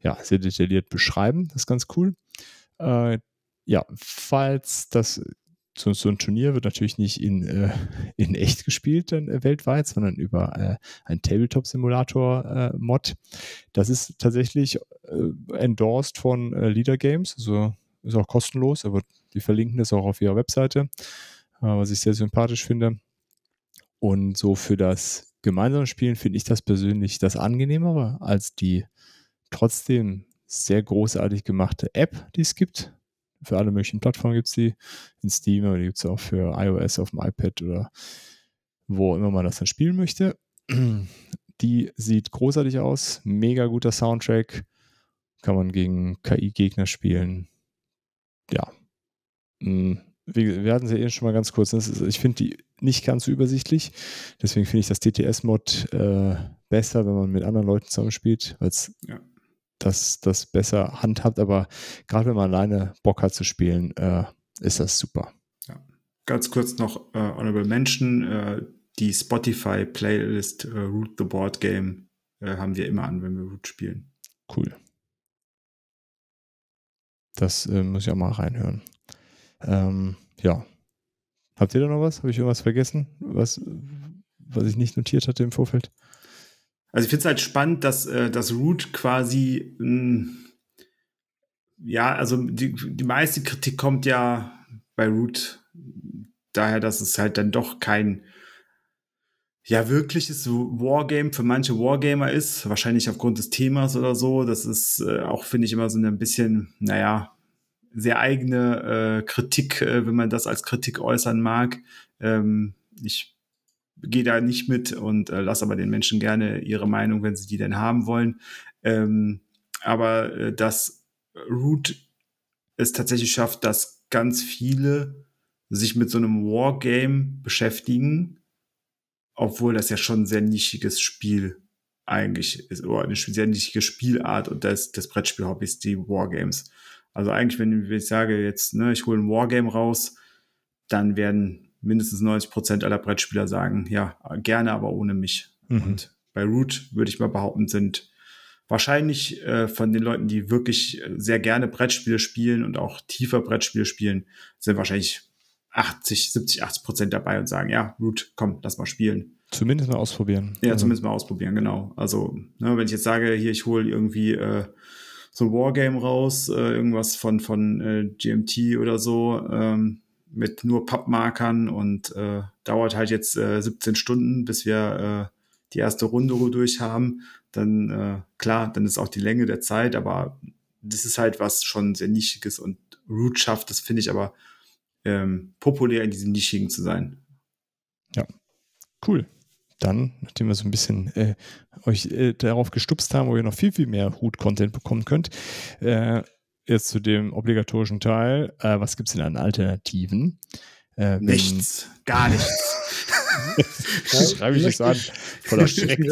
ja, sehr detailliert beschreiben. Das ist ganz cool. ja, falls das so, so ein Turnier wird natürlich nicht in, äh, in echt gespielt dann äh, weltweit, sondern über äh, einen Tabletop-Simulator-Mod. Äh, das ist tatsächlich äh, endorsed von äh, Leader Games, also ist auch kostenlos, aber die verlinken das auch auf ihrer Webseite, was ich sehr sympathisch finde. Und so für das gemeinsame Spielen finde ich das persönlich das angenehmere als die trotzdem sehr großartig gemachte App, die es gibt für alle möglichen Plattformen gibt es die. In Steam, aber die gibt es auch für iOS auf dem iPad oder wo immer man das dann spielen möchte. (clears throat) Die sieht großartig aus, mega guter Soundtrack. Kann man gegen KI-Gegner spielen. Ja. Mm, wir hatten sie eben schon mal ganz kurz. Ist, ich finde die nicht ganz so übersichtlich. Deswegen finde ich das TTS-Mod äh, besser, wenn man mit anderen Leuten zusammenspielt, weil es ja das, das besser handhabt. Aber gerade wenn man alleine Bock hat zu spielen, äh, ist das super. Ja. Ganz kurz noch äh, Honorable Mention, äh, die Spotify-Playlist äh, Root the Board Game äh, haben wir immer an, wenn wir Root spielen. Cool. Das äh, muss ich auch mal reinhören. Ähm, ja. Habt ihr da noch was? Habe ich irgendwas vergessen, was, was ich nicht notiert hatte im Vorfeld? Also ich finde es halt spannend, dass äh, das Root quasi, mh, hm, ja, also die, die meiste Kritik kommt ja bei Root daher, dass es halt dann doch kein ja wirkliches Wargame für manche Wargamer ist, wahrscheinlich aufgrund des Themas oder so. Das ist äh, auch, finde ich, immer so ein bisschen, naja, sehr eigene äh, Kritik, äh, wenn man das als Kritik äußern mag. Ähm, ich gehe da nicht mit und äh, lasse aber den Menschen gerne ihre Meinung, wenn sie die denn haben wollen. Ähm, aber äh, dass Root es tatsächlich schafft, dass ganz viele sich mit so einem Wargame beschäftigen, obwohl das ja schon ein sehr nischiges Spiel eigentlich ist, oder eine sehr nischige Spielart und das, das Brettspiel-Hobby ist die Wargames. Also eigentlich, wenn ich sage jetzt, ne, ich hole ein Wargame raus, dann werden mindestens 90 Prozent aller Brettspieler sagen, ja, gerne, aber ohne mich. Mhm. Und bei Root würde ich mal behaupten, sind wahrscheinlich äh, von den Leuten, die wirklich äh, sehr gerne Brettspiele spielen und auch tiefer Brettspiele spielen, sind wahrscheinlich 80, 70, 80 Prozent dabei und sagen, ja, Root, komm, lass mal spielen. Zumindest mal ausprobieren. Ja, also. zumindest mal ausprobieren, genau. Also, ne, wenn ich jetzt sage, hier, ich hole irgendwie äh, so ein Wargame raus, äh, irgendwas von, von äh, GMT oder so, ähm, mit nur Pappmarkern und äh, dauert halt jetzt äh, 17 Stunden, bis wir äh, die erste Runde durch haben, dann äh, klar, dann ist auch die Länge der Zeit, aber das ist halt was schon sehr Nischiges und Root schafft, das finde ich aber ähm, populär in diesem Nischigen zu sein. Ja, cool. Dann, nachdem wir so ein bisschen äh, euch äh, darauf gestupst haben, wo ihr noch viel, viel mehr Root-Content bekommen könnt, äh, jetzt zu dem obligatorischen Teil. Äh, was gibt es denn an Alternativen? Äh, nichts, gar nichts. das schreibe ich nicht so an. Voller Schreck. (laughs)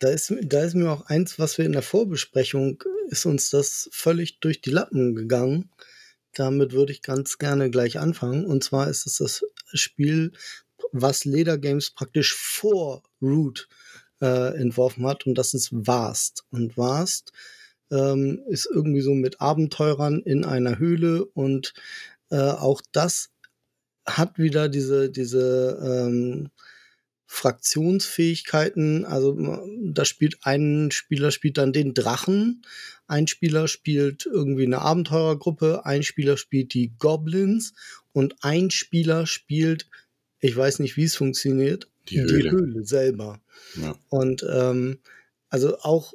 da, ist, da ist mir auch eins, was wir in der Vorbesprechung, ist uns das völlig durch die Lappen gegangen. Damit würde ich ganz gerne gleich anfangen. Und zwar ist es das Spiel, was Leder Games praktisch vor Root äh, entworfen hat. Und das ist Vast. Und Vast ähm, ist irgendwie so mit Abenteurern in einer Höhle und äh, auch das hat wieder diese, diese ähm, Fraktionsfähigkeiten. Also da spielt ein Spieler spielt dann den Drachen, ein Spieler spielt irgendwie eine Abenteurergruppe, ein Spieler spielt die Goblins und ein Spieler spielt, ich weiß nicht, wie es funktioniert, die Höhle, die Höhle selber. Ja. Und ähm, also auch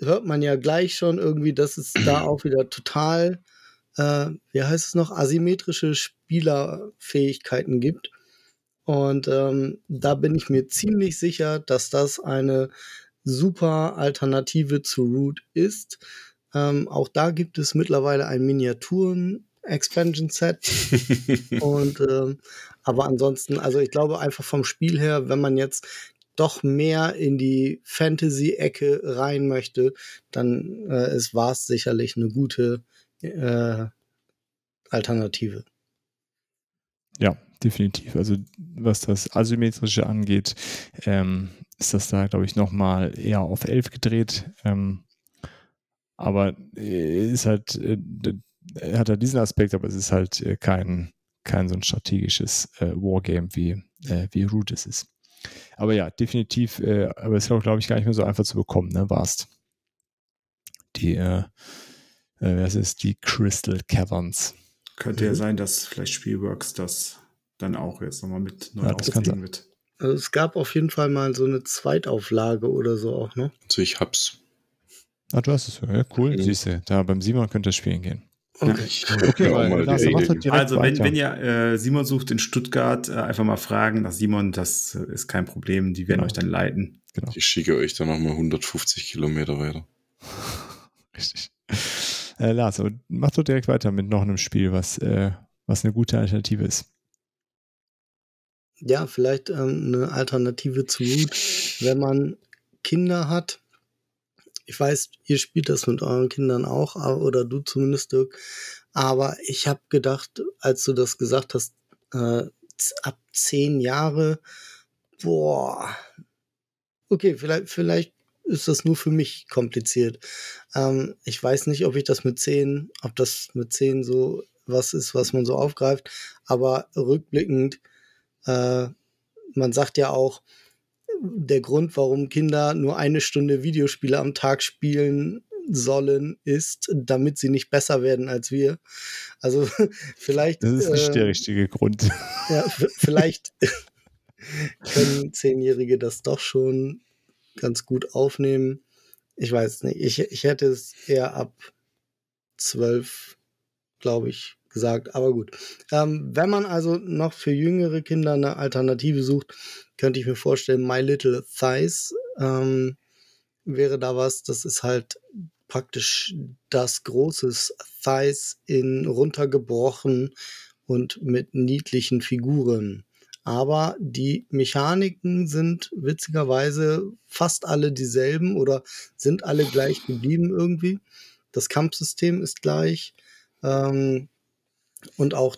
hört man ja gleich schon irgendwie, dass es da (clears throat) auch wieder total, äh, wie heißt es noch, asymmetrische Spielerfähigkeiten gibt. Und ähm, da bin ich mir ziemlich sicher, dass das eine super Alternative zu Root ist. Ähm, auch da gibt es mittlerweile ein Miniaturen Expansion Set. (laughs) und ähm, aber ansonsten, also ich glaube einfach vom Spiel her, wenn man jetzt doch mehr in die Fantasy-Ecke rein möchte, dann äh, ist Vars sicherlich eine gute äh, Alternative. Ja, definitiv. Also was das Asymmetrische angeht, ähm, ist das da, glaube ich, nochmal eher auf 11 gedreht. Ähm, aber äh, ist halt, äh, hat er diesen Aspekt, aber es ist halt äh, kein, kein so ein strategisches äh, Wargame wie, äh, wie Root es ist. Aber ja, definitiv, äh, aber es ist auch, glaube ich, gar nicht mehr so einfach zu bekommen, ne, warst. Die, äh, äh, was ist die Crystal Caverns. Könnte ja mhm. sein, dass vielleicht Spielworks das dann auch jetzt nochmal mit neu ja, auflegen wird. Also es gab auf jeden Fall mal so eine Zweitauflage oder so auch, ne? Also ich hab's. Ah, du hast es. Ja, cool. Mhm. Siehst du, da beim Simon könnte es spielen gehen. Okay, okay weil, also wenn, wenn ihr äh, Simon sucht in Stuttgart, äh, einfach mal fragen nach Simon, das äh, ist kein Problem, die werden genau. euch dann leiten. Genau. Ich schicke euch dann nochmal 150 Kilometer weiter. (laughs) Richtig. Äh, Lars, aber mach doch direkt weiter mit noch einem Spiel, was, äh, was eine gute Alternative ist. Ja, vielleicht ähm, eine Alternative zu Root, wenn man Kinder hat, ich weiß, ihr spielt das mit euren Kindern auch, oder du zumindest, Dirk. Aber ich habe gedacht, als du das gesagt hast, äh, ab zehn Jahre, boah, okay, vielleicht, vielleicht ist das nur für mich kompliziert. Ähm, ich weiß nicht, ob ich das mit zehn, ob das mit zehn so was ist, was man so aufgreift. Aber rückblickend, äh, man sagt ja auch, der Grund, warum Kinder nur eine Stunde Videospiele am Tag spielen sollen, ist, damit sie nicht besser werden als wir. Also (laughs) vielleicht. Das ist nicht äh, der richtige Grund. Ja, vielleicht (laughs) können Zehnjährige das doch schon ganz gut aufnehmen. Ich weiß nicht. Ich, ich hätte es eher ab zwölf, glaube ich, gesagt. Aber gut. Ähm, wenn man also noch für jüngere Kinder eine Alternative sucht, könnte ich mir vorstellen, My Little Thighs ähm, wäre da was. Das ist halt praktisch das große Thighs in runtergebrochen und mit niedlichen Figuren. Aber die Mechaniken sind witzigerweise fast alle dieselben oder sind alle gleich geblieben irgendwie. Das Kampfsystem ist gleich. Ähm, und auch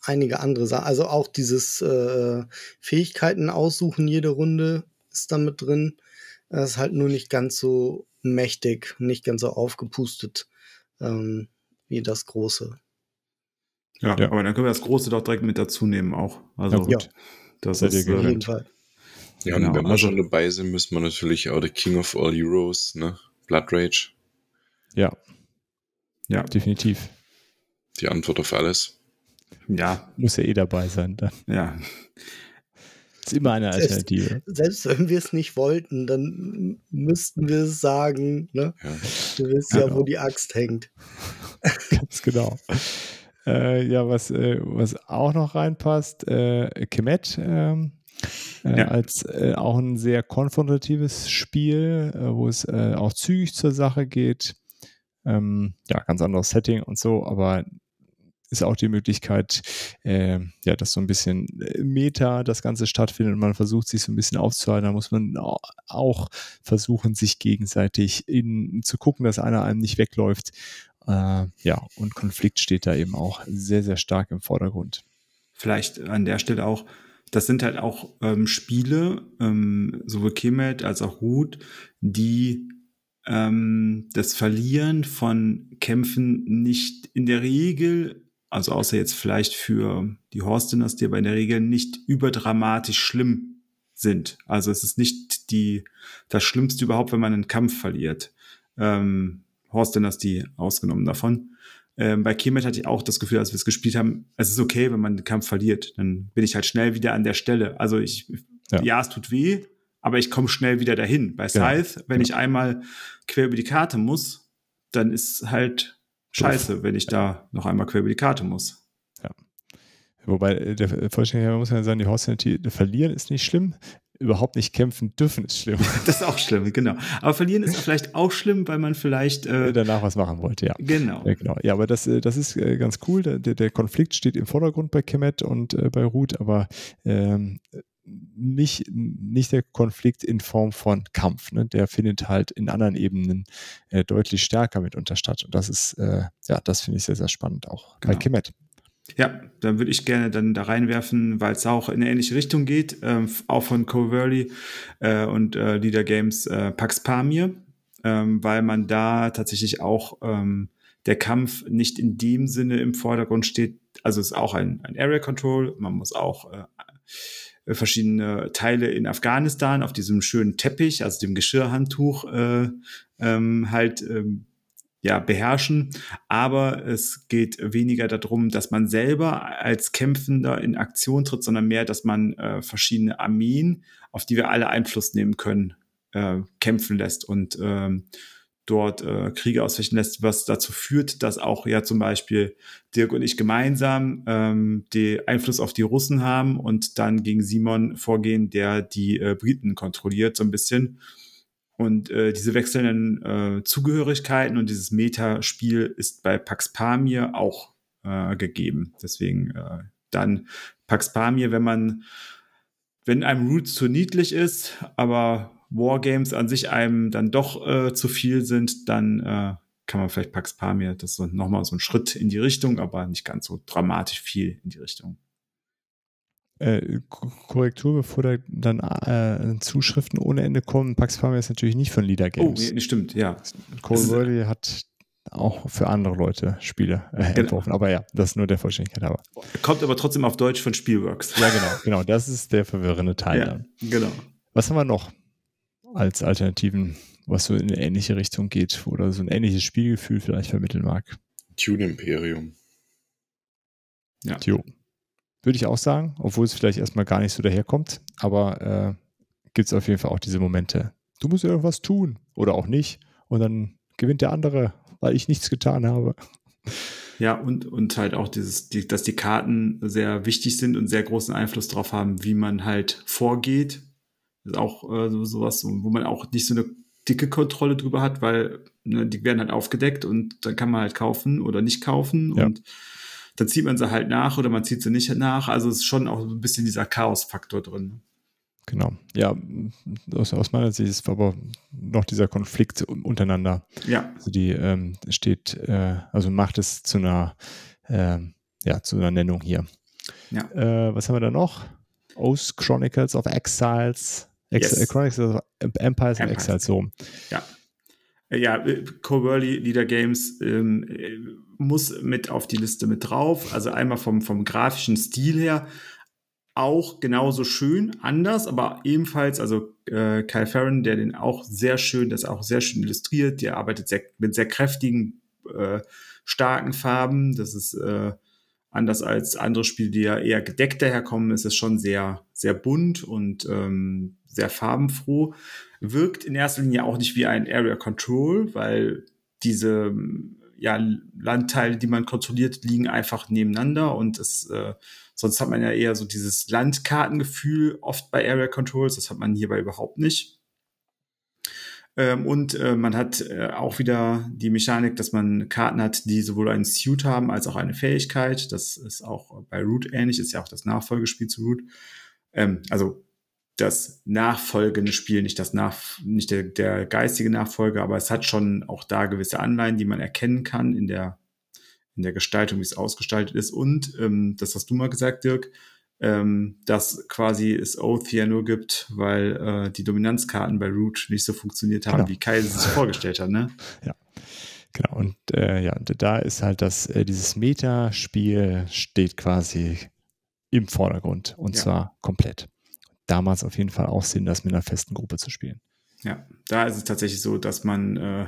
einige andere Sachen. Also auch dieses äh, Fähigkeiten aussuchen jede Runde ist da mit drin. Das ist halt nur nicht ganz so mächtig, nicht ganz so aufgepustet ähm, wie das große. Ja, ja, aber dann können wir das große doch direkt mit dazu nehmen auch. Also ja, das Seid ist auf jeden Fall. Ja, und genau, wenn wir also, schon dabei sind, müssen wir natürlich auch der King of All Heroes, ne? Blood Rage. Ja. Ja. Definitiv. Die Antwort auf alles. Ja. Muss ja eh dabei sein dann. Ja. Ist immer eine Alternative. Selbst, selbst wenn wir es nicht wollten, dann müssten wir es sagen. Ne? Ja. Du weißt ja, ja, wo genau. die Axt hängt. (laughs) Ganz genau. Äh, ja, was, äh, was auch noch reinpasst, äh, Kemet ähm, äh, ja. als äh, auch ein sehr konfrontatives Spiel, äh, wo es äh, auch zügig zur Sache geht. Ähm, ja, ganz anderes Setting und so, aber ist auch die Möglichkeit, äh, ja, dass so ein bisschen äh, Meta das Ganze stattfindet und man versucht, sich so ein bisschen aufzuhalten. Da muss man auch versuchen, sich gegenseitig in, zu gucken, dass einer einem nicht wegläuft. Äh, ja, und Konflikt steht da eben auch sehr, sehr stark im Vordergrund. Vielleicht an der Stelle auch, das sind halt auch ähm, Spiele, ähm, sowohl Kemet als auch Root, die ähm, das Verlieren von Kämpfen nicht in der Regel also außer jetzt vielleicht für die Horst-Dynastie, aber in der Regel nicht überdramatisch schlimm sind. Also es ist nicht die, das Schlimmste überhaupt, wenn man einen Kampf verliert. Ähm, Horst-Dynastie ausgenommen davon. Ähm, bei Kemet hatte ich auch das Gefühl, als wir es gespielt haben, es ist okay, wenn man den Kampf verliert. Dann bin ich halt schnell wieder an der Stelle. Also ich, ja, ja es tut weh, aber ich komme schnell wieder dahin. Bei Scythe, ja, wenn ja. ich einmal quer über die Karte muss, dann ist halt scheiße, wenn ich da noch einmal quer über die Karte muss. Ja. Wobei, äh, der Vollständigkeit muss man sagen, die Horse verlieren ist nicht schlimm. Überhaupt nicht kämpfen dürfen ist schlimm. (laughs) Das ist auch schlimm, genau. Aber verlieren ist vielleicht auch schlimm, weil man vielleicht äh, danach was machen wollte, ja. Genau. Ja, genau. ja aber das, äh, das ist äh, ganz cool. Der, der Konflikt steht im Vordergrund bei Kemet und äh, bei Ruth, aber ähm, nicht, nicht der Konflikt in Form von Kampf. Ne? Der findet halt in anderen Ebenen äh, deutlich stärker mitunter statt. Und das ist, äh, ja, das finde ich sehr, sehr spannend, auch genau. bei Kemet. Ja, dann würde ich gerne dann da reinwerfen, weil es auch in eine ähnliche Richtung geht, ähm, auch von Coverly äh, und äh, Leader Games äh, Pax Pamir, ähm, weil man da tatsächlich auch ähm, der Kampf nicht in dem Sinne im Vordergrund steht. Also es ist auch ein, ein Area Control, man muss auch äh, äh, verschiedene Teile in Afghanistan auf diesem schönen Teppich, also dem Geschirrhandtuch, äh, ähm, halt ähm, ja, beherrschen. Aber es geht weniger darum, dass man selber als Kämpfender in Aktion tritt, sondern mehr, dass man äh, verschiedene Armeen, auf die wir alle Einfluss nehmen können, äh, kämpfen lässt. Und ähm, dort äh, Kriege ausfechten lässt, was dazu führt, dass auch ja zum Beispiel Dirk und ich gemeinsam ähm, den Einfluss auf die Russen haben und dann gegen Simon vorgehen, der die äh, Briten kontrolliert so ein bisschen. Und äh, diese wechselnden äh, Zugehörigkeiten und dieses Metaspiel ist bei Pax Pamir auch äh, gegeben. Deswegen äh, dann Pax Pamir, wenn man, wenn einem Roots zu niedlich ist, aber Wargames an sich einem dann doch äh, zu viel sind, dann äh, kann man vielleicht Pax Pamir, das ist nochmal so ein Schritt in die Richtung, aber nicht ganz so dramatisch viel in die Richtung. Äh, Korrektur, bevor da dann äh, Zuschriften ohne Ende kommen. Pax Pamir ist natürlich nicht von Leader Games. Oh, nee, stimmt, ja. Cole Worley hat auch für andere Leute Spiele äh, genau. entworfen. Aber ja, das ist nur der Vollständigkeit aber. Kommt aber trotzdem auf Deutsch von Spielworks. Ja, genau, genau. Das ist der verwirrende Teil ja, dann. Genau. Was haben wir noch? Als Alternativen, was so in eine ähnliche Richtung geht oder so ein ähnliches Spielgefühl vielleicht vermitteln mag. Tune Imperium. Ja. Jo. Würde ich auch sagen, obwohl es vielleicht erstmal gar nicht so daherkommt, aber äh, gibt es auf jeden Fall auch diese Momente. Du musst irgendwas tun oder auch nicht und dann gewinnt der andere, weil ich nichts getan habe. Ja, und, und halt auch dieses, die, dass die Karten sehr wichtig sind und sehr großen Einfluss darauf haben, wie man halt vorgeht ist auch äh, so, sowas, wo man auch nicht so eine dicke Kontrolle drüber hat, weil ne, die werden halt aufgedeckt und dann kann man halt kaufen oder nicht kaufen ja. und dann zieht man sie halt nach oder man zieht sie nicht nach. Also es ist schon auch ein bisschen dieser Chaos-Faktor drin. Genau. Ja, aus, aus, meiner Sicht ist aber noch dieser Konflikt untereinander. Ja. Also die ähm, steht, äh, also macht es zu einer, äh, ja, zu einer Nennung hier. Ja. Äh, was haben wir da noch? Oath Chronicles of Exiles, Ex yes. Chronicles of Empires and Exiles, so. Ja. Ja, Coverly Leader Games ähm, muss mit auf die Liste mit drauf. Also einmal vom, vom grafischen Stil her auch genauso schön, anders, aber ebenfalls, also äh, Kyle Farron, der den auch sehr schön, das auch sehr schön illustriert, der arbeitet sehr, mit sehr kräftigen, äh, starken Farben. Das ist äh, Anders als andere Spiele, die ja eher gedeckt daherkommen, ist es schon sehr, sehr bunt und ähm, sehr farbenfroh. Wirkt in erster Linie auch nicht wie ein Area Control, weil diese ja, Landteile, die man kontrolliert, liegen einfach nebeneinander und es, äh, sonst hat man ja eher so dieses Landkartengefühl oft bei Area Controls. Das hat man hierbei überhaupt nicht. Ähm, und äh, man hat äh, auch wieder die Mechanik, dass man Karten hat, die sowohl einen Suit haben als auch eine Fähigkeit. Das ist auch bei Root ähnlich, ist ja auch das Nachfolgespiel zu Root. Ähm, also das nachfolgende Spiel, nicht das nach, nicht der, der geistige Nachfolger, aber es hat schon auch da gewisse Anleihen, die man erkennen kann in der, in der Gestaltung, wie es ausgestaltet ist. Und ähm, das hast du mal gesagt, Dirk, ähm, dass quasi es Oath ja nur gibt, weil äh, die Dominanzkarten bei Root nicht so funktioniert haben, genau. wie Kai es sich vorgestellt hat, ne? (laughs) Ja. Genau, und äh, ja, da ist halt das, äh, dieses Metaspiel steht quasi im Vordergrund und ja. zwar komplett. Damals auf jeden Fall auch Sinn, das mit einer festen Gruppe zu spielen. Ja, da ist es tatsächlich so, dass man äh,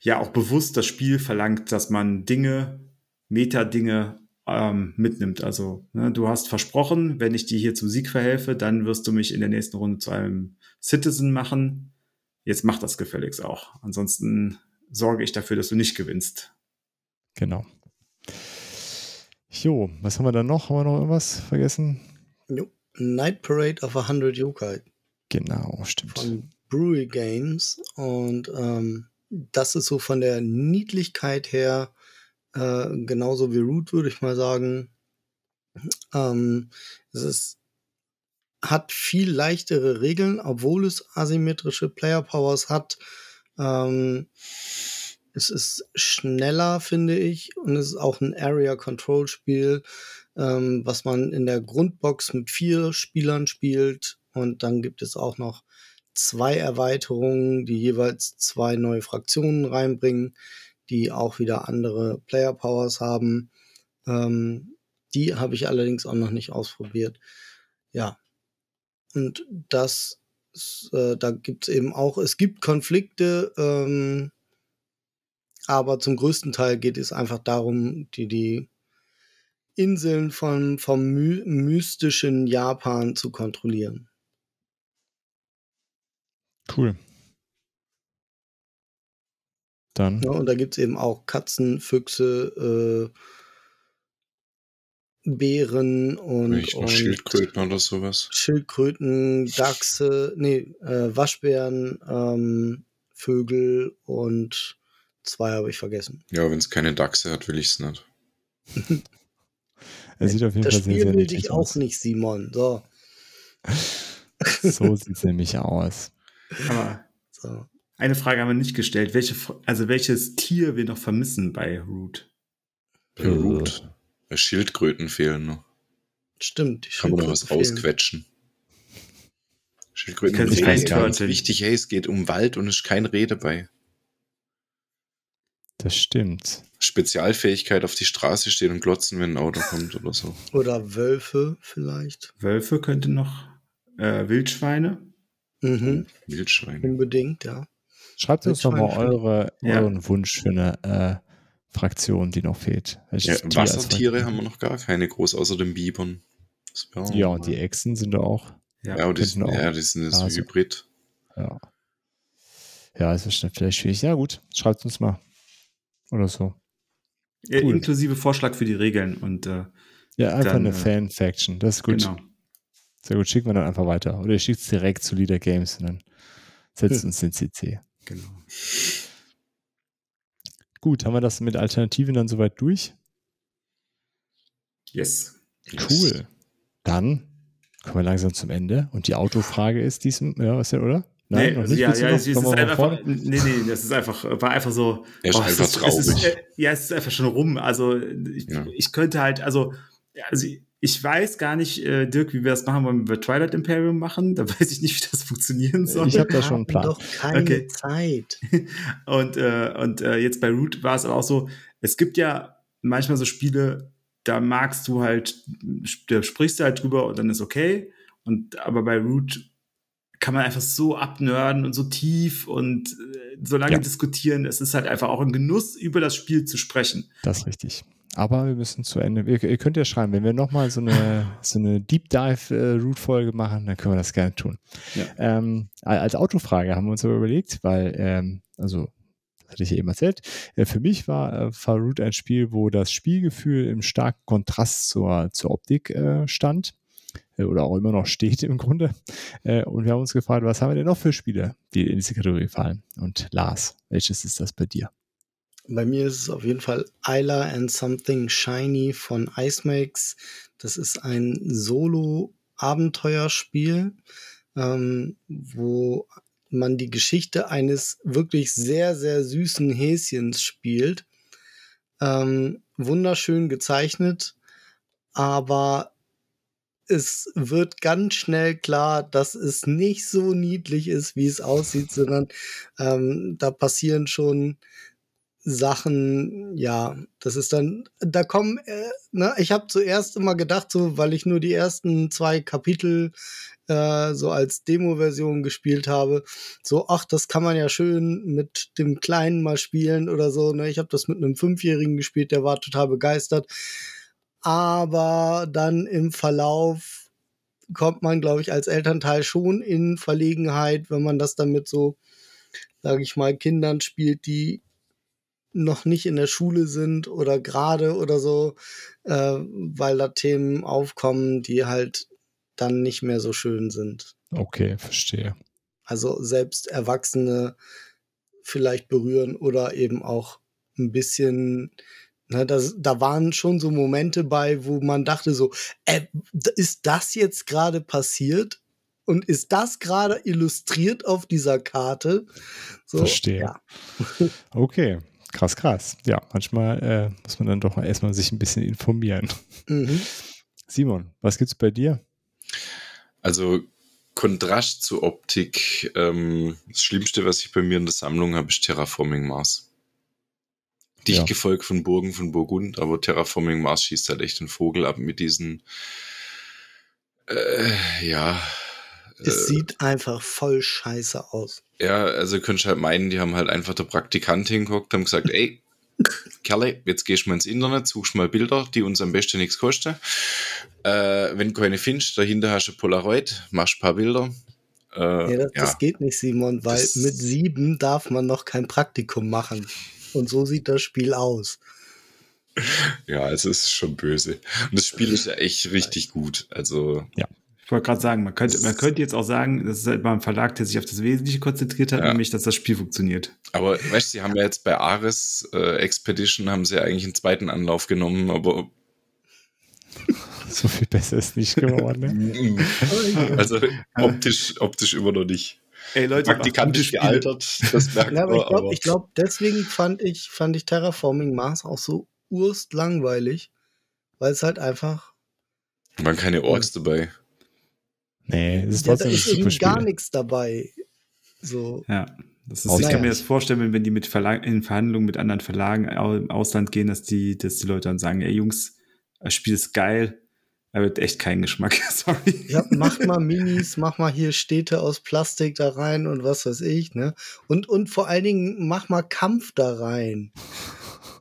ja auch bewusst das Spiel verlangt, dass man Dinge, Meta-Dinge ähm, mitnimmt. Also ne, du hast versprochen, wenn ich dir hier zum Sieg verhelfe, dann wirst du mich in der nächsten Runde zu einem Citizen machen. Jetzt mach das gefälligst auch. Ansonsten sorge ich dafür, dass du nicht gewinnst. Genau. Jo, was haben wir da noch? Haben wir noch irgendwas vergessen? Jo. Night Parade of a Hundred Yokai. Genau, stimmt. Von Brewery Games. Und ähm, das ist so von der Niedlichkeit her äh, genauso wie Root, würde ich mal sagen. Ähm, es ist, hat viel leichtere Regeln, obwohl es asymmetrische Player Powers hat. Ähm, es ist schneller, finde ich, und es ist auch ein Area Control Spiel, ähm, was man in der Grundbox mit vier Spielern spielt. Und dann gibt es auch noch zwei Erweiterungen, die jeweils zwei neue Fraktionen reinbringen die auch wieder andere Player Powers haben. Ähm, die habe ich allerdings auch noch nicht ausprobiert. Ja. Und das, äh, da gibt es eben auch, es gibt Konflikte, ähm, aber zum größten Teil geht es einfach darum, die, die Inseln von, vom my mystischen Japan zu kontrollieren. Cool. Dann. Ja, und da gibt es eben auch Katzen, Füchse, äh, Bären und, und Schildkröten oder sowas. Schildkröten, Dachse, nee, äh, Waschbären, ähm, Vögel und zwei habe ich vergessen. Ja, wenn es keine Dachse hat, will ich es nicht. (laughs) er sieht auf jeden das Fall Spiel sehr, sehr will dich auch nicht, Simon. So. so sieht es nämlich aus. Aber so. Eine Frage haben wir nicht gestellt. Welche, also welches Tier wir noch vermissen bei Root? Bei Root. Schildkröten fehlen noch. Stimmt. Kann man noch was fehlen. rausquetschen. Schildkröten sind ganz wichtig. Hey, es geht um Wald und es ist kein Reh dabei. Das stimmt. Spezialfähigkeit auf die Straße stehen und glotzen, wenn ein Auto kommt oder so. Oder Wölfe vielleicht. Wölfe könnte noch. Äh, Wildschweine. Mhm. Wildschweine. Unbedingt, ja. Schreibt uns doch mal eure, ja. euren Wunsch für eine äh, Fraktion, die noch fehlt. Ja, Wassertiere haben wir noch gar keine groß, außer den Bibern. Ja, und die Echsen sind da auch. Ja, ja, die, sind, auch ja die sind jetzt also. Hybrid. Ja. Ja, es ist vielleicht schwierig. Ja, gut, schreibt uns mal. Oder so. Ja, cool. Inklusive Vorschlag für die Regeln und äh, Ja, einfach dann, eine äh, Fan-Faction. Das ist gut. Genau. Sehr gut, schicken wir dann einfach weiter. Oder ihr schickt es direkt zu Leader Games und dann setzt hm. uns den CC. Genau. Gut, haben wir das mit Alternativen dann soweit durch? Yes. Cool. Dann kommen wir langsam zum Ende. Und die Autofrage ist diesem, ja, ist ja, oder? Nein, nee, also ja, ja, es, ist einfach, nee, nee, das ist einfach, war einfach so. Er ist oh, einfach ist, traurig. Ist, äh, ja, es ist einfach schon rum. Also, ich, ja. ich könnte halt, also, also ich weiß gar nicht, äh, Dirk, wie wir das machen wollen, wenn wir Twilight Imperium machen. Da (laughs) weiß ich nicht, wie das funktionieren soll. Ich habe da schon einen Plan. doch keine okay. Zeit. (laughs) und äh, und äh, jetzt bei Root war es aber auch so, es gibt ja manchmal so Spiele, da magst du halt, da sprichst du halt drüber und dann ist okay. Und aber bei Root kann man einfach so abnörden und so tief und äh, so lange ja. diskutieren. Es ist halt einfach auch ein Genuss, über das Spiel zu sprechen. Das ist richtig. aber wir müssen zu Ende. Ihr, ihr könnt ja schreiben, wenn wir nochmal so eine, (laughs) so eine Deep Dive-Root-Folge äh, machen, dann können wir das gerne tun. Ja. Ähm, als Autofrage haben wir uns aber überlegt, weil, ähm, also, das hatte ich ja eben erzählt, äh, für mich war äh, Farut ein Spiel, wo das Spielgefühl im starken Kontrast zur, zur Optik äh, stand oder auch immer noch steht im Grunde. Äh, und wir haben uns gefragt, was haben wir denn noch für Spiele, die in diese Kategorie fallen? Und Lars, welches ist das bei dir? Bei mir ist es auf jeden Fall Isla and Something Shiny von Icemax. Das ist ein Solo-Abenteuerspiel, ähm, wo man die Geschichte eines wirklich sehr, sehr süßen Häschens spielt. Ähm, wunderschön gezeichnet, aber es wird ganz schnell klar, dass es nicht so niedlich ist, wie es aussieht, sondern ähm, da passieren schon Sachen, ja, das ist dann, da kommen, äh, ne, ich habe zuerst immer gedacht, so, weil ich nur die ersten zwei Kapitel äh, so als Demo-Version gespielt habe, so, ach, das kann man ja schön mit dem Kleinen mal spielen oder so, ne, ich habe das mit einem Fünfjährigen gespielt, der war total begeistert, aber dann im Verlauf kommt man, glaube ich, als Elternteil schon in Verlegenheit, wenn man das dann mit so, sage ich mal, Kindern spielt, die noch nicht in der Schule sind oder gerade oder so, äh, weil da Themen aufkommen, die halt dann nicht mehr so schön sind. Okay, verstehe. Also selbst Erwachsene vielleicht berühren oder eben auch ein bisschen, ne, das, da waren schon so Momente bei, wo man dachte so, äh, ist das jetzt gerade passiert? Und ist das gerade illustriert auf dieser Karte? So, Verstehe. Ja. (laughs) Okay, Krass, krass. Ja, manchmal äh, muss man dann doch erstmal sich ein bisschen informieren. Mhm. Simon, was gibt's bei dir? Also Kontrast zur Optik. Ähm, das Schlimmste, was ich bei mir in der Sammlung habe, ist Terraforming Mars. Dicht ja. gefolgt von Burgen von Burgund, aber Terraforming Mars schießt halt echt den Vogel ab mit diesen, äh, ja, es äh, sieht einfach voll scheiße aus. Ja, also könntest halt meinen, die haben halt einfach der Praktikant hingeguckt, haben gesagt, ey, Kerle, jetzt gehst du mal ins Internet, suchst mal Bilder, die uns am besten nichts kosten. Äh, wenn du keine findest, dahinter hast du Polaroid, machst ein paar Bilder. Äh, ja, das, ja. das, geht nicht, Simon, weil das mit sieben darf man noch kein Praktikum machen. Und so sieht das Spiel aus. (laughs) Ja, es ist schon böse. Und das Spiel ist ja echt richtig gut. Also, ja. Ich wollte gerade sagen, man könnte, man könnte jetzt auch sagen, das ist halt beim Verlag, der sich auf das Wesentliche konzentriert hat, ja. nämlich, dass das Spiel funktioniert. Aber weißt du, sie haben ja jetzt bei Ares äh, Expedition haben sie ja eigentlich einen zweiten Anlauf genommen, aber (laughs) so viel besser ist nicht geworden. Ne? (laughs) also optisch, optisch immer noch nicht. Ey Leute, praktikantisch gealtert, das merkt ja, aber ich glaube, glaub, deswegen fand ich, fand ich Terraforming Mars auch so urst langweilig, weil es halt einfach. Waren keine Orks dabei. Nee, es ist trotzdem ja, da ist irgendwie gar nichts dabei. So. Ja. Das ist, ich kann mir das vorstellen, wenn, wenn die mit Verlag, in Verhandlungen mit anderen Verlagen im Ausland gehen, dass die, dass die Leute dann sagen, ey Jungs, das Spiel ist geil, er wird echt keinen Geschmack, (laughs) sorry. Ja, mach mal Minis, mach mal hier Städte aus Plastik da rein und was weiß ich, ne? Und, und vor allen Dingen mach mal Kampf da rein.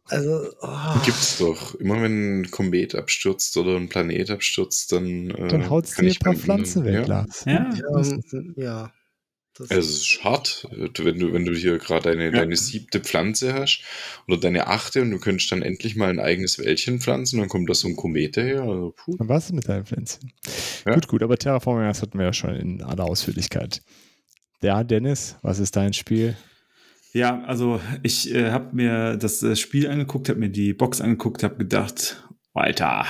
Also, oh. Gibt's doch. Immer wenn ein Komet abstürzt oder ein Planet abstürzt, dann. Äh, dann haut es dir ein paar Pflanzen weg, ja. Ja. ja. ja. Das also es ist hart, wenn du, wenn du hier gerade deine, ja. deine siebte Pflanze hast oder deine achte und du könntest dann endlich mal ein eigenes Wäldchen pflanzen, dann kommt da so ein Komet her. Also, puh. Dann warst du mit deinem Pflänzchen. Ja. Gut, gut, aber Terraforming, das hatten wir ja schon in aller Ausführlichkeit. Ja, Dennis, was ist dein Spiel? Ja, also ich äh, habe mir das äh, Spiel angeguckt, habe mir die Box angeguckt, habe gedacht, Alter,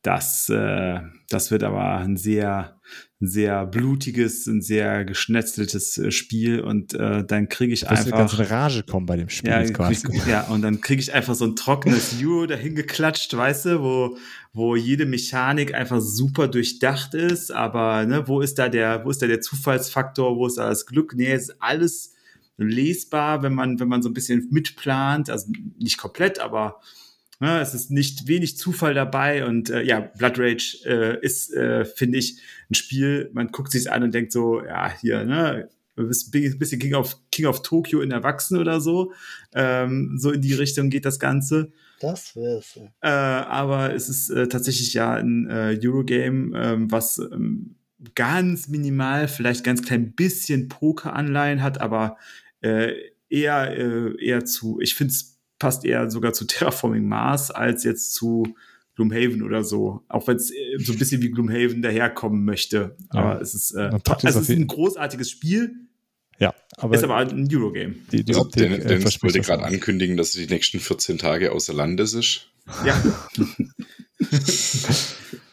das, äh, das wird aber ein sehr, sehr blutiges, ein sehr geschnetzeltes äh, Spiel und äh, dann kriege ich das einfach. ganz Rage kommen bei dem Spiel. Ja, quasi. ja und dann kriege ich einfach so ein trockenes Euro dahin geklatscht, weißt du, wo, wo jede Mechanik einfach super durchdacht ist, aber ne, wo ist da der, wo ist da der Zufallsfaktor, wo ist da das Glück? Nee, es ist alles lesbar, wenn man, wenn man so ein bisschen mitplant, also nicht komplett, aber ne, es ist nicht wenig Zufall dabei und äh, ja, Blood Rage äh, ist, äh, finde ich, ein Spiel, man guckt sich an und denkt so, ja, hier, ne, ein bisschen King of, King of Tokyo in Erwachsenen oder so. Ähm, so in die Richtung geht das Ganze. Das wär's. Äh, aber es ist äh, tatsächlich ja ein äh, Eurogame, ähm, was ähm, ganz minimal, vielleicht ganz klein bisschen Poker-Anleihen hat, aber äh, eher, äh, eher zu, ich finde es passt eher sogar zu (laughs) Terraforming Mars als jetzt zu Gloomhaven oder so. Auch wenn es äh, so ein bisschen wie Gloomhaven daherkommen möchte. Ja. Aber es ist, äh, also es ist ein großartiges Spiel. Ja, aber ist aber ein Eurogame. Die, die also Optik, den, den äh, wollte gerade ankündigen, dass es die nächsten 14 Tage außer Landes ist. Ja. (laughs) (laughs)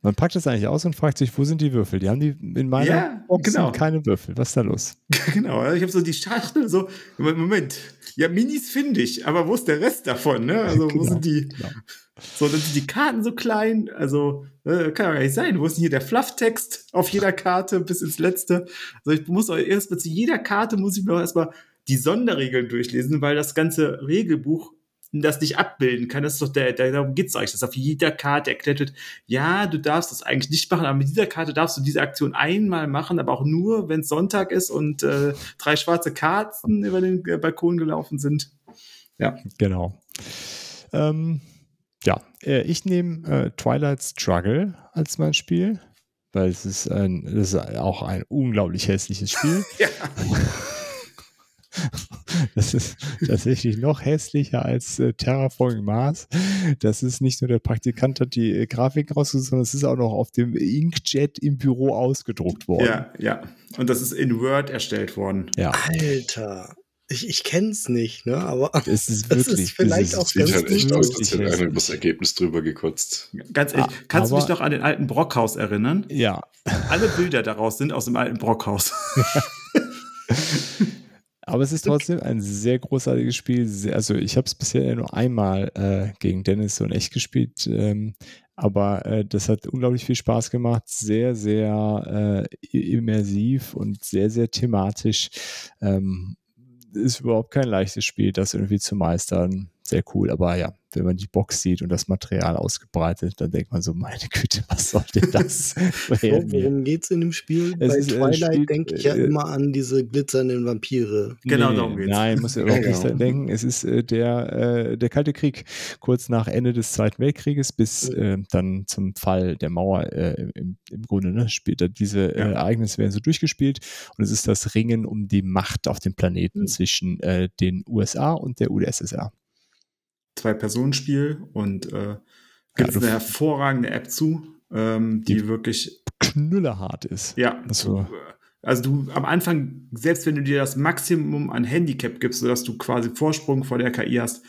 Man packt das eigentlich aus und fragt sich, wo sind die Würfel? Die haben die in meiner ja, Box genau. keine Würfel. Was ist da los? (laughs) genau, ich habe so die Schachtel so, Moment, ja, Minis finde ich, aber wo ist der Rest davon? Ne? Also, (laughs) genau, wo sind die? Genau. So, dann sind die Karten so klein, also äh, kann ja gar nicht sein. Wo ist denn hier der Flufftext auf jeder Karte bis ins letzte? Also ich muss erstmal zu jeder Karte muss ich mir auch erstmal die Sonderregeln durchlesen, weil das ganze Regelbuch das nicht abbilden kann. Das ist doch der, der darum geht's euch, dass auf jeder Karte erklärt wird, ja, du darfst das eigentlich nicht machen, aber mit dieser Karte darfst du diese Aktion einmal machen, aber auch nur, wenn es Sonntag ist und äh, drei schwarze Karten über den äh, Balkon gelaufen sind. Ja. Genau. Ähm, ja, äh, ich nehme äh, Twilight Struggle als mein Spiel, weil es ist, ein, es ist auch ein unglaublich hässliches Spiel. (laughs) ja. (laughs) Das ist tatsächlich noch hässlicher als äh, Terraforming Mars. Das ist nicht nur der Praktikant hat die äh, Grafik rausgesucht, sondern es ist auch noch auf dem Inkjet im Büro ausgedruckt worden. Ja, ja. Und das ist in Word erstellt worden. Ja. Alter. Ich, ich kenne es nicht, ne? aber es ist (laughs) wirklich, das ist vielleicht auch sieht halt echt aus, als hätte einer über das Ergebnis drüber gekotzt. Ganz ehrlich, ah, kannst du dich noch an den alten Brockhaus erinnern? Ja. Alle Bilder daraus sind aus dem alten Brockhaus. (laughs) Aber es ist trotzdem ein sehr großartiges Spiel. also ich habe es bisher nur einmal äh, gegen Dennis so in echt gespielt. Ähm, aber äh, das hat unglaublich viel Spaß gemacht. Sehr, sehr äh, immersiv und sehr, sehr thematisch. Ähm, ist überhaupt kein leichtes Spiel, das irgendwie zu meistern. Sehr cool. Aber ja, wenn man die Box sieht und das Material ausgebreitet, dann denkt man so, meine Güte, was soll denn (laughs) das? worum geht es in dem Spiel? Es Bei Twilight denke ich ja äh, immer an diese glitzernden Vampire. Genau, nee, darum geht's. Nein, muss ja (laughs) überhaupt nicht genau. denken. Es ist äh, der, äh, der Kalte Krieg, kurz nach Ende des Zweiten Weltkrieges bis äh, dann zum Fall der Mauer äh, im, im, Grunde. Ne, spielt diese äh, ja. Ereignisse werden so durchgespielt und es ist das Ringen um die Macht auf dem Planeten mhm. zwischen den USA und der UdSSR. Zwei-Personen-Spiel und äh, gibt ja, eine hervorragende App zu, ähm, die, die, wirklich knüllerhart ist. Ja. Also. also du am Anfang, selbst wenn du dir das Maximum an Handicap gibst, sodass du quasi Vorsprung vor der KI hast,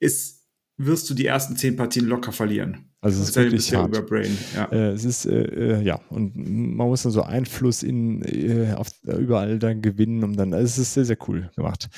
ist, wirst du die ersten zehn Partien locker verlieren. Also es ist wirklich hart. Brain, ja. Äh, es ist, äh, äh, ja, und man muss dann so Einfluss in, äh, auf, überall dann gewinnen, um dann, also es ist sehr, sehr cool gemacht.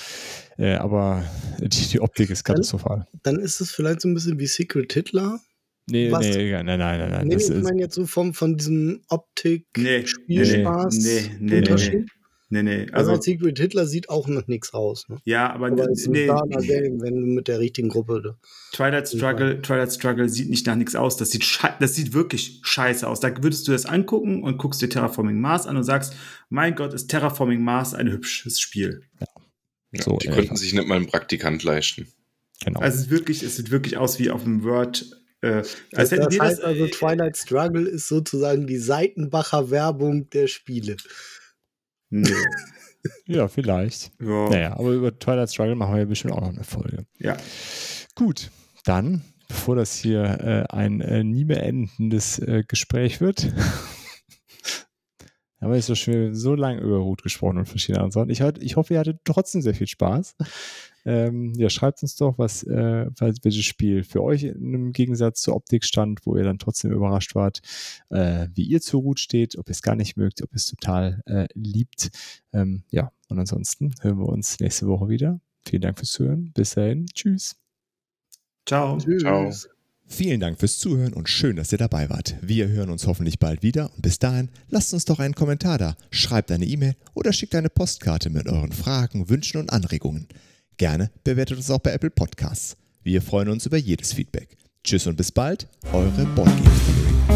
Äh, aber die, die, Optik ist katastrophal. Dann, dann, ist es vielleicht so ein bisschen wie Secret Hitler. Nee, Was? nee, nein, nein, nein, nein. Nee, ich meine jetzt so vom, von diesem Optik-Spielspaß. Nee, nee, nee, nee, Nee, nee. Also, also Secret Hitler sieht auch noch nichts aus. Ne? Ja, aber, aber nee, Game, wenn du mit der richtigen Gruppe. Twilight Struggle, Twilight Struggle sieht nicht nach nichts aus. Das sieht, das sieht wirklich scheiße aus. Da würdest du das angucken und guckst dir Terraforming Mars an und sagst, mein Gott, ist Terraforming Mars ein hübsches Spiel. Ja. Ja, so, die äh, konnten sich nicht mal einen Praktikant leisten. Genau. Also es, ist wirklich, es sieht wirklich aus wie auf dem Word. Äh, das, das heißt das, also, Twilight Struggle ist sozusagen die Seitenbacher Werbung der Spiele. Nee. (laughs) ja, vielleicht. Ja. Naja, aber über Twilight Struggle machen wir ja bestimmt auch noch eine Folge. Ja. Gut, dann, bevor das hier äh, ein äh, nie mehr endendes äh, Gespräch wird, (laughs) haben wir jetzt so, schön, so lange über Hut gesprochen und verschiedene andere Sachen. Ich, ich hoffe, ihr hattet trotzdem sehr viel Spaß. Ähm, ja, schreibt uns doch, was, äh, welches Spiel für euch im Gegensatz zur Optik stand, wo ihr dann trotzdem überrascht wart, äh, wie ihr zur Route steht, ob ihr es gar nicht mögt, ob ihr es total äh, liebt. Ähm, ja, und ansonsten hören wir uns nächste Woche wieder. Vielen Dank fürs Zuhören. Bis dahin. Tschüss. Ciao. Tschüss. Ciao. Vielen Dank fürs Zuhören und schön, dass ihr dabei wart. Wir hören uns hoffentlich bald wieder und bis dahin lasst uns doch einen Kommentar da, schreibt eine E-Mail oder schickt eine Postkarte mit euren Fragen, Wünschen und Anregungen. Gerne bewertet uns auch bei Apple Podcasts. Wir freuen uns über jedes Feedback. Tschüss und bis bald, eure Boardgame Theory.